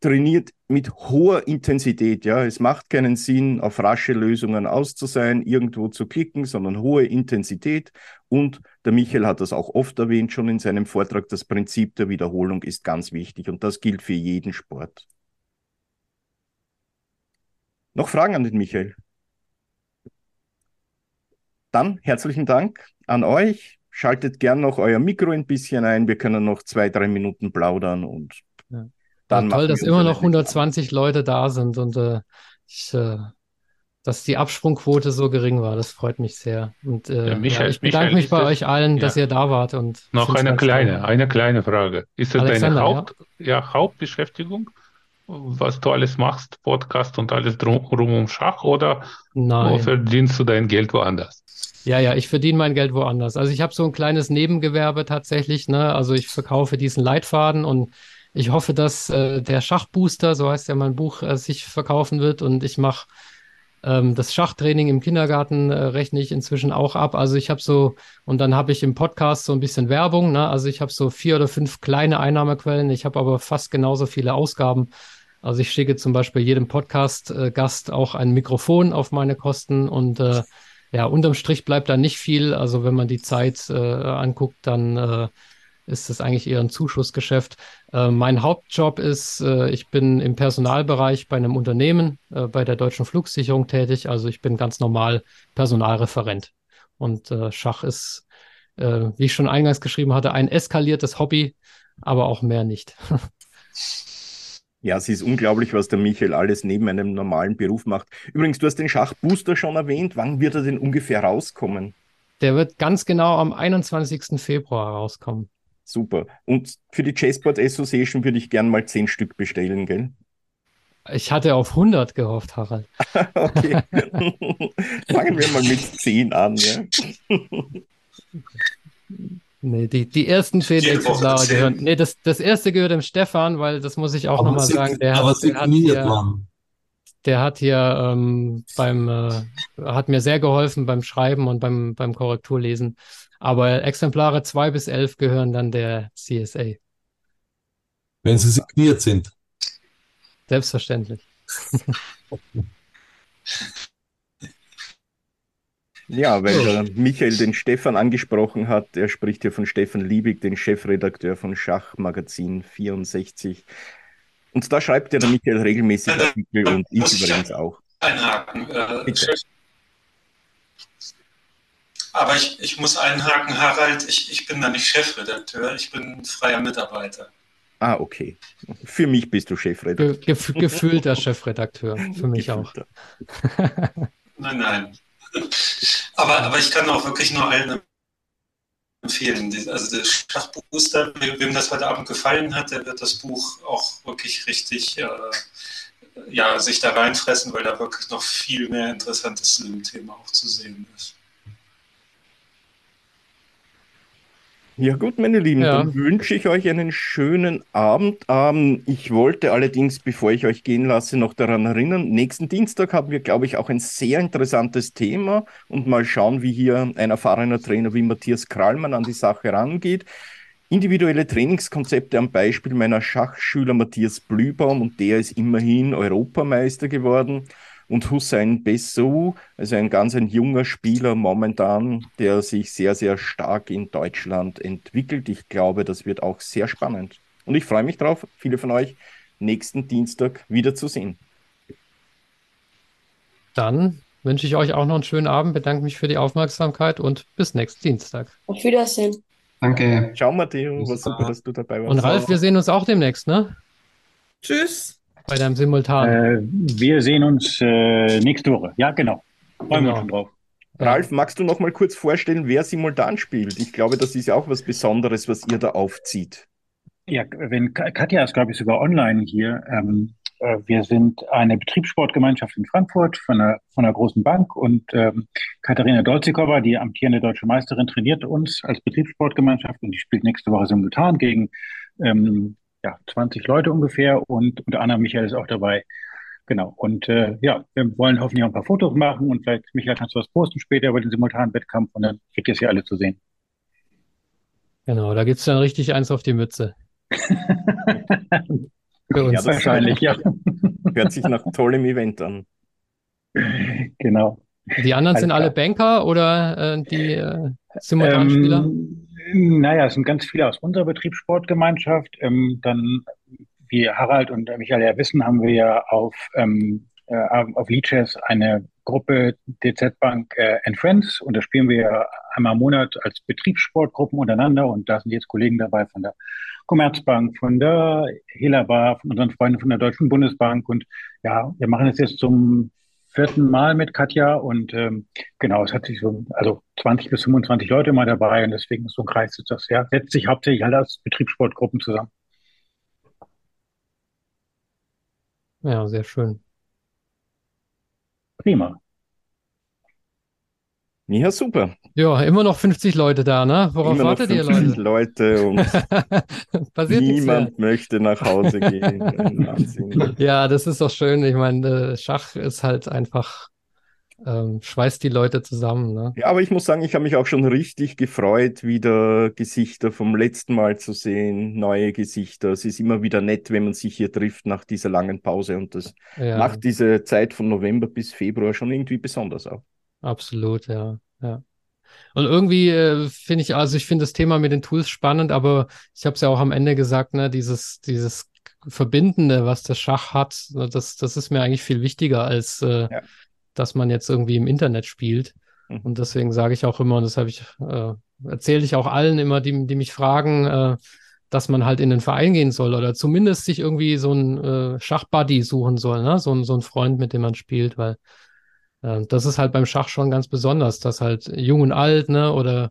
trainiert mit hoher Intensität. Ja, es macht keinen Sinn, auf rasche Lösungen aus zu sein, irgendwo zu klicken, sondern hohe Intensität. Und der Michael hat das auch oft erwähnt, schon in seinem Vortrag. Das Prinzip der Wiederholung ist ganz wichtig und das gilt für jeden Sport. Noch Fragen an den Michael? Dann herzlichen Dank an euch. Schaltet gern noch euer Mikro ein bisschen ein. Wir können noch zwei, drei Minuten plaudern und Ja. Ja, dann toll, machen dass immer noch 120 Leute da sind und äh, ich, äh, dass die Absprungquote so gering war. Das freut mich sehr. Und äh, Ja, ja, Michael, ich bedanke Michael, mich bei das, euch allen, dass ja, ihr da wart und noch eine ganz toll. kleine, eine kleine Frage. Ist das deine Alexander, ja? Haupt, ja, Hauptbeschäftigung, was du alles machst, Podcast und alles drum, rum um Schach, oder wo Nein. verdienst du dein Geld woanders? Ja, ja, ich verdiene mein Geld woanders. Also ich habe so ein kleines Nebengewerbe tatsächlich, ne? Also ich verkaufe diesen Leitfaden und ich hoffe, dass äh, der Schachbooster, so heißt ja mein Buch, äh, sich verkaufen wird und ich mache ähm, das Schachtraining im Kindergarten, äh, rechne ich inzwischen auch ab. Also ich habe so, und dann habe ich im Podcast so ein bisschen Werbung, ne? Also ich habe so vier oder fünf kleine Einnahmequellen, ich habe aber fast genauso viele Ausgaben. Also ich schicke zum Beispiel jedem Podcast-Gast auch ein Mikrofon auf meine Kosten und äh, ja, unterm Strich bleibt da nicht viel. Also wenn man die Zeit äh, anguckt, dann äh, ist das eigentlich eher ein Zuschussgeschäft. Äh, mein Hauptjob ist, äh, ich bin im Personalbereich bei einem Unternehmen, äh, bei der Deutschen Flugsicherung tätig. Also ich bin ganz normal Personalreferent. Und äh, Schach ist, äh, wie ich schon eingangs geschrieben hatte, ein eskaliertes Hobby, aber auch mehr nicht. Ja, es ist unglaublich, was der Michael alles neben einem normalen Beruf macht. Übrigens, du hast den Schachbooster schon erwähnt. Wann wird er denn ungefähr rauskommen? Der wird ganz genau am 21. Februar rauskommen. Super. Und für die Chessboard Association würde ich gern mal zehn Stück bestellen, gell? Ich hatte auf 100 gehofft, Harald. Okay. Fangen wir mal mit zehn an, ja? Nee, die, die ersten zehn Jede Woche Exemplare zehn. gehören. Nee, das, das erste gehört dem Stefan, weil das muss ich auch nochmal sagen. Der aber hat, der hat hier, der hat hier ähm, beim, äh, hat mir sehr geholfen beim Schreiben und beim, beim Korrekturlesen. Aber Exemplare zwei bis elf gehören dann der CSA. Wenn sie signiert sind. Selbstverständlich. Ja, weil der Michael den Stefan angesprochen hat. Er spricht hier von Stefan Liebig, den Chefredakteur von Schachmagazin 64. Und da schreibt ja der Michael regelmäßig Ja, Artikel und ich übrigens auch. einhaken. Äh, Bitte. Aber ich, ich muss einhaken, Harald, ich, ich bin da nicht Chefredakteur, ich bin freier Mitarbeiter. Ah, okay. Für mich bist du Chefredakteur. Ge gef gefühlter Chefredakteur, für mich auch. Gefühlter. Nein, nein. Aber, aber ich kann auch wirklich nur allen empfehlen. Also der Schachbooster, wem das heute Abend gefallen hat, der wird das Buch auch wirklich richtig äh, ja, sich da reinfressen, weil da wirklich noch viel mehr Interessantes zu dem Thema auch zu sehen ist. Ja gut, meine Lieben, Ja. dann wünsche ich euch einen schönen Abend. Ähm, ich wollte allerdings, bevor ich euch gehen lasse, noch daran erinnern, nächsten Dienstag haben wir, glaube ich, auch ein sehr interessantes Thema und mal schauen, wie hier ein erfahrener Trainer wie Matthias Krallmann an die Sache rangeht. Individuelle Trainingskonzepte am Beispiel meiner Schachschüler Matthias Blübaum und der ist immerhin Europameister geworden. Und Hussein Bessou, also ein ganz ein junger Spieler momentan, der sich sehr, sehr stark in Deutschland entwickelt. Ich glaube, das wird auch sehr spannend. Und ich freue mich drauf, viele von euch nächsten Dienstag wiederzusehen. Dann wünsche ich euch auch noch einen schönen Abend, bedanke mich für die Aufmerksamkeit und bis nächsten Dienstag. Auf Wiedersehen. Danke. Ciao, Matteo, war Bis super, dass du dabei warst. Und Ralf, wir sehen uns auch demnächst, ne? Tschüss. Bei deinem Simultan. Äh, wir sehen uns äh, nächste Woche. Ja, genau. Freuen wir Genau. uns schon drauf. Ralf, magst du noch mal kurz vorstellen, wer simultan spielt? Ich glaube, das ist ja auch was Besonderes, was ihr da aufzieht. Ja, wenn Ka- Katja ist, glaube ich, sogar online hier. Ähm, äh, wir sind eine Betriebssportgemeinschaft in Frankfurt von einer, von einer großen Bank und ähm, Katharina Dolzikova, die amtierende deutsche Meisterin, trainiert uns als Betriebssportgemeinschaft und die spielt nächste Woche simultan gegen ähm, ja, 20 Leute ungefähr und unter anderem Michael ist auch dabei. Genau. Und äh, ja, wir wollen hoffentlich auch ein paar Fotos machen und vielleicht, Michael, kannst du was posten später über den simultanen Wettkampf und dann kriegt ihr es ja alle zu sehen. Genau, da gibt's dann richtig eins auf die Mütze. Für Ja, uns. das Wahrscheinlich, ja. hört sich nach tollem Event an. Genau. Die anderen sind Alles alle klar. Banker oder äh, die äh, Simultanspieler? Ähm, naja, es sind ganz viele aus unserer Betriebssportgemeinschaft. Ähm, dann, wie Harald und Michael ja wissen, haben wir ja auf, ähm, äh, auf Lichess eine Gruppe DZ Bank äh, and Friends. Und da spielen wir ja einmal im Monat als Betriebssportgruppen untereinander. Und da sind jetzt Kollegen dabei von der Commerzbank, von der Helaba, von unseren Freunden von der Deutschen Bundesbank. Und ja, wir machen es jetzt zum vierten Mal mit Katja und ähm, genau, es hat sich so, also 20 bis 25 Leute mal dabei und deswegen ist so ein Kreis ist das, ja, setzt sich hauptsächlich halt als Betriebssportgruppen zusammen. Ja, sehr schön. Prima. Ja, super. Ja, immer noch 50 Leute da, ne? Worauf Immer noch wartet ihr, 50 Leute? Leute und niemand möchte nach Hause gehen. Ja, das ist doch schön. Ich meine, äh, Schach ist halt einfach, ähm, schweißt die Leute zusammen, ne? Ja, aber ich muss sagen, ich habe mich auch schon richtig gefreut, wieder Gesichter vom letzten Mal zu sehen, neue Gesichter. Es ist immer wieder nett, wenn man sich hier trifft nach dieser langen Pause und das Ja, macht diese Zeit von November bis Februar schon irgendwie besonders auch. Absolut, ja, ja. Und irgendwie äh, finde ich, also ich finde das Thema mit den Tools spannend, aber ich habe es ja auch am Ende gesagt, ne, dieses, dieses Verbindende, was das Schach hat, ne, das, das ist mir eigentlich viel wichtiger, als äh, Ja. dass man jetzt irgendwie im Internet spielt. Mhm. Und deswegen sage ich auch immer, und das habe ich, äh, erzähle ich auch allen immer, die, die mich fragen, äh, dass man halt in den Verein gehen soll oder zumindest sich irgendwie so einen äh, Schachbuddy suchen soll, ne? So, ein- so ein Freund, mit dem man spielt, weil das ist halt beim Schach schon ganz besonders, dass halt jung und alt, ne, oder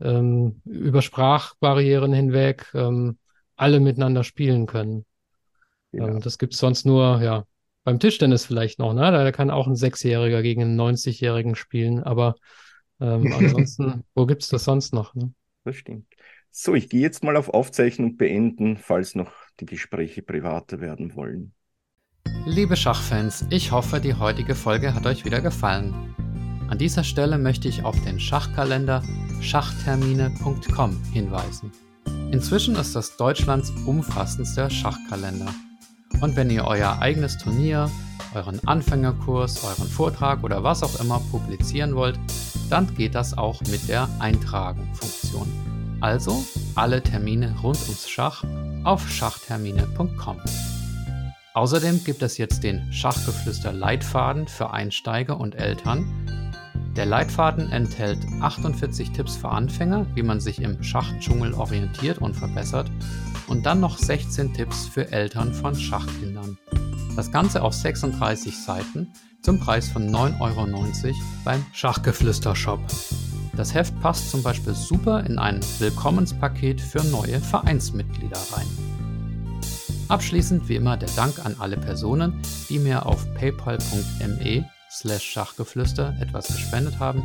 ähm, über Sprachbarrieren hinweg ähm, alle miteinander spielen können. Genau. Ähm, das gibt's sonst nur, ja, beim Tischtennis vielleicht noch, ne? Da kann auch ein Sechsjähriger gegen einen 90-Jährigen spielen, aber ähm, ansonsten, wo gibt's das sonst noch, ne? Das stimmt. So, ich gehe jetzt mal auf Aufzeichnung beenden, falls noch die Gespräche privater werden wollen. Liebe Schachfans, ich hoffe, die heutige Folge hat euch wieder gefallen. An dieser Stelle möchte ich auf den Schachkalender schachtermine.com hinweisen. Inzwischen ist das Deutschlands umfassendster Schachkalender. Und wenn ihr euer eigenes Turnier, euren Anfängerkurs, euren Vortrag oder was auch immer publizieren wollt, dann geht das auch mit der Eintragen-Funktion. Also alle Termine rund ums Schach auf schachtermine.com. Außerdem gibt es jetzt den Schachgeflüster Leitfaden für Einsteiger und Eltern. Der Leitfaden enthält 48 Tipps für Anfänger, wie man sich im Schachdschungel orientiert und verbessert, und dann noch 16 Tipps für Eltern von Schachkindern. Das Ganze auf 36 Seiten zum Preis von 9,90 Euro beim Schachgeflüster Shop. Das Heft passt zum Beispiel super in ein Willkommenspaket für neue Vereinsmitglieder rein. Abschließend wie immer der Dank an alle Personen, die mir auf paypal.me slash Schachgeflüster etwas gespendet haben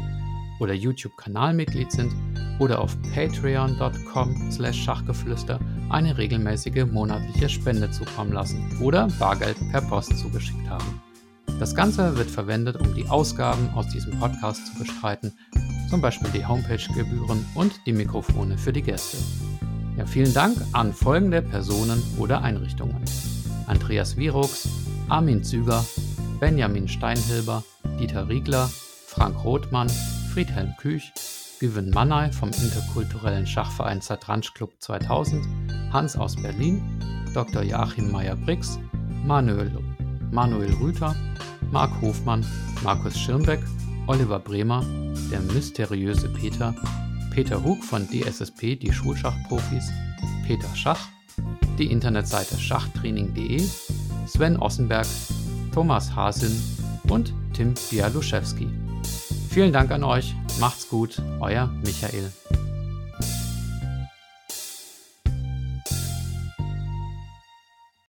oder YouTube-Kanalmitglied sind oder auf patreon.com slash Schachgeflüster eine regelmäßige monatliche Spende zukommen lassen oder Bargeld per Post zugeschickt haben. Das Ganze wird verwendet, um die Ausgaben aus diesem Podcast zu bestreiten, zum Beispiel die Homepage-Gebühren und die Mikrofone für die Gäste. Ja, vielen Dank an folgende Personen oder Einrichtungen. Andreas Virux, Armin Züger, Benjamin Steinhilber, Dieter Riegler, Frank Rothmann, Friedhelm Küch, Güven Mannay vom interkulturellen Schachverein Zatransch Club 2000, Hans aus Berlin, Dr. Joachim Meyer-Brix, Manuel, Manuel Rüther, Marc Hofmann, Markus Schirmbeck, Oliver Bremer, der mysteriöse Peter, Peter Hug von DSSP, die Schulschachprofis, Peter Schach, die Internetseite schachtraining.de, Sven Ossenberg, Thomas Hasin und Tim Bialuszewski. Vielen Dank an euch, macht's gut, euer Michael.